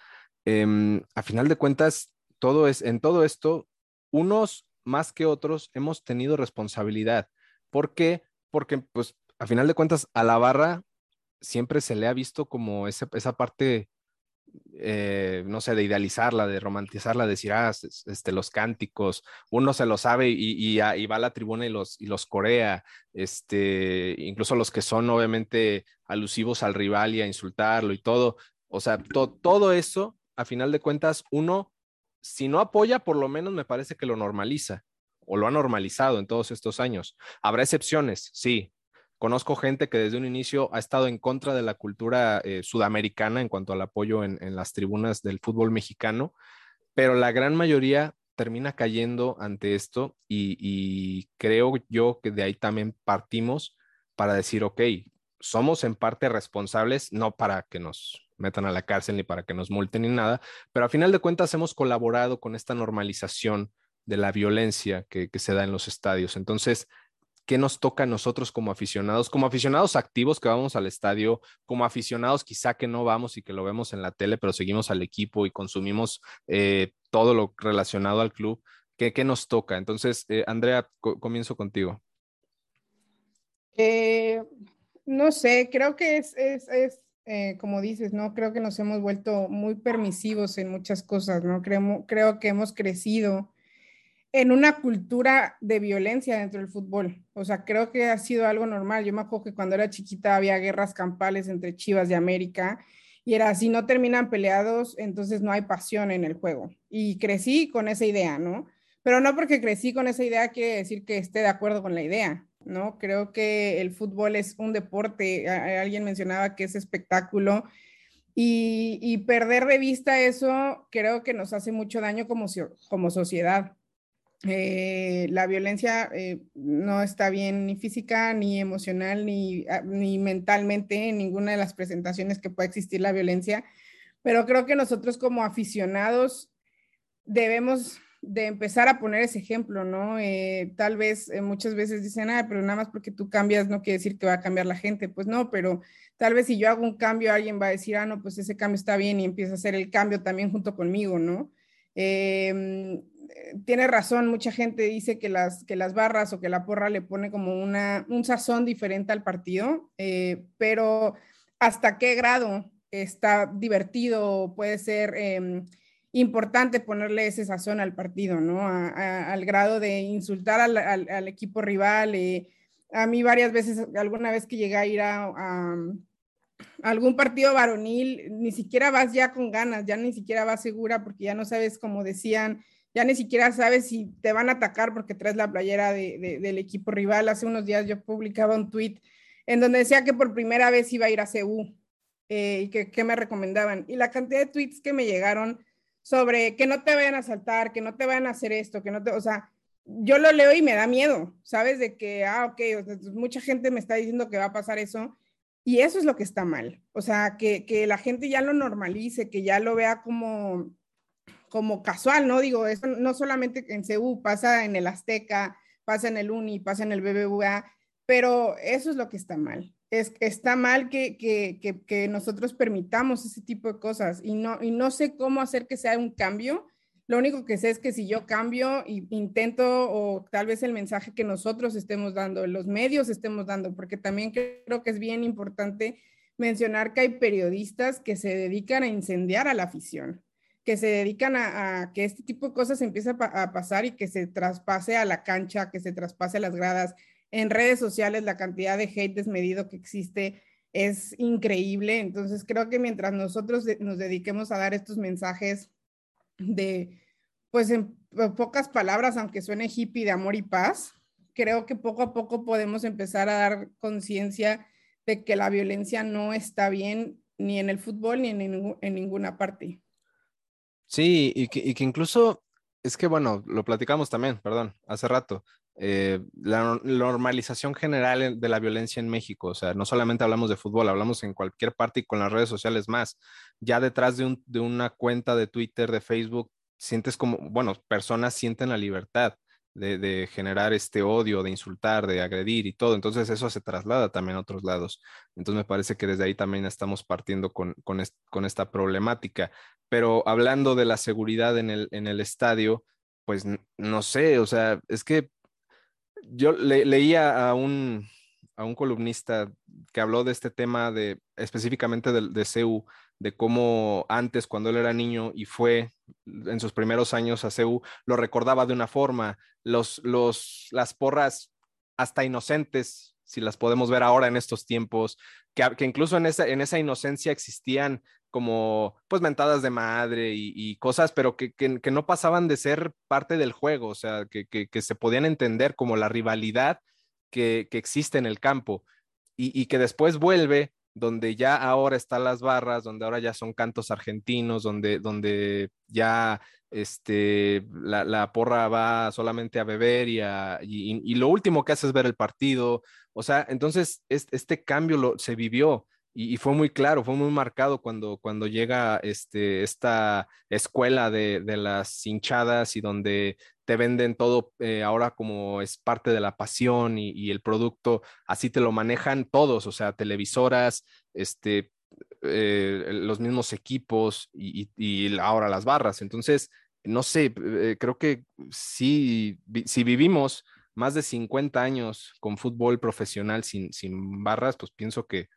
S3: Em, a final de cuentas, todo es, en todo esto, unos más que otros hemos tenido responsabilidad. ¿Por qué? Porque, pues, a final de cuentas, a la barra siempre se le ha visto como esa, esa parte, eh, no sé, de idealizarla, de romantizarla, de decir, ah, este, los cánticos, uno se lo sabe y, y, va a la tribuna y los, y los corea, este, incluso los que son obviamente alusivos al rival y a insultarlo y todo. O sea, todo eso, a final de cuentas, uno si no apoya, por lo menos me parece que lo normaliza o lo ha normalizado en todos estos años. Habrá excepciones, sí. Conozco gente que desde un inicio ha estado en contra de la cultura eh, sudamericana en cuanto al apoyo en, las tribunas del fútbol mexicano, pero la gran mayoría termina cayendo ante esto y, y creo yo que de ahí también partimos para decir, ok, somos en parte responsables, no para que nos metan a la cárcel ni para que nos multen ni nada, pero a final de cuentas hemos colaborado con esta normalización de la violencia que, se da en los estadios. Entonces, ¿qué nos toca a nosotros como aficionados? Como aficionados activos que vamos al estadio, como aficionados quizá que no vamos y que lo vemos en la tele, pero seguimos al equipo y consumimos eh, todo lo relacionado al club. ¿Qué, nos toca? Entonces, eh, Andrea, comienzo contigo.
S9: Eh, no sé, creo que es, es eh, como dices, ¿no? Creo que nos hemos vuelto muy permisivos en muchas cosas, ¿no? Creo, creo que hemos crecido en una cultura de violencia dentro del fútbol. O sea, creo que ha sido algo normal. Yo me acuerdo que cuando era chiquita había guerras campales entre Chivas de América y era si no terminan peleados, entonces no hay pasión en el juego. Y crecí con esa idea, ¿no? Pero no porque crecí con esa idea quiere decir que esté de acuerdo con la idea. ¿no? Creo que el fútbol es un deporte, alguien mencionaba que es espectáculo y, perder de vista eso creo que nos hace mucho daño como, como sociedad. Eh, la violencia eh, no está bien ni física, ni emocional, ni, ah, ni mentalmente en ninguna de las presentaciones que pueda existir la violencia, pero creo que nosotros como aficionados debemos de empezar a poner ese ejemplo, ¿no? Eh, tal vez muchas veces dicen, ah, pero nada más porque tú cambias no quiere decir que va a cambiar la gente. Pues no, pero tal vez si yo hago un cambio, alguien va a decir, ah, no, pues ese cambio está bien y empieza a hacer el cambio también junto conmigo, ¿no? Em, tiene razón, mucha gente dice que las, que las barras o que la porra le pone como una, un sazón diferente al partido, eh, pero ¿hasta qué grado? está divertido, puede ser em, importante ponerle ese sazón al partido, ¿no? al grado de insultar al, equipo rival. Eh, a mí varias veces, alguna vez que llegué a ir a, algún partido varonil, ni siquiera vas ya con ganas, ya ni siquiera vas segura porque ya no sabes, como decían, ya ni siquiera sabes si te van a atacar porque traes la playera del equipo rival. Hace unos días yo publicaba un tweet en donde decía que por primera vez iba a ir a CEU eh, y que, me recomendaban. Y la cantidad de tweets que me llegaron sobre que no te vayan a saltar, que no te vayan a hacer esto, que no te, o sea, yo lo leo y me da miedo, ¿sabes? De que, ah, ok, mucha gente me está diciendo que va a pasar eso. Y eso es lo que está mal. O sea, que, que la gente ya lo normalice, que ya lo vea como, como casual, ¿no? Digo, eso no solamente en CEU, pasa en el Azteca, pasa en el Uni, pasa en el BBVA, pero eso es lo que está mal. Es, está mal que, que, que, nosotros permitamos ese tipo de cosas y no, y no sé cómo hacer que sea un cambio. Lo único que sé es que si yo cambio y intento, o tal vez el mensaje que nosotros estemos dando, los medios estemos dando, porque también creo que es bien importante mencionar que hay periodistas que se dedican a incendiar a la afición que se dedican a, que este tipo de cosas empiece a, pasar y que se traspase a la cancha, que se traspase a las gradas. En redes sociales la cantidad de hate desmedido que existe es increíble. Entonces creo que mientras nosotros nos dediquemos a dar estos mensajes de, pues en pocas palabras, aunque suene hippie de amor y paz, creo que poco a poco podemos empezar a dar conciencia de que la violencia no está bien ni en el fútbol ni en, en ninguna parte.
S3: Sí, y que, incluso, es que bueno, lo platicamos también, perdón, hace rato, eh, la normalización general de la violencia en México, o sea, no solamente hablamos de fútbol, hablamos en cualquier parte y con las redes sociales más. Ya detrás de, un, de una cuenta de Twitter, de Facebook, sientes como, bueno, personas sienten la libertad de, generar este odio, de insultar, de agredir y todo. Entonces eso se traslada también a otros lados. Entonces me parece que desde ahí también estamos partiendo con, con, esta problemática. Pero hablando de la seguridad en el, en el estadio, pues no sé, o sea, es que yo leía a un, a un columnista que habló de este tema de específicamente de, de CEU, de cómo antes, cuando él era niño y fue en sus primeros años a CEU, lo recordaba de una forma. Los, los, las porras hasta inocentes, si las podemos ver ahora en estos tiempos, que, que incluso en esa, en esa inocencia existían como pues mentadas de madre y, cosas, pero que, que, no pasaban de ser parte del juego, o sea, que, que se podían entender como la rivalidad que, existe en el campo y, y que después vuelve donde ya ahora están las barras, donde ahora ya son cantos argentinos, donde, donde ya este, la, porra va solamente a beber y, y, lo último que hace es ver el partido. O sea, entonces este, cambio lo, se vivió y, fue muy claro, fue muy marcado cuando, cuando llega este, esta escuela de, de las hinchadas y donde te venden todo eh, ahora como es parte de la pasión y, el producto, así te lo manejan todos, o sea, televisoras, este, eh, los mismos equipos y, ahora las barras. Entonces, no sé, eh, creo que sí, si vivimos más de 50 años con fútbol profesional sin, sin barras, pues pienso que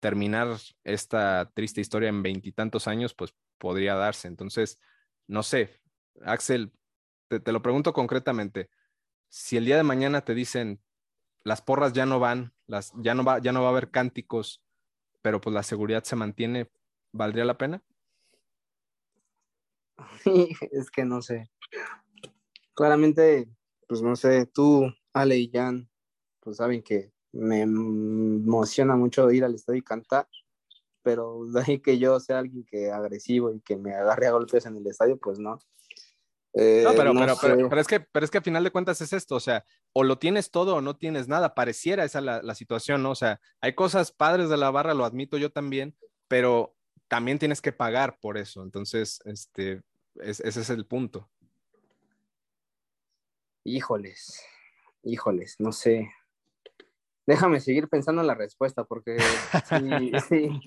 S3: terminar esta triste historia en veintitantos años, pues podría darse. Entonces, no sé, Axel, te, lo pregunto concretamente, si el día de mañana te dicen las porras ya no van, las, ya, no va, ya no va a haber cánticos, pero pues la seguridad se mantiene, ¿valdría la pena?
S11: es que no sé. Claramente, pues no sé, tú, Ale y Jan, pues saben que me emociona mucho ir al estadio y cantar, pero de ahí que yo sea alguien que agresivo y que me agarre a golpes en el estadio, pues no.
S3: Eh, no, pero, pero, pero, es que, pero es que a final de cuentas es esto, o sea, o lo tienes todo o no tienes nada, pareciera esa la, la situación, ¿no? O sea, hay cosas padres de la barra, lo admito yo también, pero también tienes que pagar por eso, entonces, este, ese es el punto.
S11: Híjoles, híjoles, no sé. Déjame seguir pensando en la respuesta, porque sí, sí.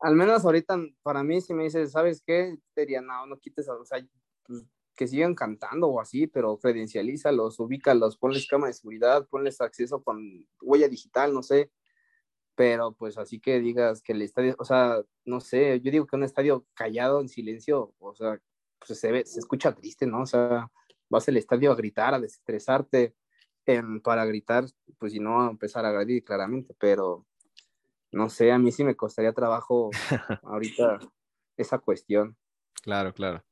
S11: Al menos ahorita, para mí, si me dices, ¿sabes qué? Te diría, no, no quites, o sea, pues, que sigan cantando o así, pero credencialízalos, ubícalos, ponles cámara de seguridad, ponles acceso con huella digital, no sé. pero pues así que digas que el estadio, o sea, no sé, yo digo que un estadio callado en silencio, o sea, pues se ve, se escucha triste, ¿no? O sea, vas al estadio a gritar, a desestresarte, para gritar, pues si no, empezar a agredir claramente, pero no sé, a mí sí me costaría trabajo ahorita esa cuestión.
S3: Claro, claro.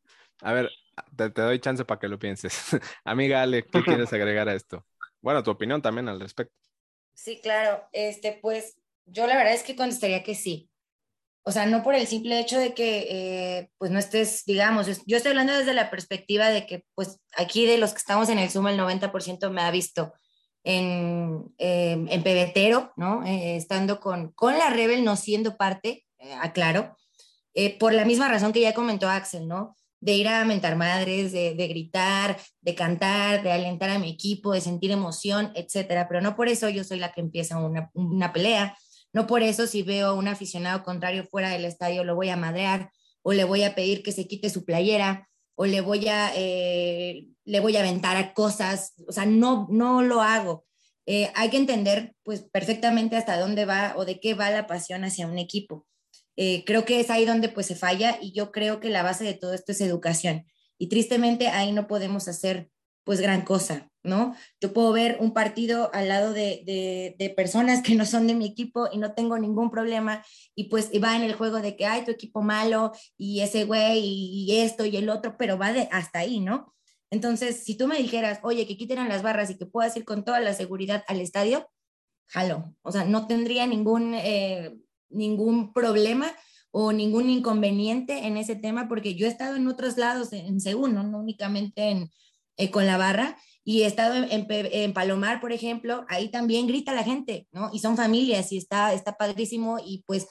S3: A ver, te, doy chance para que lo pienses. Amiga Ale, ¿qué quieres agregar a esto? Bueno, tu opinión también al respecto.
S10: Sí, claro. Este, pues yo la verdad es que contestaría que sí. O sea, no por el simple hecho de que, eh, pues no estés, digamos, yo estoy hablando desde la perspectiva de que, pues aquí de los que estamos en el Zoom, el 90% me ha visto en, eh, en pebetero, ¿no? Eh, estando con, con la Rebel, no siendo parte, aclaro, por la misma razón que ya comentó Axel, ¿no? De ir a mentar madres, de, de, gritar, de cantar, de alentar a mi equipo, de sentir emoción, etcétera. Pero no por eso yo soy la que empieza una, una pelea no por eso si veo a un aficionado contrario fuera del estadio lo voy a madrear o le voy a pedir que se quite su playera o le voy a, eh, le voy a aventar cosas, o sea, no, no lo hago. Eh, hay que entender pues perfectamente hasta dónde va o de qué va la pasión hacia un equipo. Eh, creo que es ahí donde pues se falla y yo creo que la base de todo esto es educación. Y tristemente ahí no podemos hacer pues gran cosa, ¿no? Yo puedo ver un partido al lado de, de, personas que no son de mi equipo y no tengo ningún problema y pues va en el juego de que hay tu equipo malo y ese güey y, esto y el otro, pero va de hasta ahí, ¿no? Entonces, si tú me dijeras, oye, que quiten las barras y que puedas ir con toda la seguridad al estadio, jalo. O sea, no tendría ningún, eh, ningún problema o ningún inconveniente en ese tema porque yo he estado en otros lados en, en no únicamente en eh, con la barra. Y he estado en, Palomar, por ejemplo, ahí también grita la gente, ¿no? Y son familias y está, está padrísimo y pues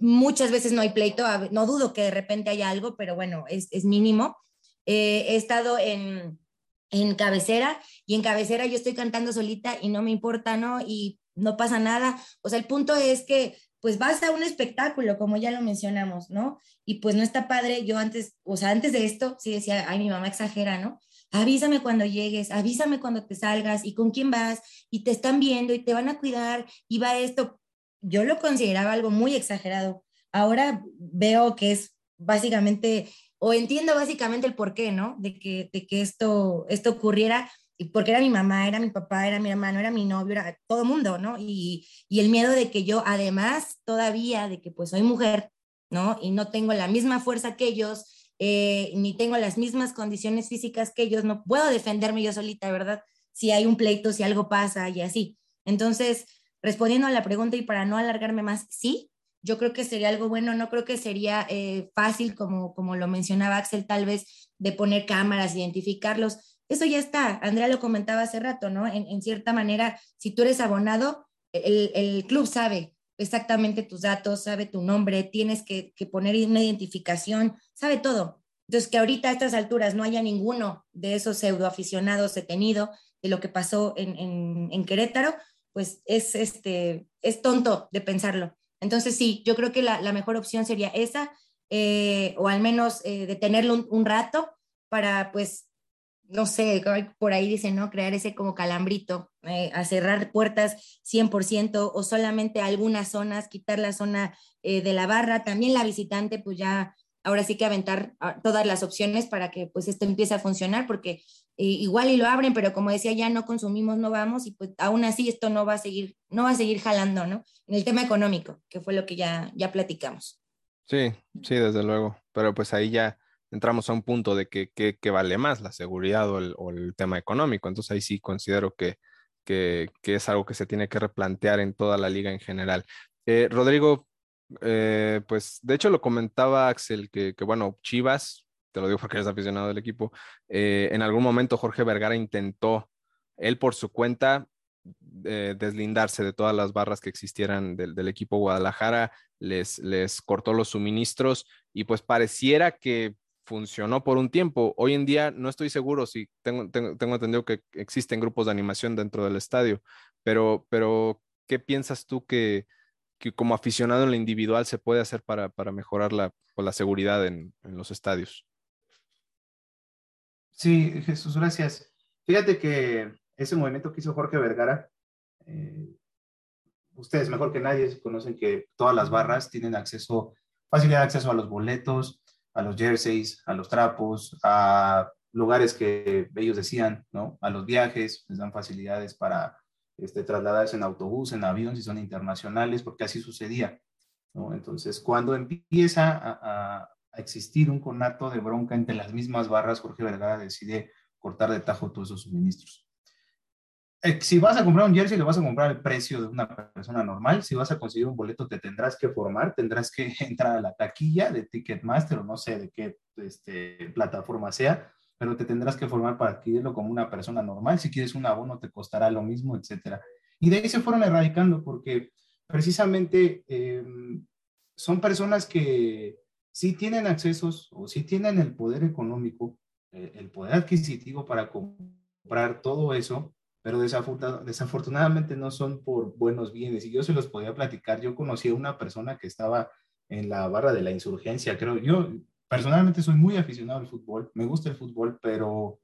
S10: muchas veces no hay pleito, no dudo que de repente haya algo, pero bueno, es, es mínimo. Eh, he estado en, en cabecera y en cabecera yo estoy cantando solita y no me importa, ¿no? Y no pasa nada. O sea, el punto es que pues vas a un espectáculo, como ya lo mencionamos, ¿no? Y pues no está padre. Yo antes, o sea, antes de esto, sí decía, ay, mi mamá exagera, ¿no? Avísame cuando llegues, avísame cuando te salgas y con quién vas y te están viendo y te van a cuidar y va esto. Yo lo consideraba algo muy exagerado. Ahora veo que es básicamente, o entiendo básicamente el por qué, ¿no? De que, de que esto, esto ocurriera, porque era mi mamá, era mi papá, era mi hermano, era mi novio, era todo mundo, ¿no? Y, y el miedo de que yo, además todavía de que pues soy mujer, ¿no? Y no tengo la misma fuerza que ellos, eh, ni tengo las mismas condiciones físicas que ellos, no puedo defenderme yo solita, ¿verdad? Si hay un pleito, si algo pasa y así. Entonces, respondiendo a la pregunta y para no alargarme más, sí, yo creo que sería algo bueno, no creo que sería eh, fácil, como, como lo mencionaba Axel, tal vez de poner cámaras, identificarlos. Eso ya está, Andrea lo comentaba hace rato, ¿no? En, cierta manera, si tú eres abonado, el, el, club sabe exactamente tus datos, sabe tu nombre, tienes que, que poner una identificación, sabe todo. Entonces, que ahorita a estas alturas no haya ninguno de esos pseudoaficionados detenido de lo que pasó en, en, en, Querétaro, pues es, este, es tonto de pensarlo. Entonces, sí, yo creo que la, la mejor opción sería esa, eh, o al menos eh, detenerlo un, un, rato para, pues, no sé, por ahí dicen, ¿no? Crear ese como calambrito, eh, a cerrar puertas 100% o solamente algunas zonas, quitar la zona eh, de la barra, también la visitante, pues ya ahora sí que aventar ah, todas las opciones para que pues esto empiece a funcionar, porque eh, igual y lo abren, pero como decía, ya no consumimos, no vamos, y pues aún así esto no va a seguir, no va a seguir jalando, ¿no? En el tema económico, que fue lo que ya, ya platicamos.
S3: Sí, sí, desde luego, pero pues ahí ya entramos a un punto de que, que, vale más la seguridad o el, o el, tema económico. Entonces ahí sí considero que, que, es algo que se tiene que replantear en toda la liga en general. Eh, Rodrigo, eh, pues de hecho lo comentaba Axel, que, bueno, Chivas, te lo digo porque eres aficionado del equipo, eh, en algún momento Jorge Vergara intentó, él por su cuenta, deslindarse de todas las barras que existieran del, del, equipo Guadalajara, les, les cortó los suministros y pues pareciera que funcionó por un tiempo. Hoy en día no estoy seguro si tengo, tengo, entendido que existen grupos de animación dentro del estadio, pero, pero ¿qué piensas tú que, que como aficionado en lo individual se puede hacer para, para mejorar la, pues, la seguridad en, en, los estadios?
S12: Sí, Jesús, gracias. Fíjate que ese movimiento que hizo Jorge Vergara, eh, ustedes mejor que nadie conocen que todas las barras tienen acceso, facilidad de acceso a los boletos, a los jerseys, a los trapos, a lugares que ellos decían, ¿no? A los viajes, les dan facilidades para este, trasladarse en autobús, en avión, si son internacionales, porque así sucedía, ¿no? Entonces, cuando empieza a, existir un conato de bronca entre las mismas barras, Jorge Vergara decide cortar de tajo todos esos suministros. Eh, si vas a comprar un jersey, le vas a comprar el precio de una persona normal. Si vas a conseguir un boleto, te tendrás que formar, tendrás que entrar a la taquilla de Ticketmaster o no sé de qué este, plataforma sea, pero te tendrás que formar para adquirirlo como una persona normal. Si quieres un abono, te costará lo mismo, etcétera. Y de ahí se fueron erradicando porque precisamente em, son personas que sí tienen accesos o sí tienen el poder económico, eh, el poder adquisitivo para comprar todo eso, pero desafortunadamente no son por buenos bienes. Y yo se los podía platicar. Yo conocí a una persona que estaba en la barra de la insurgencia, creo. Yo personalmente soy muy aficionado al fútbol, me gusta el fútbol, pero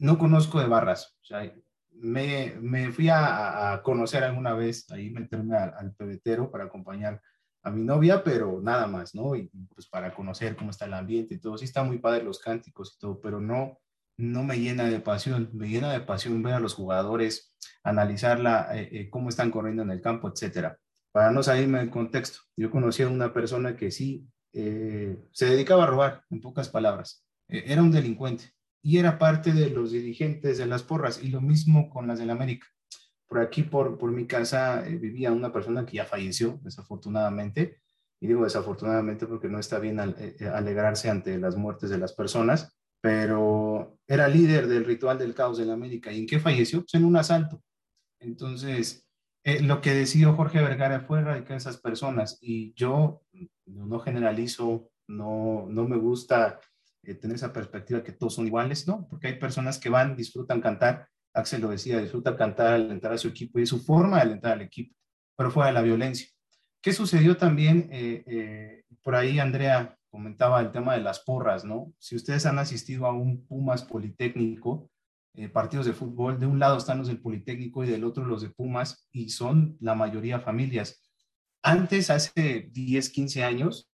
S12: no conozco de barras. O sea, me, me fui a, conocer alguna vez, ahí meterme al, al pebetero para acompañar a mi novia, pero nada más, ¿no? Y pues para conocer cómo está el ambiente y todo. Sí está muy padre los cánticos y todo, pero no, no me llena de pasión, me llena de pasión ver a los jugadores, analizarla, eh, eh, cómo están corriendo en el campo, etcétera. Para no salirme del contexto, yo conocí a una persona que sí eh, se dedicaba a robar, en pocas palabras. era un delincuente y era parte de los dirigentes de las porras y lo mismo con las del América. Por aquí, por, por mi casa, vivía una persona que ya falleció, desafortunadamente, y digo desafortunadamente porque no está bien alegrarse ante las muertes de las personas, pero era líder del ritual del caos en América. ¿Y en qué falleció? Pues en un asalto. Entonces, eh, lo que decidió Jorge Vergara fue erradicar esas personas y yo no generalizo, no, no me gusta eh, tener esa perspectiva que todos son iguales, ¿no? Porque hay personas que van, disfrutan cantar, Axel lo decía, disfruta cantar, alentar a su equipo y es su forma de alentar al equipo, pero fuera de la violencia. ¿Qué sucedió también? Eh, por ahí Andrea comentaba el tema de las porras, ¿no? Si ustedes han asistido a un Pumas Politécnico, eh, partidos de fútbol, de un lado están los del Politécnico y del otro los de Pumas, y son la mayoría familias. Antes, hace 10, 15 años,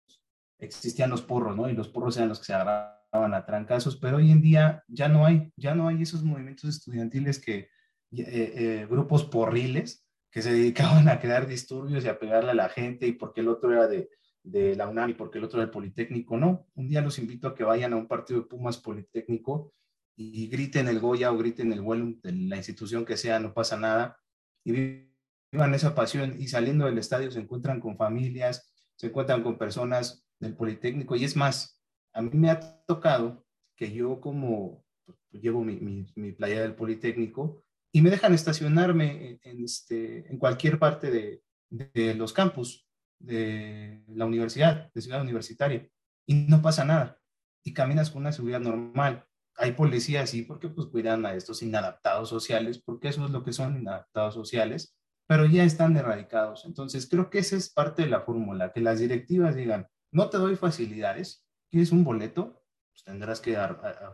S12: existían los porros, ¿no? Y los porros eran los que se agarraban a trancazos, pero hoy en día ya no hay, ya no hay esos movimientos estudiantiles que, eh, eh, grupos porriles, que se dedicaban a crear disturbios y a pegarle a la gente, y porque el otro era de, de la UNAM y porque el otro del Politécnico, no. Un día los invito a que vayan a un partido de Pumas Politécnico y griten el Goya o griten el vuelo de la institución que sea, no pasa nada. Y vivan esa pasión y saliendo del estadio se encuentran con familias, se encuentran con personas del Politécnico y es más, a mí me ha tocado que yo como pues, llevo mi, mi, playa del Politécnico y me dejan estacionarme en, este, en cualquier parte de, de los campus de la universidad, de ciudad universitaria, y no pasa nada. Y caminas con una seguridad normal. Hay policías, sí, porque pues cuidan a estos inadaptados sociales, porque eso es lo que son inadaptados sociales, pero ya están erradicados. Entonces, creo que esa es parte de la fórmula, que las directivas digan, no te doy facilidades, ¿quieres un boleto? Pues tendrás que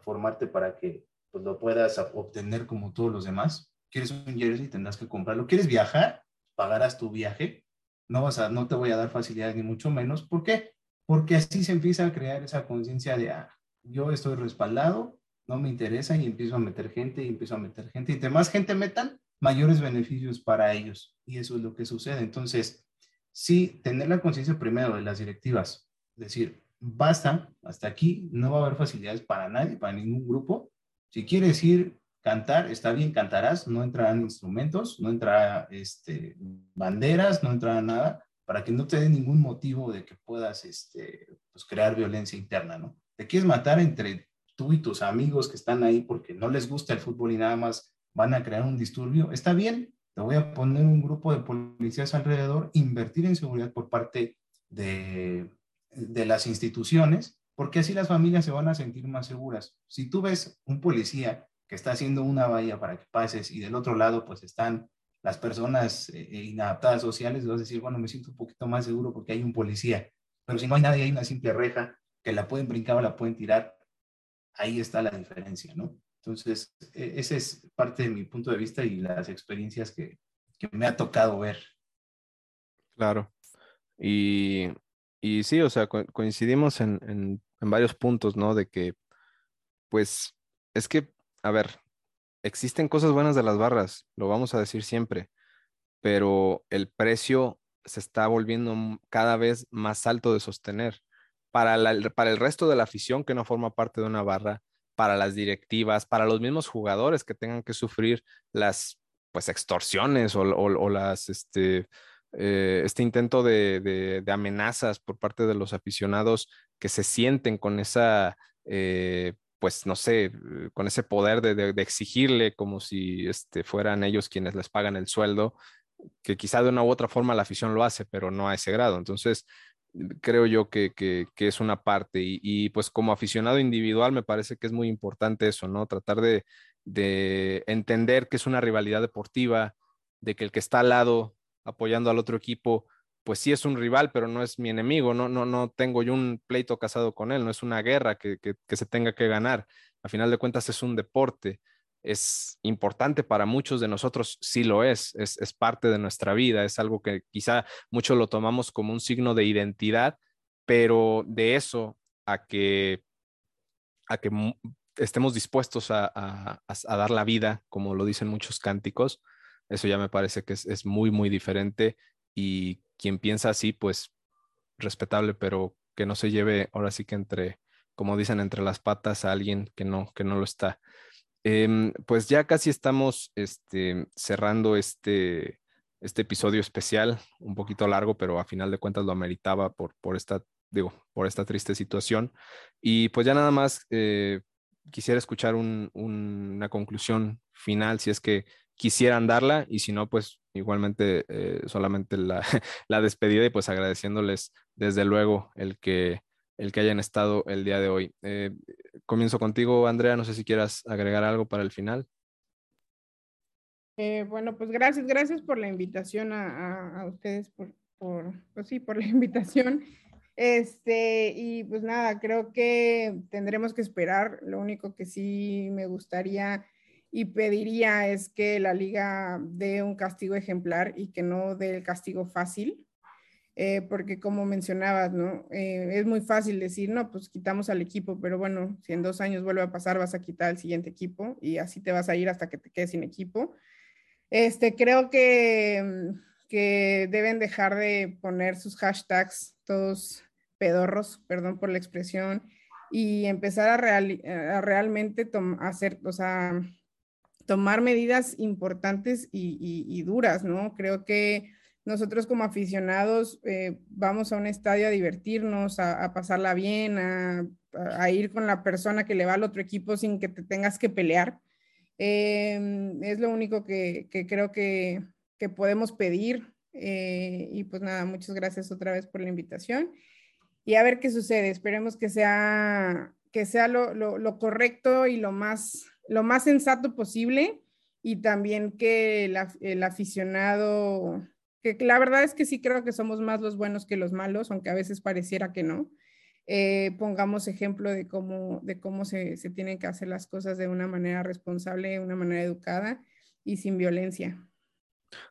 S12: formarte para que pues, lo puedas obtener como todos los demás. ¿Quieres un jersey? Tendrás que comprarlo. ¿Quieres viajar? Pagarás tu viaje no, no te voy a dar facilidades ni mucho menos. ¿Por qué? Porque así se empieza a crear esa conciencia de, ah, yo estoy respaldado, no me interesa y empiezo a meter gente y empiezo a meter gente. Y entre más gente metan, mayores beneficios para ellos. Y eso es lo que sucede. Entonces, sí, tener la conciencia primero de las directivas, decir, basta, hasta aquí, no va a haber facilidades para nadie, para ningún grupo. Si quieres ir cantar, está bien, cantarás, no entrarán instrumentos, no entrarán este, banderas, no entrará nada, para que no te dé ningún motivo de que puedas este, pues, crear violencia interna, ¿no? Te quieres matar entre tú y tus amigos que están ahí porque no les gusta el fútbol y nada más van a crear un disturbio, está bien, te voy a poner un grupo de policías alrededor, invertir en seguridad por parte de, de las instituciones, porque así las familias se van a sentir más seguras. Si tú ves un policía que está haciendo una valla para que pases y del otro lado pues están las personas eh, eh, inadaptadas sociales, vas a decir, bueno, me siento un poquito más seguro porque hay un policía, pero si no hay nadie, hay una simple reja que la pueden brincar o la pueden tirar, ahí está la diferencia, ¿no? Entonces, e, ese es parte de mi punto de vista y las experiencias que, que me ha tocado ver.
S3: Claro. Y, y sí, o sea, coincidimos en, en, en varios puntos, ¿no? De que, pues, es que, a ver, existen cosas buenas de las barras, lo vamos a decir siempre, pero el precio se está volviendo cada vez más alto de sostener. Para, para el resto de la afición que no forma parte de una barra, para las directivas, para los mismos jugadores que tengan que sufrir las pues extorsiones o, las este, eh, este intento de, amenazas por parte de los aficionados que se sienten con esa eh, pues no sé, con ese poder de, exigirle como si este, fueran ellos quienes les pagan el sueldo, que quizá de una u otra forma la afición lo hace, pero no a ese grado. Entonces, creo yo que, es una parte y, pues como aficionado individual me parece que es muy importante eso, ¿no? Tratar de, de entender que es una rivalidad deportiva, de que el que está al lado apoyando al otro equipo pues sí es un rival, pero no es mi enemigo, no, no, no tengo yo un pleito casado con él, no es una guerra que, se tenga que ganar. A final de cuentas es un deporte, es importante para muchos de nosotros, sí lo es, es, es parte de nuestra vida, es algo que quizá muchos lo tomamos como un signo de identidad, pero de eso a que, a que estemos dispuestos a, a, dar la vida, como lo dicen muchos cánticos, eso ya me parece que es, es muy, muy diferente y quien piensa así, pues respetable, pero que no se lleve ahora sí que entre, como dicen, entre las patas a alguien que no, que no lo está. Em, pues ya casi estamos este, cerrando este, este episodio especial, un poquito largo, pero a final de cuentas lo ameritaba por, por esta, digo, por esta triste situación. Y pues ya nada más eh, quisiera escuchar una conclusión final, si es que quisieran darla, y si no, pues igualmente eh, solamente la, la, despedida y pues agradeciéndoles desde luego el que, el que hayan estado el día de hoy. Eh, comienzo contigo, Andrea, no sé si quieras agregar algo para el final.
S9: Eh, bueno, pues gracias, gracias por la invitación a, ustedes, por, por, pues sí, por la invitación. Este, y pues nada, creo que tendremos que esperar. Lo único que sí me gustaría y pediría es que la liga dé un castigo ejemplar y que no dé el castigo fácil, eh, porque como mencionabas, ¿no? Eh, es muy fácil decir, no, pues quitamos al equipo, pero bueno, si en dos años vuelve a pasar, vas a quitar al siguiente equipo y así te vas a ir hasta que te quedes sin equipo. Este, creo que, que deben dejar de poner sus hashtags todos pedorros, perdón por la expresión, y empezar a, a realmente hacer, o sea, tomar medidas importantes y, duras, ¿no? Creo que nosotros como aficionados eh, vamos a un estadio a divertirnos, a, pasarla bien, a, ir con la persona que le va al otro equipo sin que te tengas que pelear. Em, es lo único que, creo que, podemos pedir. Eh, y pues nada, muchas gracias otra vez por la invitación. Y a ver qué sucede. Esperemos que sea, que sea lo, lo correcto y lo más lo más sensato posible y también que el, aficionado, que la verdad es que sí creo que somos más los buenos que los malos, aunque a veces pareciera que no. Eh, pongamos ejemplo de cómo, de cómo se, se, tienen que hacer las cosas de una manera responsable, de una manera educada y sin violencia.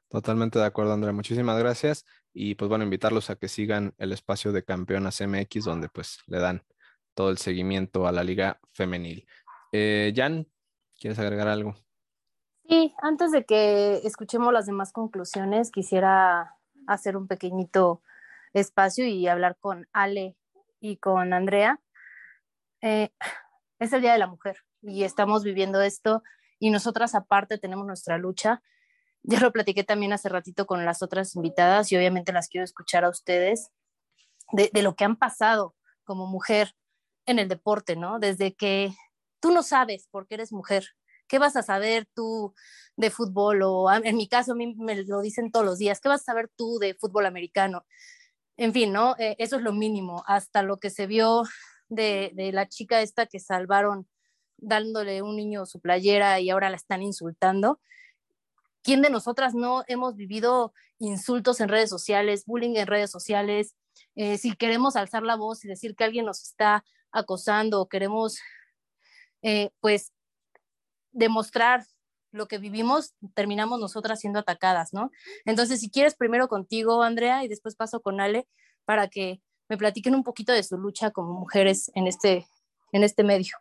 S3: Totalmente de acuerdo, Andrea. Muchísimas gracias. Y pues bueno, invitarlos a que sigan el espacio de Campeonas MX, donde pues le dan todo el seguimiento a la liga femenil. Eh, Jan, ¿Quieres agregar algo?
S2: Sí, antes de que escuchemos las demás conclusiones, quisiera hacer un pequeñito espacio y hablar con Ale y con Andrea. Eh, es el Día de la Mujer y estamos viviendo esto y nosotras aparte tenemos nuestra lucha. Ya lo platiqué también hace ratito con las otras invitadas y obviamente las quiero escuchar a ustedes de, de lo que han pasado como mujer en el deporte, ¿no? Desde que tú no sabes porque eres mujer. ¿Qué vas a saber tú de fútbol? O en mi caso, a mí me lo dicen todos los días, ¿qué vas a saber tú de fútbol americano? En fin, ¿no? Eh, eso es lo mínimo. Hasta lo que se vio de, la chica esta que salvaron dándole un niño su playera y ahora la están insultando. ¿Quién de nosotras no hemos vivido insultos en redes sociales, bullying en redes sociales? Eh, si queremos alzar la voz y decir que alguien nos está acosando o queremos eh, pues demostrar lo que vivimos, terminamos nosotras siendo atacadas, ¿no? Entonces, si quieres, primero contigo, Andrea, y después paso con Ale para que me platiquen un poquito de su lucha como mujeres en este, en este medio.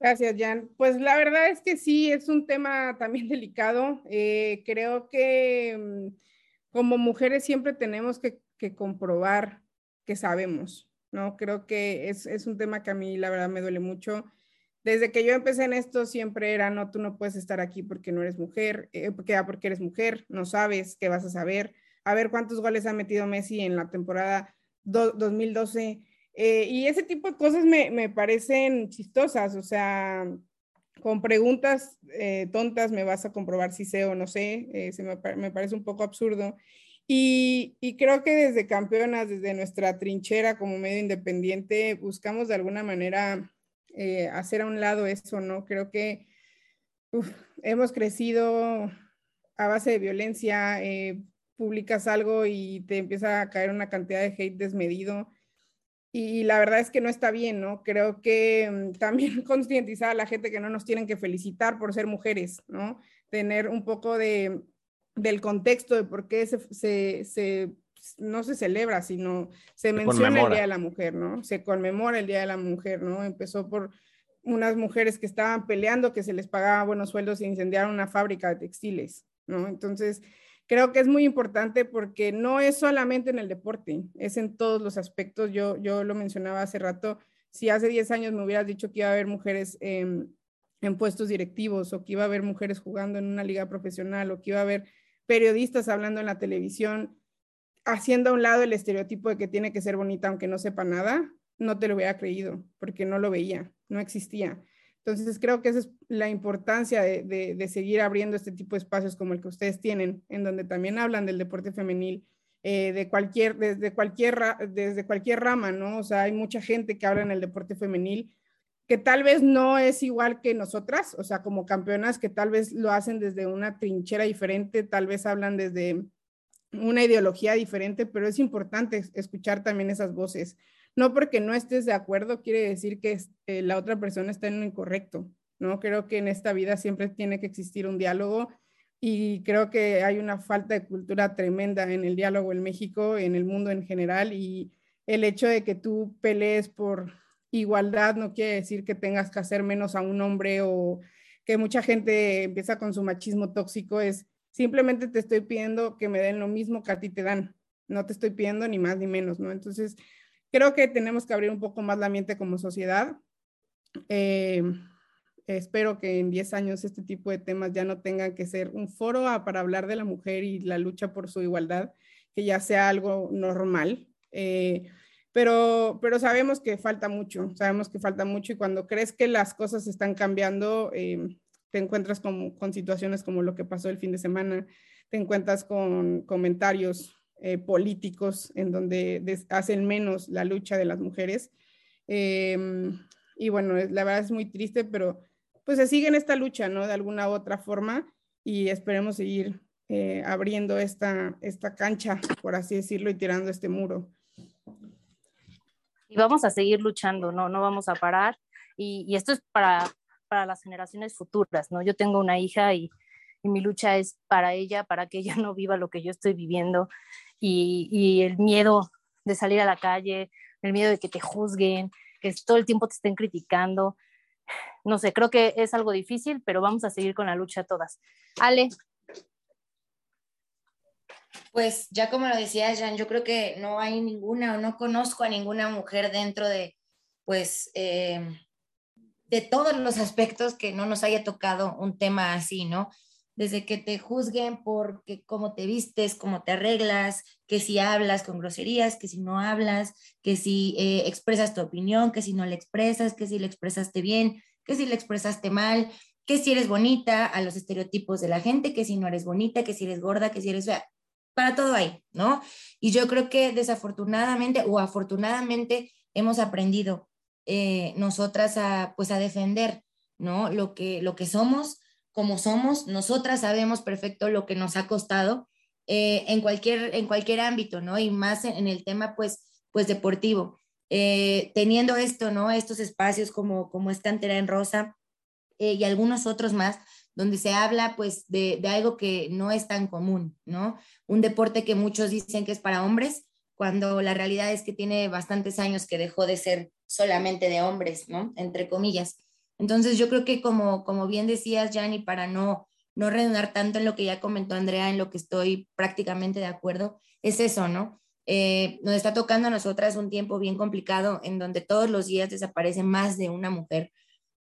S9: Gracias, Jan. Pues la verdad es que sí, es un tema también delicado. Eh, creo que mm, como mujeres siempre tenemos que, comprobar que sabemos, ¿no? Creo que es, es, un tema que a mí la verdad me duele mucho. Desde que yo empecé en esto siempre era, no, tú no puedes estar aquí porque no eres mujer, eh, porque, ah, eres mujer, no sabes qué vas a saber. A ver cuántos goles ha metido Messi en la temporada 2012 eh, y ese tipo de cosas me, me, parecen chistosas, o sea, con preguntas eh, tontas me vas a comprobar si sé o no sé, eh, se me, me, parece un poco absurdo. Y, y, creo que desde campeonas, desde nuestra trinchera como medio independiente, buscamos de alguna manera hacer a un lado eso, ¿no? Creo que hemos crecido a base de violencia, publicas algo y te empieza a caer una cantidad de hate desmedido y la verdad es que no está bien, ¿no? Creo que mm, también concientizar a la gente que no nos tienen que felicitar por ser mujeres, ¿no? Tener un poco de, del contexto de por qué se, se, no se celebra, sino se, menciona el Día de la Mujer, ¿no? Se conmemora el Día de la Mujer, ¿no? Empezó por unas mujeres que estaban peleando, que se les pagaba buenos sueldos e incendiaron una fábrica de textiles, ¿no? Entonces, creo que es muy importante porque no es solamente en el deporte, es en todos los aspectos. Yo, yo lo mencionaba hace rato, si hace 10 años me hubieras dicho que iba a haber mujeres en, puestos directivos o que iba a haber mujeres jugando en una liga profesional o que iba a haber periodistas hablando en la televisión, haciendo a un lado el estereotipo de que tiene que ser bonita aunque no sepa nada, no te lo hubiera creído porque no lo veía, no existía. Entonces, creo que esa es la importancia de, seguir abriendo este tipo de espacios como el que ustedes tienen, en donde también hablan del deporte femenil, eh, de cualquier, desde, cualquier, desde cualquier rama, ¿no? O sea, hay mucha gente que habla en el deporte femenil que tal vez no es igual que nosotras, o sea, como campeonas que tal vez lo hacen desde una trinchera diferente, tal vez hablan desde una ideología diferente, pero es importante escuchar también esas voces. No porque no estés de acuerdo quiere decir que eh, la otra persona está en lo incorrecto, ¿no? Creo que en esta vida siempre tiene que existir un diálogo y creo que hay una falta de cultura tremenda en el diálogo en México, en el mundo en general y el hecho de que tú pelees por igualdad no quiere decir que tengas que hacer menos a un hombre o que mucha gente empieza con su machismo tóxico, es simplemente te estoy pidiendo que me den lo mismo que a ti te dan, no te estoy pidiendo ni más ni menos, ¿no? Entonces, creo que tenemos que abrir un poco más la mente como sociedad. Eh, espero que en 10 años este tipo de temas ya no tengan que ser un foro para hablar de la mujer y la lucha por su igualdad, que ya sea algo normal. Eh, pero, pero sabemos que falta mucho, sabemos que falta mucho y cuando crees que las cosas están cambiando, eh, te encuentras con, con situaciones como lo que pasó el fin de semana, te encuentras con comentarios eh, políticos en donde hacen menos la lucha de las mujeres. Em, y bueno, la verdad es muy triste, pero pues se sigue en esta lucha, ¿no? De alguna u otra forma y esperemos seguir eh, abriendo esta, esta cancha, por así decirlo, y tirando este muro.
S2: Y vamos a seguir luchando, ¿no? No vamos a parar. Y, y esto es para, para las generaciones futuras, ¿no? Yo tengo una hija y, y mi lucha es para ella, para que ella no viva lo que yo estoy viviendo y, el miedo de salir a la calle, el miedo de que te juzguen, que todo el tiempo te estén criticando. No sé, creo que es algo difícil, pero vamos a seguir con la lucha todas. Ale.
S10: Pues ya como lo decía Jan, yo creo que no hay ninguna o no conozco a ninguna mujer dentro de, pues, eh, de todos los aspectos que no nos haya tocado un tema así, ¿no? desde que te juzguen por cómo te vistes, cómo te arreglas, que si hablas con groserías, que si no hablas, que si eh, expresas tu opinión, que si no la expresas, que si la expresaste bien, que si la expresaste mal, que si eres bonita, a los estereotipos de la gente, que si no eres bonita, que si eres gorda, que si eres para todo hay, ¿no? Y yo creo que desafortunadamente o afortunadamente hemos aprendido eh, nosotras a, pues a defender, ¿no? Lo que, lo que somos, como somos, nosotras sabemos perfecto lo que nos ha costado eh, en, cualquier, en cualquier ámbito, ¿no? Y más en, el tema, pues, pues deportivo. Eh, teniendo esto, ¿no? Estos espacios como, como esta entera en rosa, y algunos otros más, donde se habla pues de, de, algo que no es tan común, ¿no? Un deporte que muchos dicen que es para hombres, cuando la realidad es que tiene bastantes años que dejó de ser solamente de hombres, ¿no? Entre comillas. Entonces yo creo que como, como bien decías, Jani, para no, no redundar tanto en lo que ya comentó Andrea, en lo que estoy prácticamente de acuerdo, es eso, ¿no? Eh, nos está tocando a nosotras un tiempo bien complicado en donde todos los días desaparece más de una mujer,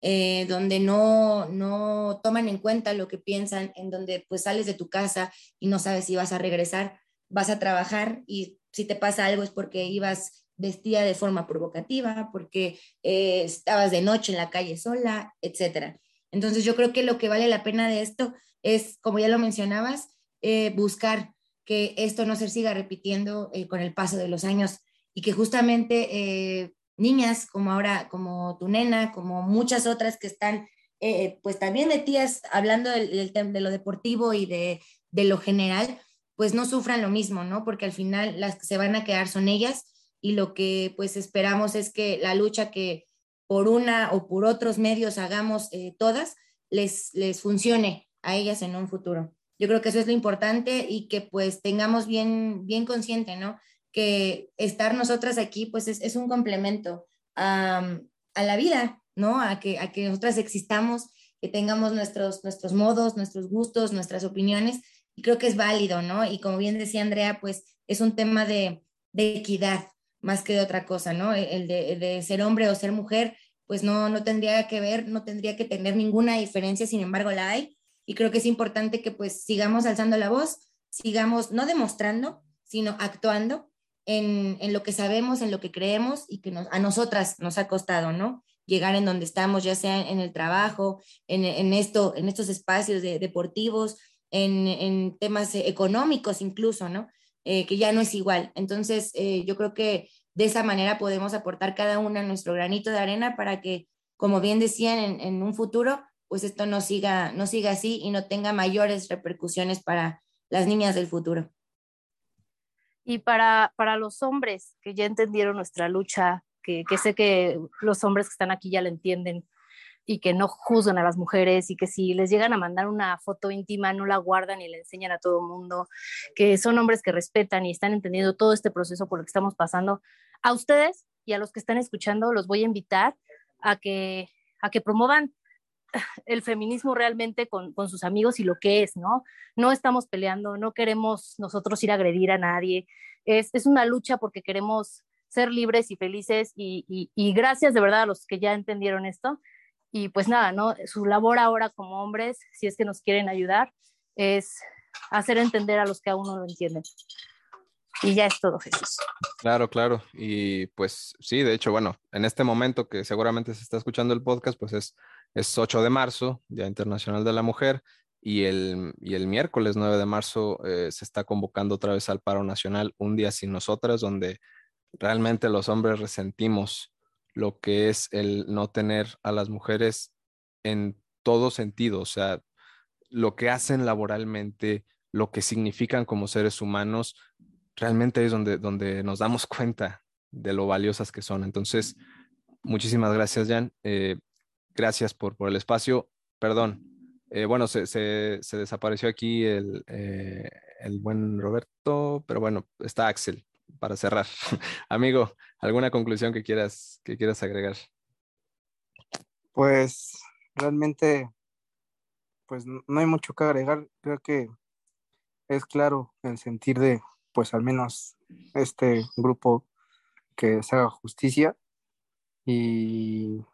S10: eh, donde no, no toman en cuenta lo que piensan, en donde pues sales de tu casa y no sabes si vas a regresar, vas a trabajar y si te pasa algo es porque ibas vestida de forma provocativa, porque eh, estabas de noche en la calle sola, etc. Entonces yo creo que lo que vale la pena de esto es, como ya lo mencionabas, eh, buscar que esto no se siga repitiendo con el paso de los años y que justamente niñas como ahora, como tu nena, como muchas otras que están pues también metidas hablando de lo deportivo y de, de lo general, pues no sufran lo mismo, ¿no? Porque al final las que se van a quedar son ellas y lo que pues esperamos es que la lucha que por una o por otros medios hagamos eh, todas, les, les funcione a ellas en un futuro. Yo creo que eso es lo importante y que pues tengamos bien, bien consciente, ¿no? Que estar nosotras aquí pues es, es un complemento a, a, la vida, ¿no? A que, a que nosotras existamos, que tengamos nuestros, nuestros modos, nuestros gustos, nuestras opiniones y creo que es válido, ¿no? Y como bien decía Andrea, pues es un tema de, de equidad más que de otra cosa, ¿no? E, el de, de, ser hombre o ser mujer, pues no, no tendría que ver, no tendría que tener ninguna diferencia, sin embargo la hay. Y creo que es importante que pues sigamos alzando la voz, sigamos no demostrando, sino actuando en, en lo que sabemos, en lo que creemos y que a nosotras nos ha costado, ¿no? Llegar en donde estamos, ya sea en el trabajo, en, en esto, en estos espacios de, deportivos, en, temas económicos incluso, ¿no? Eh, que ya no es igual. Entonces, eh, yo creo que de esa manera podemos aportar cada una nuestro granito de arena para que, como bien decían, en, un futuro, pues esto no siga, no siga así y no tenga mayores repercusiones para las niñas del futuro.
S2: Y para, para los hombres que ya entendieron nuestra lucha, que, sé que los hombres que están aquí ya la entienden, y que no juzgan a las mujeres y que si les llegan a mandar una foto íntima no la guardan y la enseñan a todo el mundo, que son hombres que respetan y están entendiendo todo este proceso por el que estamos pasando. A ustedes y a los que están escuchando los voy a invitar a que, a que promuevan el feminismo realmente con, con, sus amigos y lo que es, ¿no? No estamos peleando, no queremos nosotros ir a agredir a nadie, es, es una lucha porque queremos ser libres y felices y, y, y gracias de verdad a los que ya entendieron esto y pues nada, ¿no? Su labor ahora como hombres, si es que nos quieren ayudar, es hacer entender a los que aún no lo entienden. Y ya es todo, Jesús.
S3: Claro, claro. Y pues sí, de hecho, bueno, en este momento que seguramente se está escuchando el podcast, pues es, es 8 de marzo, Día Internacional de la Mujer, y el, y el miércoles 9 de marzo eh, se está convocando otra vez al paro nacional, un día sin nosotras, donde realmente los hombres resentimos lo que es el no tener a las mujeres en todo sentido, o sea, lo que hacen laboralmente, lo que significan como seres humanos, realmente es donde, donde nos damos cuenta de lo valiosas que son. Entonces, muchísimas gracias, Jan. Eh, gracias por, por el espacio. Perdón. Eh, bueno, se, se, desapareció aquí el, eh, el buen Roberto, pero bueno, está Axel para cerrar. Amigo, ¿alguna conclusión que quieras, que quieras agregar?
S11: Pues realmente, pues no hay mucho que agregar. Creo que es claro el sentir de, pues al menos este grupo que se haga justicia y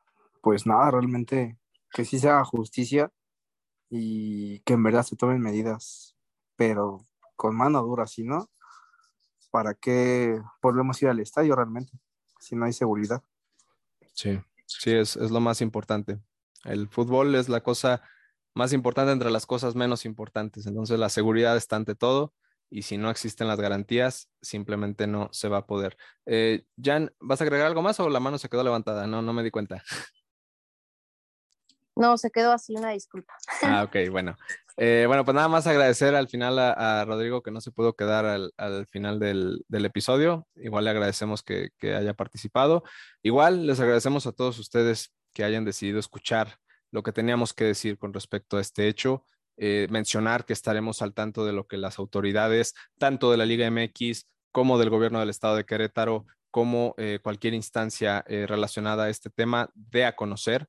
S11: pues nada, realmente que sí se haga justicia y que en verdad se tomen medidas, pero con mano dura, si no, ¿para qué volvemos a ir al estadio realmente? Si no hay seguridad.
S3: Sí, sí, es, es lo más importante. El fútbol es la cosa más importante entre las cosas menos importantes. Entonces la seguridad está ante todo y si no existen las garantías, simplemente no se va a poder. Eh, Jan, ¿vas a agregar algo más o la mano se quedó levantada? No, no me di cuenta.
S2: No, se quedó así, una disculpa.
S3: Ah, ok, bueno. Eh, bueno, pues nada más agradecer al final a, Rodrigo que no se pudo quedar al, final del, episodio. Igual le agradecemos que, haya participado. Igual les agradecemos a todos ustedes que hayan decidido escuchar lo que teníamos que decir con respecto a este hecho. Eh, mencionar que estaremos al tanto de lo que las autoridades, tanto de la Liga MX como del gobierno del estado de Querétaro, como eh, cualquier instancia eh, relacionada a este tema, dé a conocer.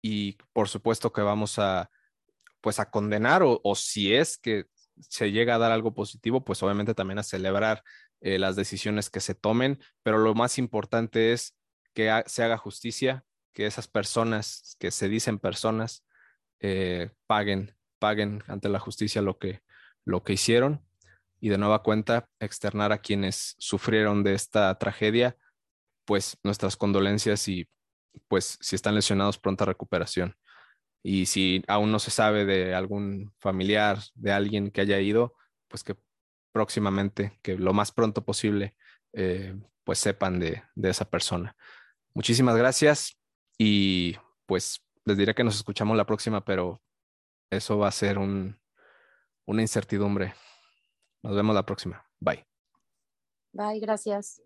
S3: Y por supuesto que vamos a pues a condenar o, si es que se llega a dar algo positivo, pues obviamente también a celebrar las decisiones que se tomen, pero lo más importante es que se haga justicia, que esas personas que se dicen personas paguen paguen ante la justicia lo que, lo que hicieron y de nueva cuenta externar a quienes sufrieron de esta tragedia, pues nuestras condolencias y pues si están lesionados, pronta recuperación. Y si aún no se sabe de algún familiar, de alguien que haya ido, pues que próximamente, que lo más pronto posible, eh, pues sepan de, de esa persona. Muchísimas gracias y pues les diré que nos escuchamos la próxima, pero eso va a ser un, una incertidumbre. Nos vemos la próxima. Bye.
S2: Bye, gracias.